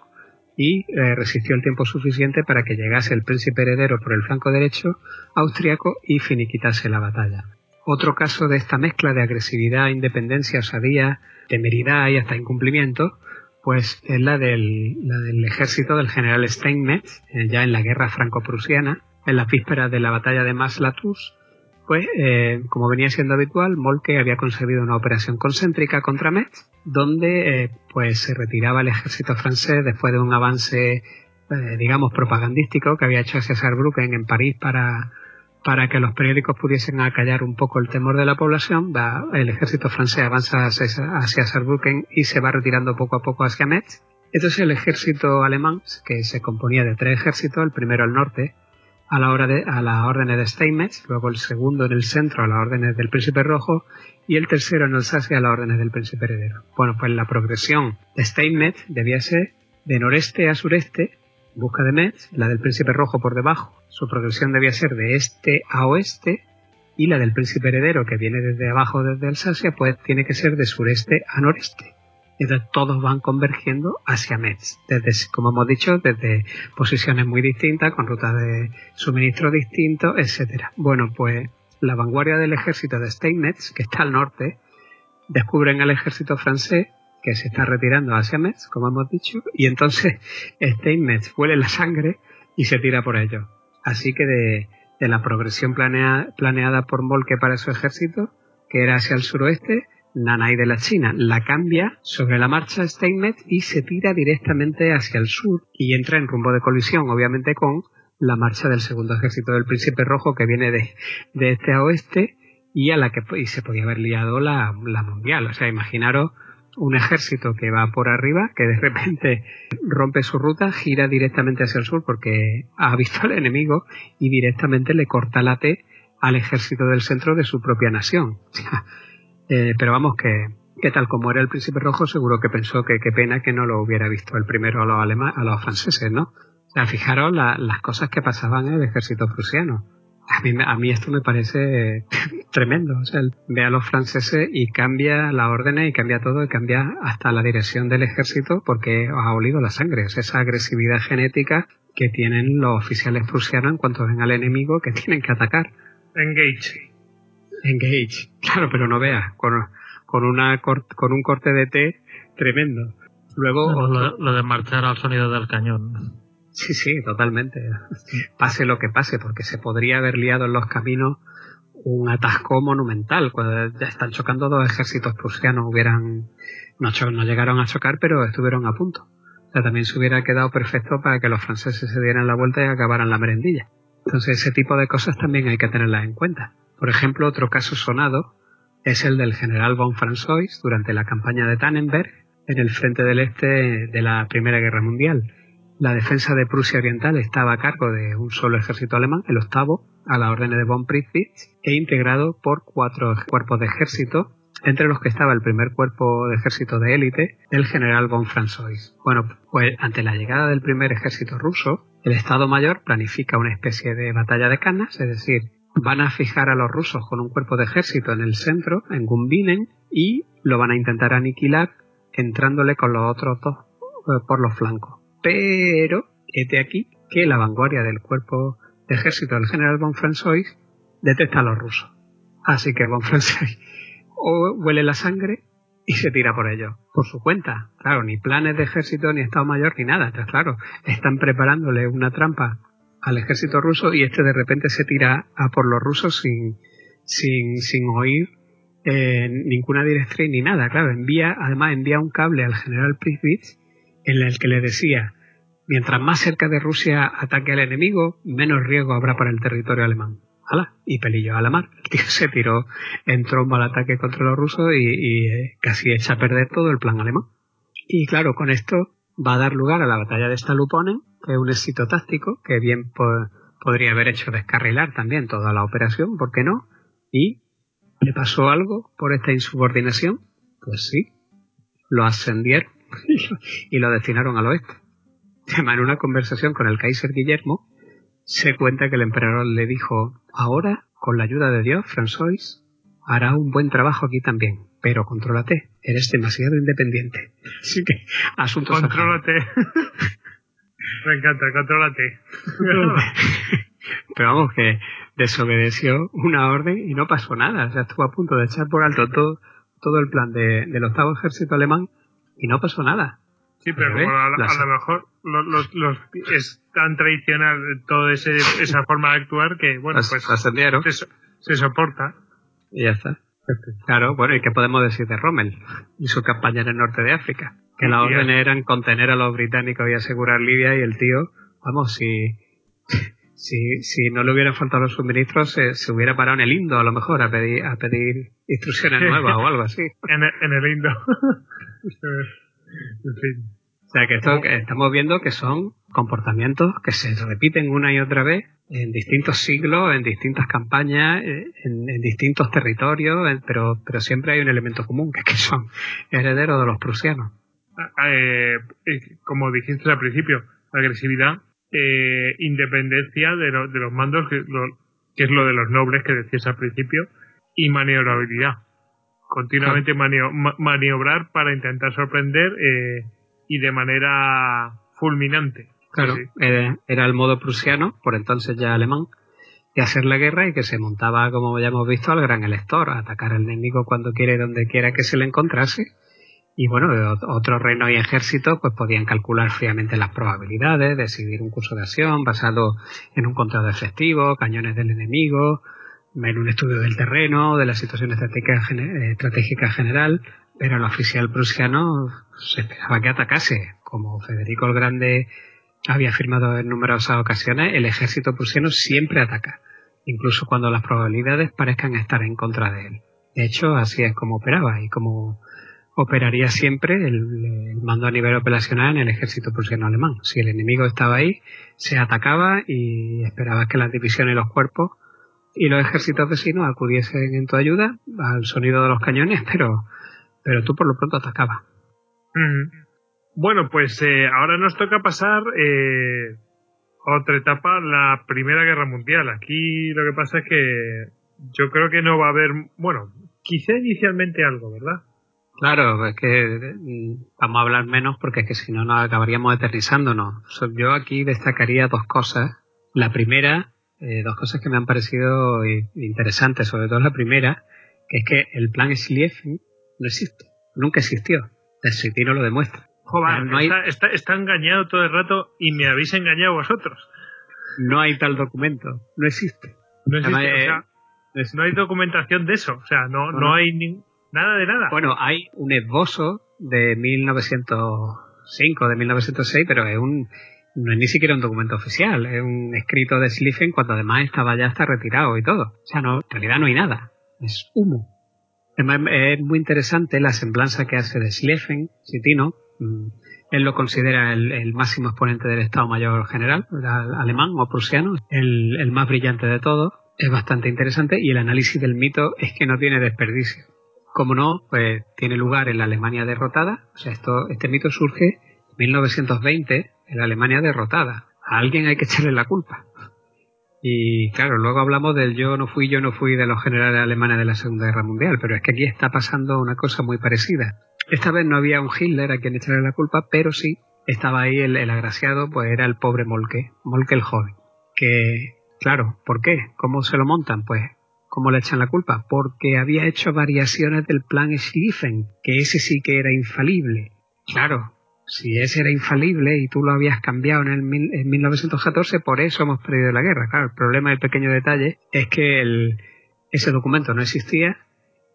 y eh, resistió el tiempo suficiente para que llegase el príncipe heredero por el flanco derecho austriaco y finiquitase la batalla. Otro caso de esta mezcla de agresividad, independencia, osadía, temeridad y hasta incumplimiento, pues es la del, ejército del general Steinmetz, eh, ya en la guerra franco-prusiana, en las vísperas de la batalla de Maslatus, pues, eh, como venía siendo habitual, Molke había conseguido una operación concéntrica contra Metz, donde eh, pues se retiraba el ejército francés después de un avance, eh, digamos, propagandístico que había hecho hacia Saarbrücken en París para, para que los periódicos pudiesen acallar un poco el temor de la población. Va, el ejército francés avanza hacia, Saarbrücken y se va retirando poco a poco hacia Metz. Entonces el ejército alemán, que se componía de tres ejércitos, el primero al norte, a la hora de, a las órdenes de Steinmetz, luego el segundo en el centro a las órdenes del príncipe rojo y el tercero en Alsacia a las órdenes del príncipe heredero. Bueno, pues la progresión de Steinmetz debía ser de noreste a sureste, busca de Metz, la del príncipe rojo por debajo. Su progresión debía ser de este a oeste y la del príncipe heredero que viene desde abajo desde Alsacia pues tiene que ser de sureste a noreste. Entonces todos van convergiendo hacia Metz, desde, como hemos dicho, desde posiciones muy distintas, con rutas de suministro distintos, etcétera. Bueno, pues la vanguardia del ejército de Steinmetz, que está al norte, descubren al ejército francés que se está retirando hacia Metz, como hemos dicho, y entonces Steinmetz huele la sangre y se tira por ellos. Así que de, la progresión planeada por Molke para su ejército, que era hacia el suroeste, Nanay de la China la cambia sobre la marcha Steinmetz y se tira directamente hacia el sur y entra en rumbo de colisión, obviamente con la marcha del segundo ejército del Príncipe Rojo que viene de, de este a oeste y a la que y se podía haber liado la, la mundial. O sea, imaginaros un ejército que va por arriba, que de repente rompe su ruta, gira directamente hacia el sur porque ha visto al enemigo y directamente le corta la T al ejército del centro de su propia nación. Eh, pero vamos, que, que tal como era el príncipe rojo, seguro que pensó que qué pena que no lo hubiera visto el primero a los, alemanes, a los franceses, ¿no? O sea, fijaros las cosas que pasaban en el ejército prusiano. A mí, a mí esto me parece tremendo. O sea, ve a los franceses y cambia la orden y cambia todo y cambia hasta la dirección del ejército porque ha olido la sangre. Es esa agresividad genética que tienen los oficiales prusianos en cuanto ven al enemigo que tienen que atacar. Engage. Engage. Claro, pero no veas, con, con, una, con un corte de té tremendo. Luego. lo, de marchar al sonido del cañón. Sí, sí, totalmente. Pase lo que pase, porque se podría haber liado en los caminos un atasco monumental. Cuando ya están chocando dos ejércitos prusianos, hubieran. No, no llegaron a chocar, pero estuvieron a punto. O sea, también se hubiera quedado perfecto para que los franceses se dieran la vuelta y acabaran la merendilla. Entonces, ese tipo de cosas también hay que tenerlas en cuenta. Por ejemplo, otro caso sonado es el del general von François durante la campaña de Tannenberg en el frente del este de la Primera Guerra Mundial. La defensa de Prusia Oriental estaba a cargo de un solo ejército alemán, el octavo, a la orden de von Prittwitz, e integrado por cuatro cuerpos de ejército, entre los que estaba el primer cuerpo de ejército de élite, el general von François. Bueno, pues ante la llegada del primer ejército ruso, el Estado Mayor planifica una especie de batalla de canas, es decir, van a fijar a los rusos con un cuerpo de ejército en el centro, en Gumbinen, y lo van a intentar aniquilar entrándole con los otros dos eh, por los flancos. Pero, este aquí que la vanguardia del cuerpo ejército del general von François detecta a los rusos. Así que von François huele la sangre y se tira por ellos, por su cuenta. Claro, ni planes de ejército, ni Estado Mayor, ni nada. Entonces, claro, están preparándole una trampa al ejército ruso y este de repente se tira a por los rusos sin, sin, sin oír eh, ninguna directriz ni nada. Claro, envía, además envía un cable al general Pripyat en el que le decía, mientras más cerca de Rusia ataque al enemigo, menos riesgo habrá para el territorio alemán. ¡Hala! Y pelillo a la mar. El tío se tiró en tromba al ataque contra los rusos y, eh, casi echa a perder todo el plan alemán. Y claro, con esto va a dar lugar a la batalla de Staluponen, que es un éxito táctico que bien podría haber hecho descarrilar también toda la operación, ¿por qué no? Y le pasó algo por esta insubordinación, pues sí, lo ascendieron y lo destinaron al oeste. En una conversación con el Kaiser Guillermo, se cuenta que el emperador le dijo, ahora, con la ayuda de Dios, François hará un buen trabajo aquí también, pero contrólate, eres demasiado independiente. Así que, asunto Contrólate. Me encanta, contrólate. Pero vamos, que desobedeció una orden y no pasó nada. O sea, estuvo a punto de echar por alto todo, todo el plan de, del octavo ejército alemán y no pasó nada. Sí, pero como a, lo mejor los, los, es tan tradicional toda esa forma de actuar que, bueno, pues se, se, soporta. Y ya está. Claro, bueno, ¿y qué podemos decir de Rommel y su campaña en el norte de África? Que la orden eran contener a los británicos y asegurar Libia y el tío, vamos, si, si, si no le hubieran faltado los suministros, se, hubiera parado en el Indo a lo mejor a pedir, a pedir instrucciones nuevas o algo así. En el, en el Indo. O sea que esto que estamos viendo que son comportamientos que se repiten una y otra vez en distintos siglos, en distintas campañas, eh, en, distintos territorios, pero, pero siempre hay un elemento común, que, que son herederos de los prusianos. Ah, eh, eh, como dijiste al principio, agresividad, independencia de, de, los mandos, que, que, es lo de los nobles que decías al principio, y maniobrabilidad continuamente maniobrar para intentar sorprender eh, y de manera fulminante. Claro, era, el modo prusiano, por entonces ya alemán, de hacer la guerra y que se montaba, como ya hemos visto, al gran elector, a atacar al enemigo cuando quiera y donde quiera que se le encontrase. Y bueno, otros reinos y ejércitos pues podían calcular fríamente las probabilidades, decidir un curso de acción basado en un conteo de efectivos, cañones del enemigo, en un estudio del terreno, de la situación estratégica, estratégica general, pero el oficial prusiano se esperaba que atacase. Como Federico el Grande había afirmado en numerosas ocasiones, el ejército prusiano siempre ataca, incluso cuando las probabilidades parezcan estar en contra de él. De hecho, así es como operaba y como operaría siempre el, el, mando a nivel operacional en el ejército prusiano alemán. Si el enemigo estaba ahí, se atacaba y esperaba que las divisiones y los cuerpos y los ejércitos vecinos acudiesen en tu ayuda al sonido de los cañones, pero, pero tú por lo pronto atacabas. Bueno, pues eh, ahora nos toca pasar eh, otra etapa, la Primera Guerra Mundial. Aquí lo que pasa es que yo creo que no va a haber, bueno, quizá inicialmente algo, ¿verdad? Claro, es que mm, vamos a hablar menos porque es que si no nos acabaríamos eternizándonos. Yo aquí destacaría dos cosas. La primera eh, dos cosas que me han parecido interesantes, sobre todo la primera, que es que el plan Schlieffen no existe, nunca existió. El no lo demuestra. Joder, no está, engañado todo el rato y me habéis engañado vosotros. No hay tal documento, no existe. No existe, no hay documentación de eso, o sea, no, no, hay nada de nada. Bueno, hay un esbozo de 1905, de 1906, pero es un, no es ni siquiera un documento oficial, es un escrito de Schlieffen cuando además estaba ya hasta retirado y todo. O sea, no, en realidad no hay nada, es humo. Además, es muy interesante la semblanza que hace de Schlieffen, Citino. Mm, él lo considera el, máximo exponente del Estado Mayor General, alemán o prusiano, el, el más brillante de todos. Es bastante interesante y el análisis del mito es que no tiene desperdicio. Como no, pues tiene lugar en la Alemania derrotada. O sea, esto, este mito surge en 1920 en la Alemania derrotada. A alguien hay que echarle la culpa. Y claro, luego hablamos del yo no fui, yo no fui de los generales alemanes de la Segunda Guerra Mundial, pero es que aquí está pasando una cosa muy parecida. Esta vez no había un Hitler a quien echarle la culpa, pero sí estaba ahí el, agraciado, pues era el pobre Molke, Molke el joven. Que, claro, ¿por qué? ¿Cómo se lo montan? Pues, ¿cómo le echan la culpa? Porque había hecho variaciones del plan Schlieffen, que ese sí que era infalible. Claro, si ese era infalible y tú lo habías cambiado en, el 1914, por eso hemos perdido la guerra. Claro, el problema del pequeño detalle es que el, ese documento no existía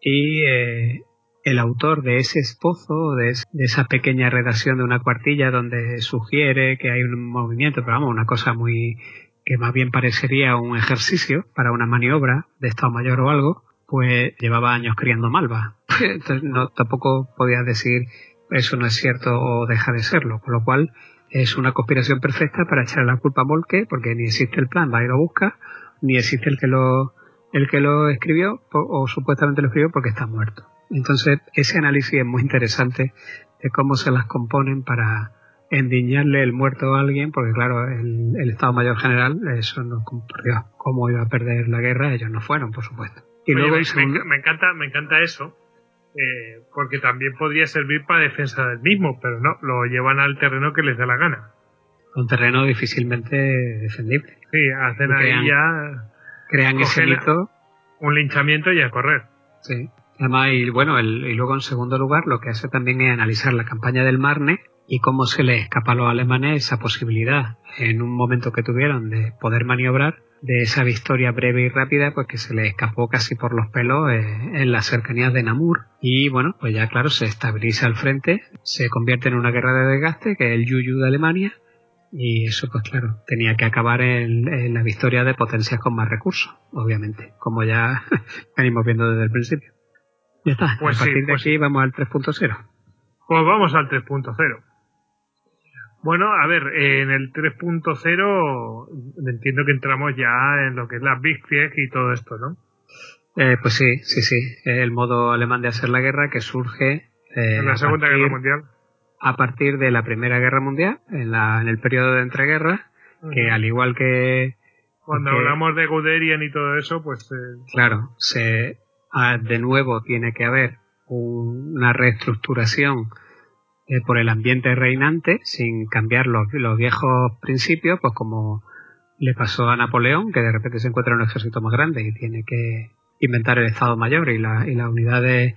y eh, el autor de ese esposo, de, esa pequeña redacción de una cuartilla donde sugiere que hay un movimiento, pero vamos, una cosa muy que más bien parecería un ejercicio para una maniobra de Estado Mayor o algo, pues llevaba años criando malva. Entonces no tampoco podía decir eso no es cierto o deja de serlo, con lo cual es una conspiración perfecta para echarle la culpa a Molke, porque ni existe el plan, va y lo busca, ni existe el que lo, el que lo escribió, o, supuestamente lo escribió porque está muerto. Entonces, ese análisis es muy interesante de cómo se las componen para endiñarle el muerto a alguien, porque claro, el, Estado Mayor General, eso no ocurrió. ¿Cómo iba a perder la guerra? Ellos no fueron, por supuesto. Y luego me, encanta, me encanta eso, eh, porque también podría servir para defensa del mismo, pero no, lo llevan al terreno que les da la gana. un terreno difícilmente defendible. Sí, hacen ahí ya. Crean ese mito. Un linchamiento y a correr. Sí. Además, y bueno, el, y luego en segundo lugar, lo que hace también es analizar la campaña del Marne y cómo se les escapa a los alemanes esa posibilidad en un momento que tuvieron de poder maniobrar de esa victoria breve y rápida pues que se les escapó casi por los pelos eh, en las cercanías de Namur. Y bueno pues ya claro se estabiliza el frente se convierte en una guerra de desgaste que es el Yuyu de Alemania y eso pues claro tenía que acabar en, la victoria de potencias con más recursos obviamente como ya venimos viendo desde el principio. Ya está pues a partir de pues aquí vamos al 3.0 pues vamos al 3.0 bueno, a ver, en el 3.0 entiendo que entramos ya en lo que es la Big Fieg y todo esto, ¿no? Eh, pues sí, sí, sí. El modo alemán de hacer la guerra que surge. Eh, en la Segunda Guerra Mundial. A partir de la Primera Guerra Mundial, en, la, en el periodo de entreguerras, que al igual que. Cuando hablamos de Guderian y todo eso, pues. Eh, claro, se, ah, de nuevo tiene que haber una reestructuración eh, por el ambiente reinante sin cambiar los, los, viejos principios, pues como le pasó a Napoleón, que de repente se encuentra en un ejército más grande y tiene que inventar el Estado Mayor y, la, y las unidades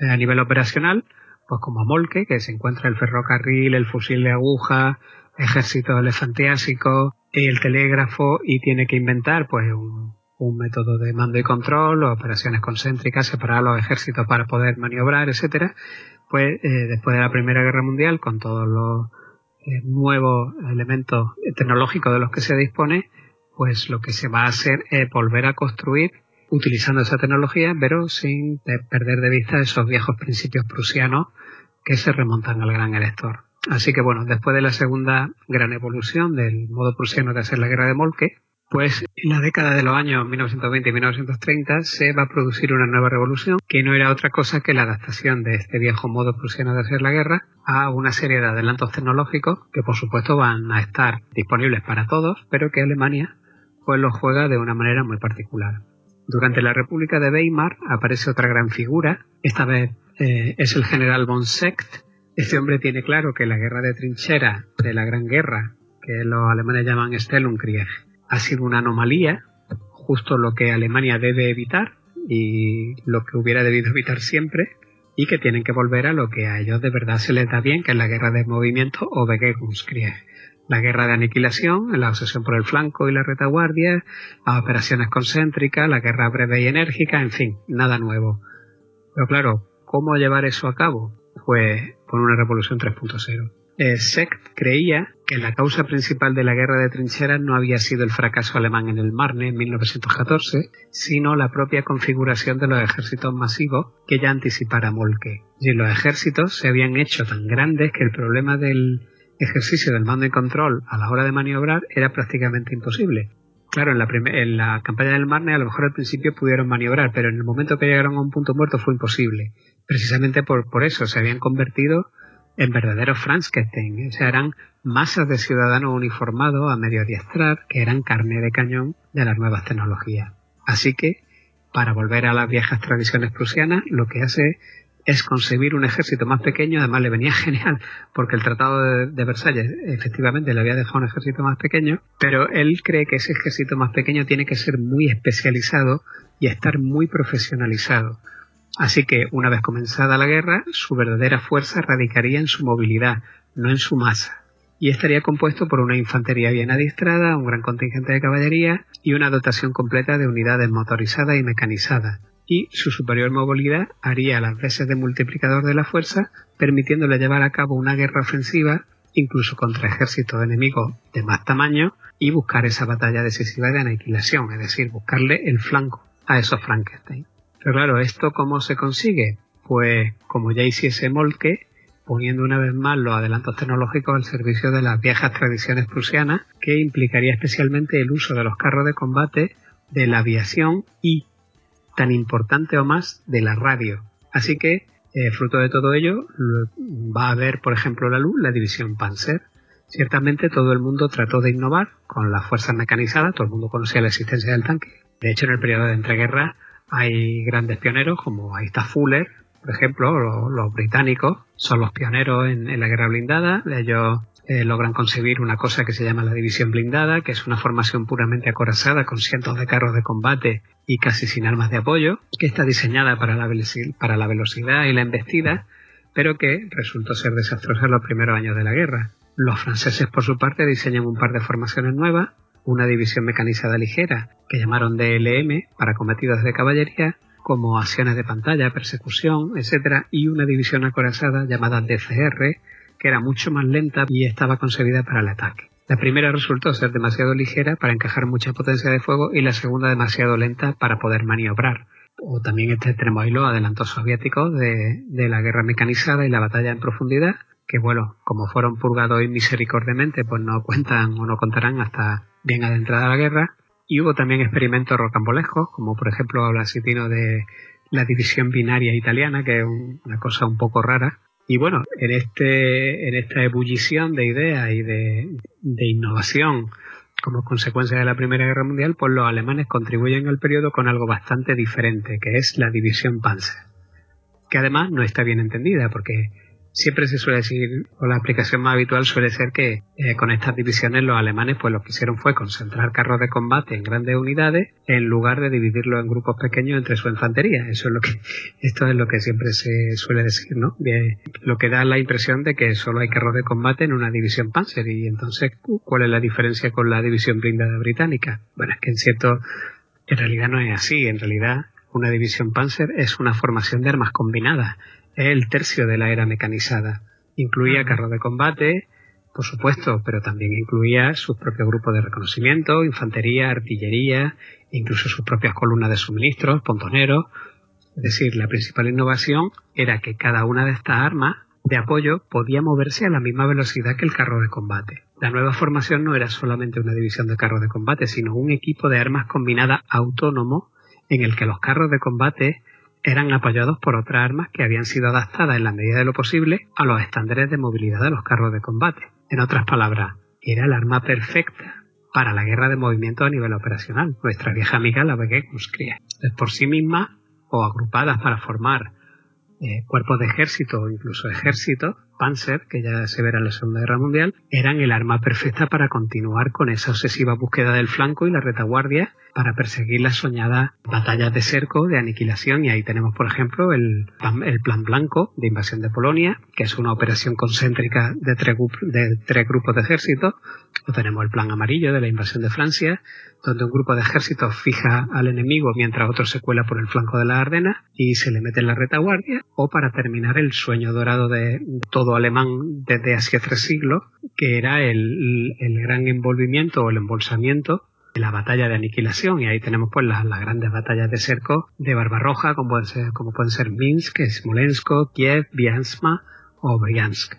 eh, a nivel operacional, pues como a Molke, que se encuentra el ferrocarril, el fusil de aguja, ejército elefantiásico y el telégrafo y tiene que inventar pues un, un método de mando y control, operaciones concéntricas, separar los ejércitos para poder maniobrar, etcétera, eh, después de la Primera Guerra Mundial, con todos los eh, nuevos elementos tecnológicos de los que se dispone, pues lo que se va a hacer es volver a construir utilizando esa tecnología, pero sin perder de vista esos viejos principios prusianos que se remontan al gran elector. Así que bueno, después de la segunda gran evolución del modo prusiano de hacer la guerra de Molke, pues en la década de los años 1920 y 1930 se va a producir una nueva revolución que no era otra cosa que la adaptación de este viejo modo prusiano de hacer la guerra a una serie de adelantos tecnológicos que por supuesto van a estar disponibles para todos, pero que Alemania pues los juega de una manera muy particular. Durante la República de Weimar aparece otra gran figura, esta vez eh, es el general von Secht. Este hombre tiene claro que la guerra de trinchera de la Gran Guerra, que los alemanes llaman Stellungkrieg, ha sido una anomalía, justo lo que Alemania debe evitar y lo que hubiera debido evitar siempre, y que tienen que volver a lo que a ellos de verdad se les da bien, que es la guerra de movimiento o Begegungskrieg. La guerra de aniquilación, la obsesión por el flanco y la retaguardia, las operaciones concéntricas, la guerra breve y enérgica, en fin, nada nuevo. Pero claro, ¿cómo llevar eso a cabo? Pues con una revolución 3.0. Eh, creía que la causa principal de la guerra de trincheras no había sido el fracaso alemán en el Marne en 1914, sino la propia configuración de los ejércitos masivos que ya anticipara Molke. Y los ejércitos se habían hecho tan grandes que el problema del ejercicio del mando y control a la hora de maniobrar era prácticamente imposible. Claro, en la, en la campaña del Marne a lo mejor al principio pudieron maniobrar, pero en el momento que llegaron a un punto muerto fue imposible. Precisamente por, por eso se habían convertido en verdaderos Frankenstein. O sea, eran masas de ciudadanos uniformados a medio adiestrar que eran carne de cañón de las nuevas tecnologías. Así que, para volver a las viejas tradiciones prusianas, lo que hace es concebir un ejército más pequeño, además le venía genial, porque el Tratado de, de, Versalles efectivamente le había dejado un ejército más pequeño, pero él cree que ese ejército más pequeño tiene que ser muy especializado y estar muy profesionalizado. Así que, una vez comenzada la guerra, su verdadera fuerza radicaría en su movilidad, no en su masa, y estaría compuesto por una infantería bien adiestrada, un gran contingente de caballería y una dotación completa de unidades motorizadas y mecanizadas, y su superior movilidad haría las veces de multiplicador de la fuerza, permitiéndole llevar a cabo una guerra ofensiva incluso contra ejércitos enemigos de más tamaño y buscar esa batalla decisiva de aniquilación, es decir, buscarle el flanco a esos Frankenstein. Pero claro, ¿esto cómo se consigue? Pues como ya hiciese Molke, poniendo una vez más los adelantos tecnológicos al servicio de las viejas tradiciones prusianas, que implicaría especialmente el uso de los carros de combate, de la aviación y, tan importante o más, de la radio. Así que, eh, fruto de todo ello, va a haber, por ejemplo, la luz, la división Panzer. Ciertamente todo el mundo trató de innovar con las fuerzas mecanizadas, todo el mundo conocía la existencia del tanque. De hecho, en el periodo de entreguerra hay grandes pioneros, como ahí está Fuller, por ejemplo, los, británicos son los pioneros en, la guerra blindada. Ellos eh, logran concebir una cosa que se llama la división blindada, que es una formación puramente acorazada con cientos de carros de combate y casi sin armas de apoyo, que está diseñada para la, para la velocidad y la embestida, pero que resultó ser desastrosa en los primeros años de la guerra. Los franceses, por su parte, diseñan un par de formaciones nuevas, una división mecanizada ligera, que llamaron DLM, para cometidos de caballería, como acciones de pantalla, persecución, etc., y una división acorazada llamada DCR, que era mucho más lenta y estaba concebida para el ataque. La primera resultó ser demasiado ligera para encajar mucha potencia de fuego y la segunda demasiado lenta para poder maniobrar. O también este extremo ahí lo adelantó soviéticos de, de la guerra mecanizada y la batalla en profundidad, que bueno, como fueron purgados misericordiamente, pues no cuentan o no contarán hasta bien adentrada la guerra. Y hubo también experimentos rocambolescos, como por ejemplo habla Citino de la división binaria italiana, que es una cosa un poco rara. Y bueno, en este, en esta ebullición de ideas y de, de innovación como consecuencia de la Primera Guerra Mundial, pues los alemanes contribuyen al periodo con algo bastante diferente, que es la división Panzer. Que además no está bien entendida, porque siempre se suele decir, o la aplicación más habitual suele ser que eh, con estas divisiones los alemanes pues lo que hicieron fue concentrar carros de combate en grandes unidades en lugar de dividirlos en grupos pequeños entre su infantería. Eso es lo que, esto es lo que siempre se suele decir, ¿no? lo que da la impresión de que solo hay carros de combate en una división Panzer y entonces, ¿cuál es la diferencia con la división blindada británica? Bueno, es que en cierto, en realidad no es así, en realidad una división Panzer es una formación de armas combinadas el tercio de la era mecanizada. Incluía carros de combate, por supuesto, pero también incluía sus propios grupos de reconocimiento, infantería, artillería, incluso sus propias columnas de suministros, pontoneros. Es decir, la principal innovación era que cada una de estas armas de apoyo podía moverse a la misma velocidad que el carro de combate. La nueva formación no era solamente una división de carros de combate, sino un equipo de armas combinadas autónomo en el que los carros de combate eran apoyados por otras armas que habían sido adaptadas en la medida de lo posible a los estándares de movilidad de los carros de combate. En otras palabras, era el arma perfecta para la guerra de movimiento a nivel operacional, nuestra vieja amiga la Begegungskrieg. Por sí misma o agrupadas para formar eh, cuerpos de ejército o incluso ejércitos, Panzer, que ya se verá en la Segunda Guerra Mundial, eran el arma perfecta para continuar con esa obsesiva búsqueda del flanco y la retaguardia para perseguir las soñadas batallas de cerco, de aniquilación, y ahí tenemos, por ejemplo, el, el Plan Blanco de invasión de Polonia, que es una operación concéntrica de tres, grupos de ejércitos, o tenemos el Plan Amarillo de la invasión de Francia, donde un grupo de ejércitos fija al enemigo mientras otro se cuela por el flanco de la Ardena y se le mete en la retaguardia, o para terminar el sueño dorado de todo alemán desde hace tres siglos, que era el, el gran envolvimiento o el embolsamiento la batalla de aniquilación y ahí tenemos pues las, grandes batallas de cerco de Barbarroja como pueden ser, como pueden ser Minsk, Smolensk, Kiev, Biansma o Briansk.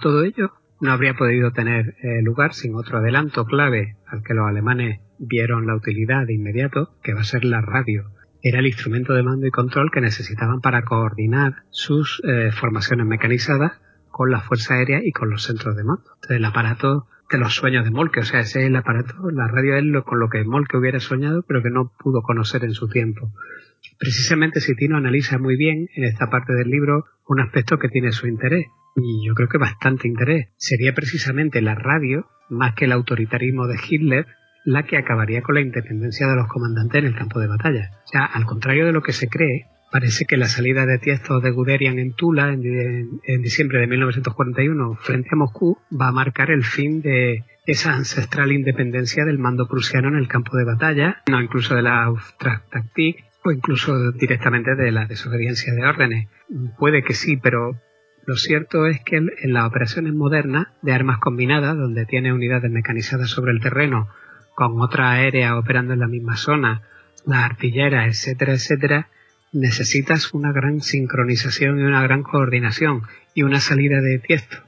Todo ello no habría podido tener eh, lugar sin otro adelanto clave al que los alemanes vieron la utilidad de inmediato, que va a ser la radio. Era el instrumento de mando y control que necesitaban para coordinar sus eh, formaciones mecanizadas con la Fuerza Aérea y con los centros de mando. Entonces el aparato de los sueños de Molke. O sea, ese es el aparato, la radio es lo, con lo que Molke hubiera soñado, pero que no pudo conocer en su tiempo. Precisamente Sitino analiza muy bien en esta parte del libro un aspecto que tiene su interés, y yo creo que bastante interés. Sería precisamente la radio, más que el autoritarismo de Hitler, la que acabaría con la independencia de los comandantes en el campo de batalla. O sea, al contrario de lo que se cree, Parece que la salida de Tiesto de Guderian en Tula en, diciembre de 1941 frente a Moscú va a marcar el fin de esa ancestral independencia del mando prusiano en el campo de batalla, no incluso de la Auftragtaktik o incluso directamente de la desobediencia de órdenes. Puede que sí, pero lo cierto es que en las operaciones modernas de armas combinadas, donde tiene unidades mecanizadas sobre el terreno con otra aérea operando en la misma zona, las artilleras, etcétera, etcétera, necesitas una gran sincronización y una gran coordinación y una salida de tiesto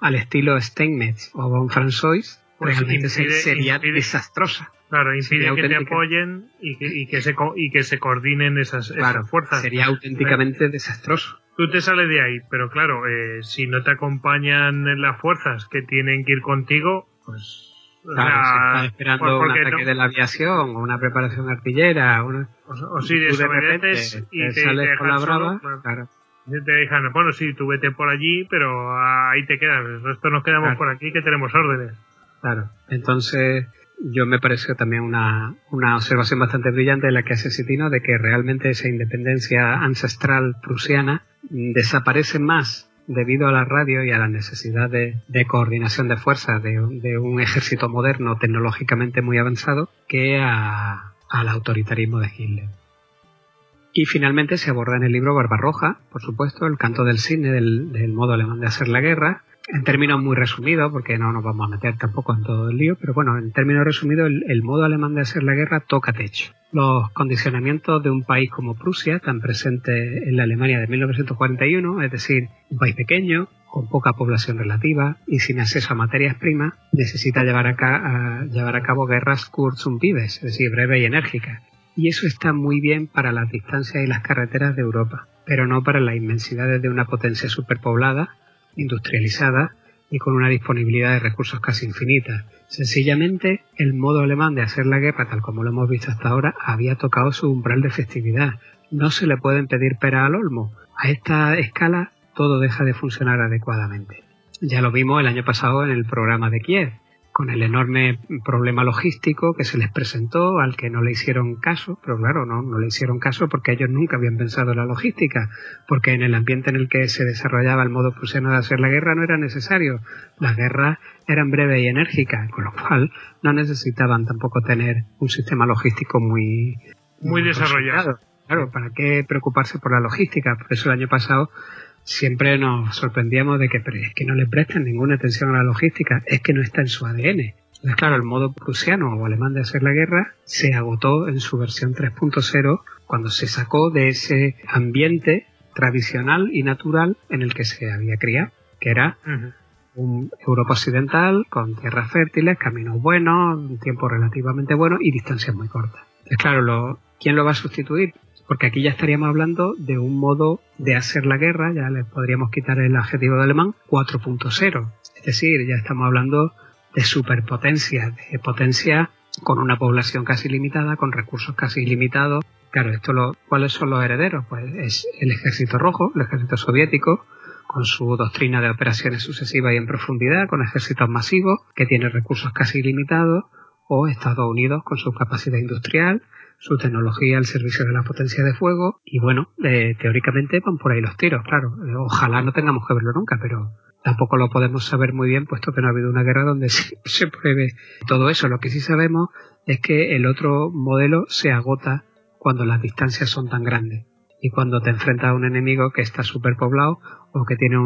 al estilo Steinmetz o Von François pues realmente sería desastrosa. Claro, impide que te apoyen y que, y que, se, y que se coordinen esas, fuerzas. Sería auténticamente desastroso. Tú te sales de ahí, pero claro, eh, si no te acompañan las fuerzas que tienen que ir contigo, pues Claro, se esperando un ataque de la aviación, o una preparación artillera, una, o, si desobedeces y te, sales con la brava, claro. te dejan, bueno, sí, tú vete por allí, pero ahí te quedas. El resto nos quedamos por aquí que tenemos órdenes. Claro. Entonces, yo me parece también una, una observación bastante brillante de la que hace Citino de que realmente esa independencia ancestral prusiana desaparece más debido a la radio y a la necesidad de, coordinación de fuerzas de, un ejército moderno tecnológicamente muy avanzado que al autoritarismo de Hitler. Y finalmente se aborda en el libro Barbarroja, por supuesto, el canto del cine del modo alemán de hacer la guerra, en términos muy resumidos, porque no nos vamos a meter tampoco en todo el lío, pero bueno, en términos resumidos, el, modo alemán de hacer la guerra toca techo. Los condicionamientos de un país como Prusia, tan presente en la Alemania de 1941, es decir, un país pequeño, con poca población relativa y sin acceso a materias primas, necesita llevar a, llevar a cabo guerras es decir, breves y enérgicas. Y eso está muy bien para las distancias y las carreteras de Europa, pero no para las inmensidades de una potencia superpoblada industrializada y con una disponibilidad de recursos casi infinita. Sencillamente, el modo alemán de hacer la guerra, tal como lo hemos visto hasta ahora, había tocado su umbral de festividad. No se le pueden pedir pera al olmo. A esta escala, todo deja de funcionar adecuadamente. Ya lo vimos el año pasado en el programa de Kiev con el enorme problema logístico que se les presentó, al que no le hicieron caso, pero claro, no, no le hicieron caso porque ellos nunca habían pensado en la logística, porque en el ambiente en el que se desarrollaba el modo prusiano de hacer la guerra no era necesario. Las guerras eran breves y enérgicas, con lo cual no necesitaban tampoco tener un sistema logístico muy, muy desarrollado. Claro, ¿para qué preocuparse por la logística? Por eso el año pasado siempre nos sorprendíamos de que, es que no le prestan ninguna atención a la logística, es que no está en su ADN. Entonces, claro, el modo prusiano o alemán de hacer la guerra se agotó en su versión 3.0 cuando se sacó de ese ambiente tradicional y natural en el que se había criado, que era un Europa occidental con tierras fértiles, caminos buenos, un tiempo relativamente bueno y distancias muy cortas. Entonces, claro, lo, ¿quién lo va a sustituir? Porque aquí ya estaríamos hablando de un modo de hacer la guerra, ya le podríamos quitar el adjetivo de alemán, 4.0. Es decir, ya estamos hablando de superpotencia, de potencia con una población casi limitada, con recursos casi ilimitados. Claro, esto lo, ¿cuáles son los herederos? Pues es el ejército rojo, el ejército soviético, con su doctrina de operaciones sucesivas y en profundidad, con ejércitos masivos que tienen recursos casi ilimitados, o Estados Unidos con su capacidad industrial, su tecnología al servicio de la potencia de fuego y bueno, eh, teóricamente van por ahí los tiros, claro. Eh, ojalá no tengamos que verlo nunca, pero tampoco lo podemos saber muy bien puesto que no ha habido una guerra donde se, pruebe todo eso. Lo que sí sabemos es que el otro modelo se agota cuando las distancias son tan grandes y cuando te enfrentas a un enemigo que está superpoblado o que tiene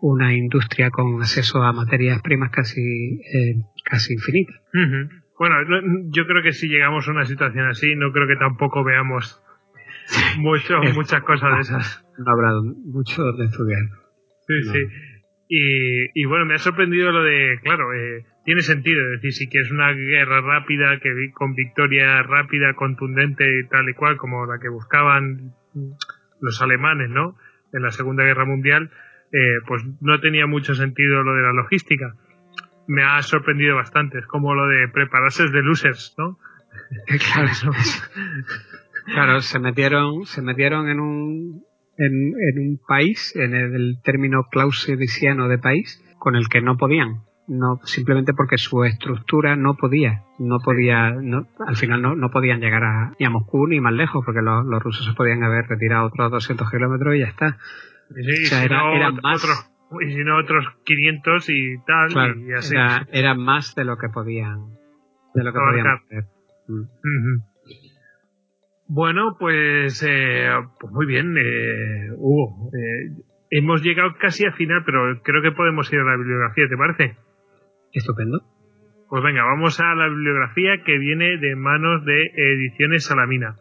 una industria con acceso a materias primas casi, eh, casi infinitas. Bueno, yo creo que si llegamos a una situación así, no creo que tampoco veamos mucho, muchas cosas de esas. No habrá mucho de estudiar. Sí, sí. Y, y, bueno, me ha sorprendido lo de, claro, eh, tiene sentido, es decir, si quieres una guerra rápida, que con victoria rápida, contundente, tal y cual, como la que buscaban los alemanes, ¿no? En la Segunda Guerra Mundial, eh, pues no tenía mucho sentido lo de la logística me ha sorprendido bastante. Es como lo de prepararse de losers, ¿no? claro, claro, se metieron, se metieron en un, en, en un país, en el, término clausewitziano de país, con el que no podían. No, simplemente porque su estructura no podía, no podía, no, al final no, no podían llegar a, ni a Moscú ni más lejos, porque los, los rusos se podían haber retirado otros 200 kilómetros y ya está. o sea, era, más y si no otros 500 y tal y así. era, más de lo que podían de lo que podían hacer. Mm. bueno pues eh, pues muy bien eh, Hugo eh, hemos llegado casi al final pero creo que podemos ir a la bibliografía ¿te parece? estupendo. Pues venga vamos a la bibliografía que viene de manos de Ediciones Salamina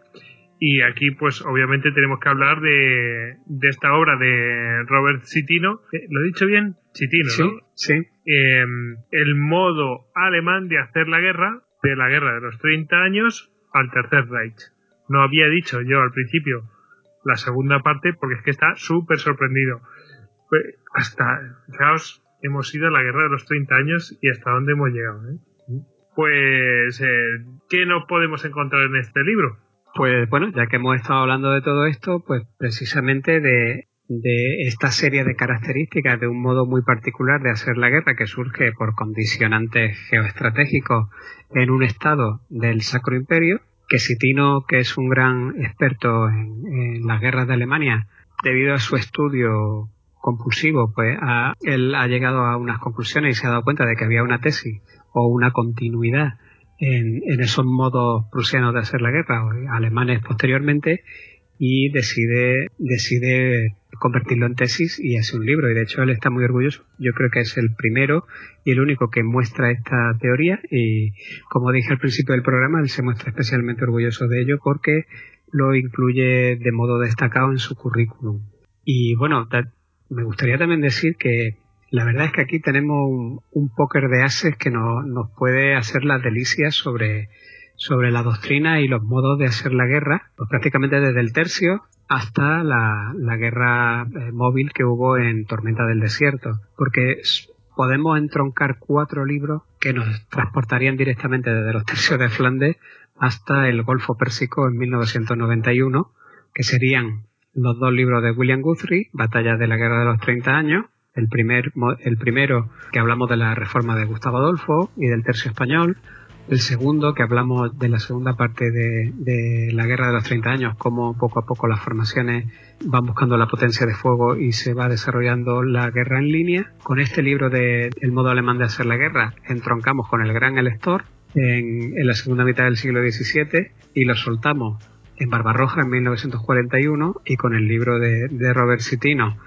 y aquí, pues obviamente tenemos que hablar de, de esta obra de Robert Citino. Eh, ¿Lo he dicho bien? Citino, sí, ¿no? Sí. Em, el modo alemán de hacer la guerra, de la guerra de los 30 años al Tercer Reich. No había dicho yo al principio la segunda parte porque es que está súper sorprendido. Pues, hasta, fijaos, hemos ido a la guerra de los 30 años y hasta dónde hemos llegado. ¿eh? Pues, eh, ¿qué nos podemos encontrar en este libro? Pues bueno, ya que hemos estado hablando de todo esto, pues precisamente de de esta serie de características de un modo muy particular de hacer la guerra que surge por condicionantes geoestratégicos en un estado del Sacro Imperio, que Sitino, que es un gran experto en, las guerras de Alemania, debido a su estudio compulsivo, pues él ha llegado a unas conclusiones y se ha dado cuenta de que había una tesis o una continuidad en, en esos modos prusianos de hacer la guerra, alemanes posteriormente, y decide, decide convertirlo en tesis y hace un libro. Y de hecho él está muy orgulloso. Yo creo que es el primero y el único que muestra esta teoría. Y como dije al principio del programa, él se muestra especialmente orgulloso de ello porque lo incluye de modo destacado en su currículum. Y bueno, me gustaría también decir que la verdad es que aquí tenemos un, póker de ases que nos puede hacer las delicias sobre sobre la doctrina y los modos de hacer la guerra, pues prácticamente desde el tercio hasta la, guerra eh, móvil que hubo en Tormenta del Desierto, porque podemos entroncar cuatro libros que nos transportarían directamente desde los tercios de Flandes hasta el Golfo Pérsico en 1991, que serían los dos libros de William Guthrie, Batalla de la Guerra de los 30 años, el, primer, el primero que hablamos de la reforma de Gustavo Adolfo y del tercio español, el segundo, que hablamos de la segunda parte de, la Guerra de los 30 años, cómo poco a poco las formaciones van buscando la potencia de fuego y se va desarrollando la guerra en línea. Con este libro de El modo alemán de hacer la guerra, entroncamos con el gran elector en, en la segunda mitad del siglo XVII y lo soltamos en Barbarroja en 1941 y con el libro de, de Robert Citino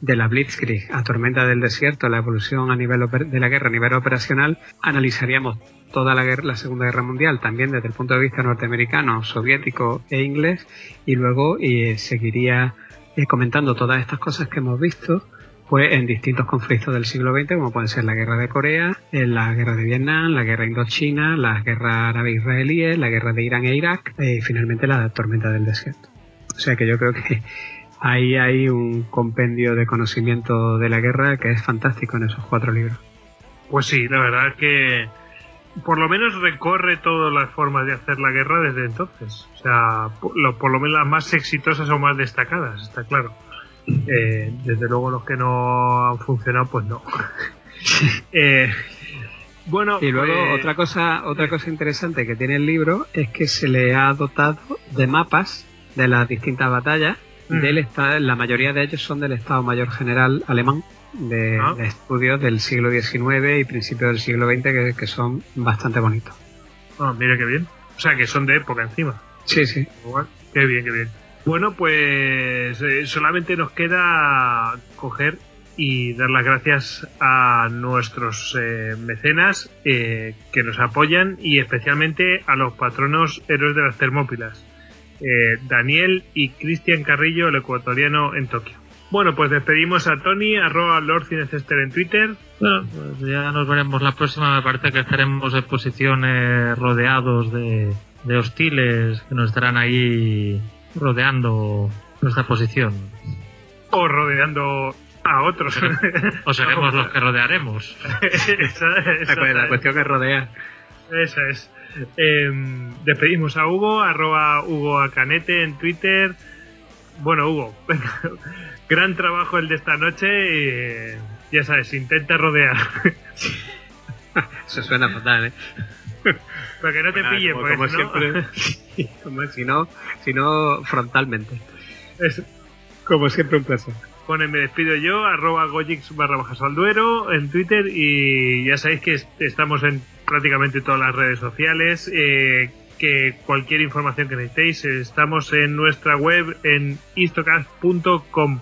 de la Blitzkrieg a Tormenta del Desierto, la evolución a nivel de la guerra a nivel operacional, analizaríamos toda la, guerra, la Segunda Guerra Mundial, también desde el punto de vista norteamericano, soviético e inglés, y luego eh, seguiría eh, comentando todas estas cosas que hemos visto pues en distintos conflictos del siglo XX, como pueden ser la guerra de Corea, eh, la guerra de Vietnam, la guerra indochina, la guerra árabe-israelíes, la guerra de Irán e Irak y finalmente la tormenta del desierto. O sea que yo creo que ahí hay un compendio de conocimiento de la guerra que es fantástico en esos cuatro libros. Pues sí, la verdad es que por lo menos recorre todas las formas de hacer la guerra desde entonces. O sea, por lo, menos las más exitosas o más destacadas, está claro. Eh, desde luego los que no han funcionado, pues no. eh, bueno, y luego pues, otra cosa, otra cosa interesante que tiene el libro es que se le ha dotado de mapas de las distintas batallas. Mm. Del estado, la mayoría de ellos son del Estado Mayor General alemán Ah. de, estudios del siglo XIX y principios del siglo XX que, son bastante bonitos. Ah, mira qué bien. O sea, que son de época encima. Sí, sí. Qué bien, qué bien. Bueno, pues eh, solamente nos queda coger y dar las gracias a nuestros eh, mecenas eh, que nos apoyan y especialmente a los patronos héroes de las Termópilas, Daniel y Cristian Carrillo, el ecuatoriano en Tokio. Bueno, pues despedimos a Tony, arroba Lord Cinecester en Twitter. Bueno, pues ya nos veremos la próxima. Me parece que estaremos en posiciones rodeados de, hostiles que nos estarán ahí rodeando nuestra posición. O rodeando a otros. O seremos los que rodearemos. esa, la cuestión es rodear. Esa es. Em, despedimos a Hugo, arroba Hugo Acanete en Twitter. Bueno, Hugo, gran trabajo el de esta noche y ya sabes, intenta rodear. Eso suena fatal, ¿eh? Para que no te pille, como, pues, siempre. si no, si no frontalmente. Como siempre, un placer. Bueno, me despido yo, arroba gojix barra bajas al duero en Twitter y ya sabéis que estamos en prácticamente todas las redes sociales. Eh, que cualquier información que necesitéis estamos en nuestra web en istocast.com.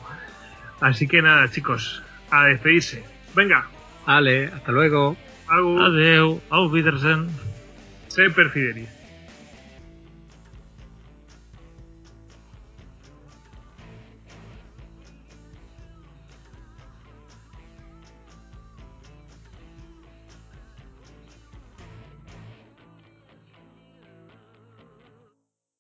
Así que nada, chicos, a despedirse. Venga. Ale, hasta luego. Adeu, auf Wiedersehen. Semper Fidelis.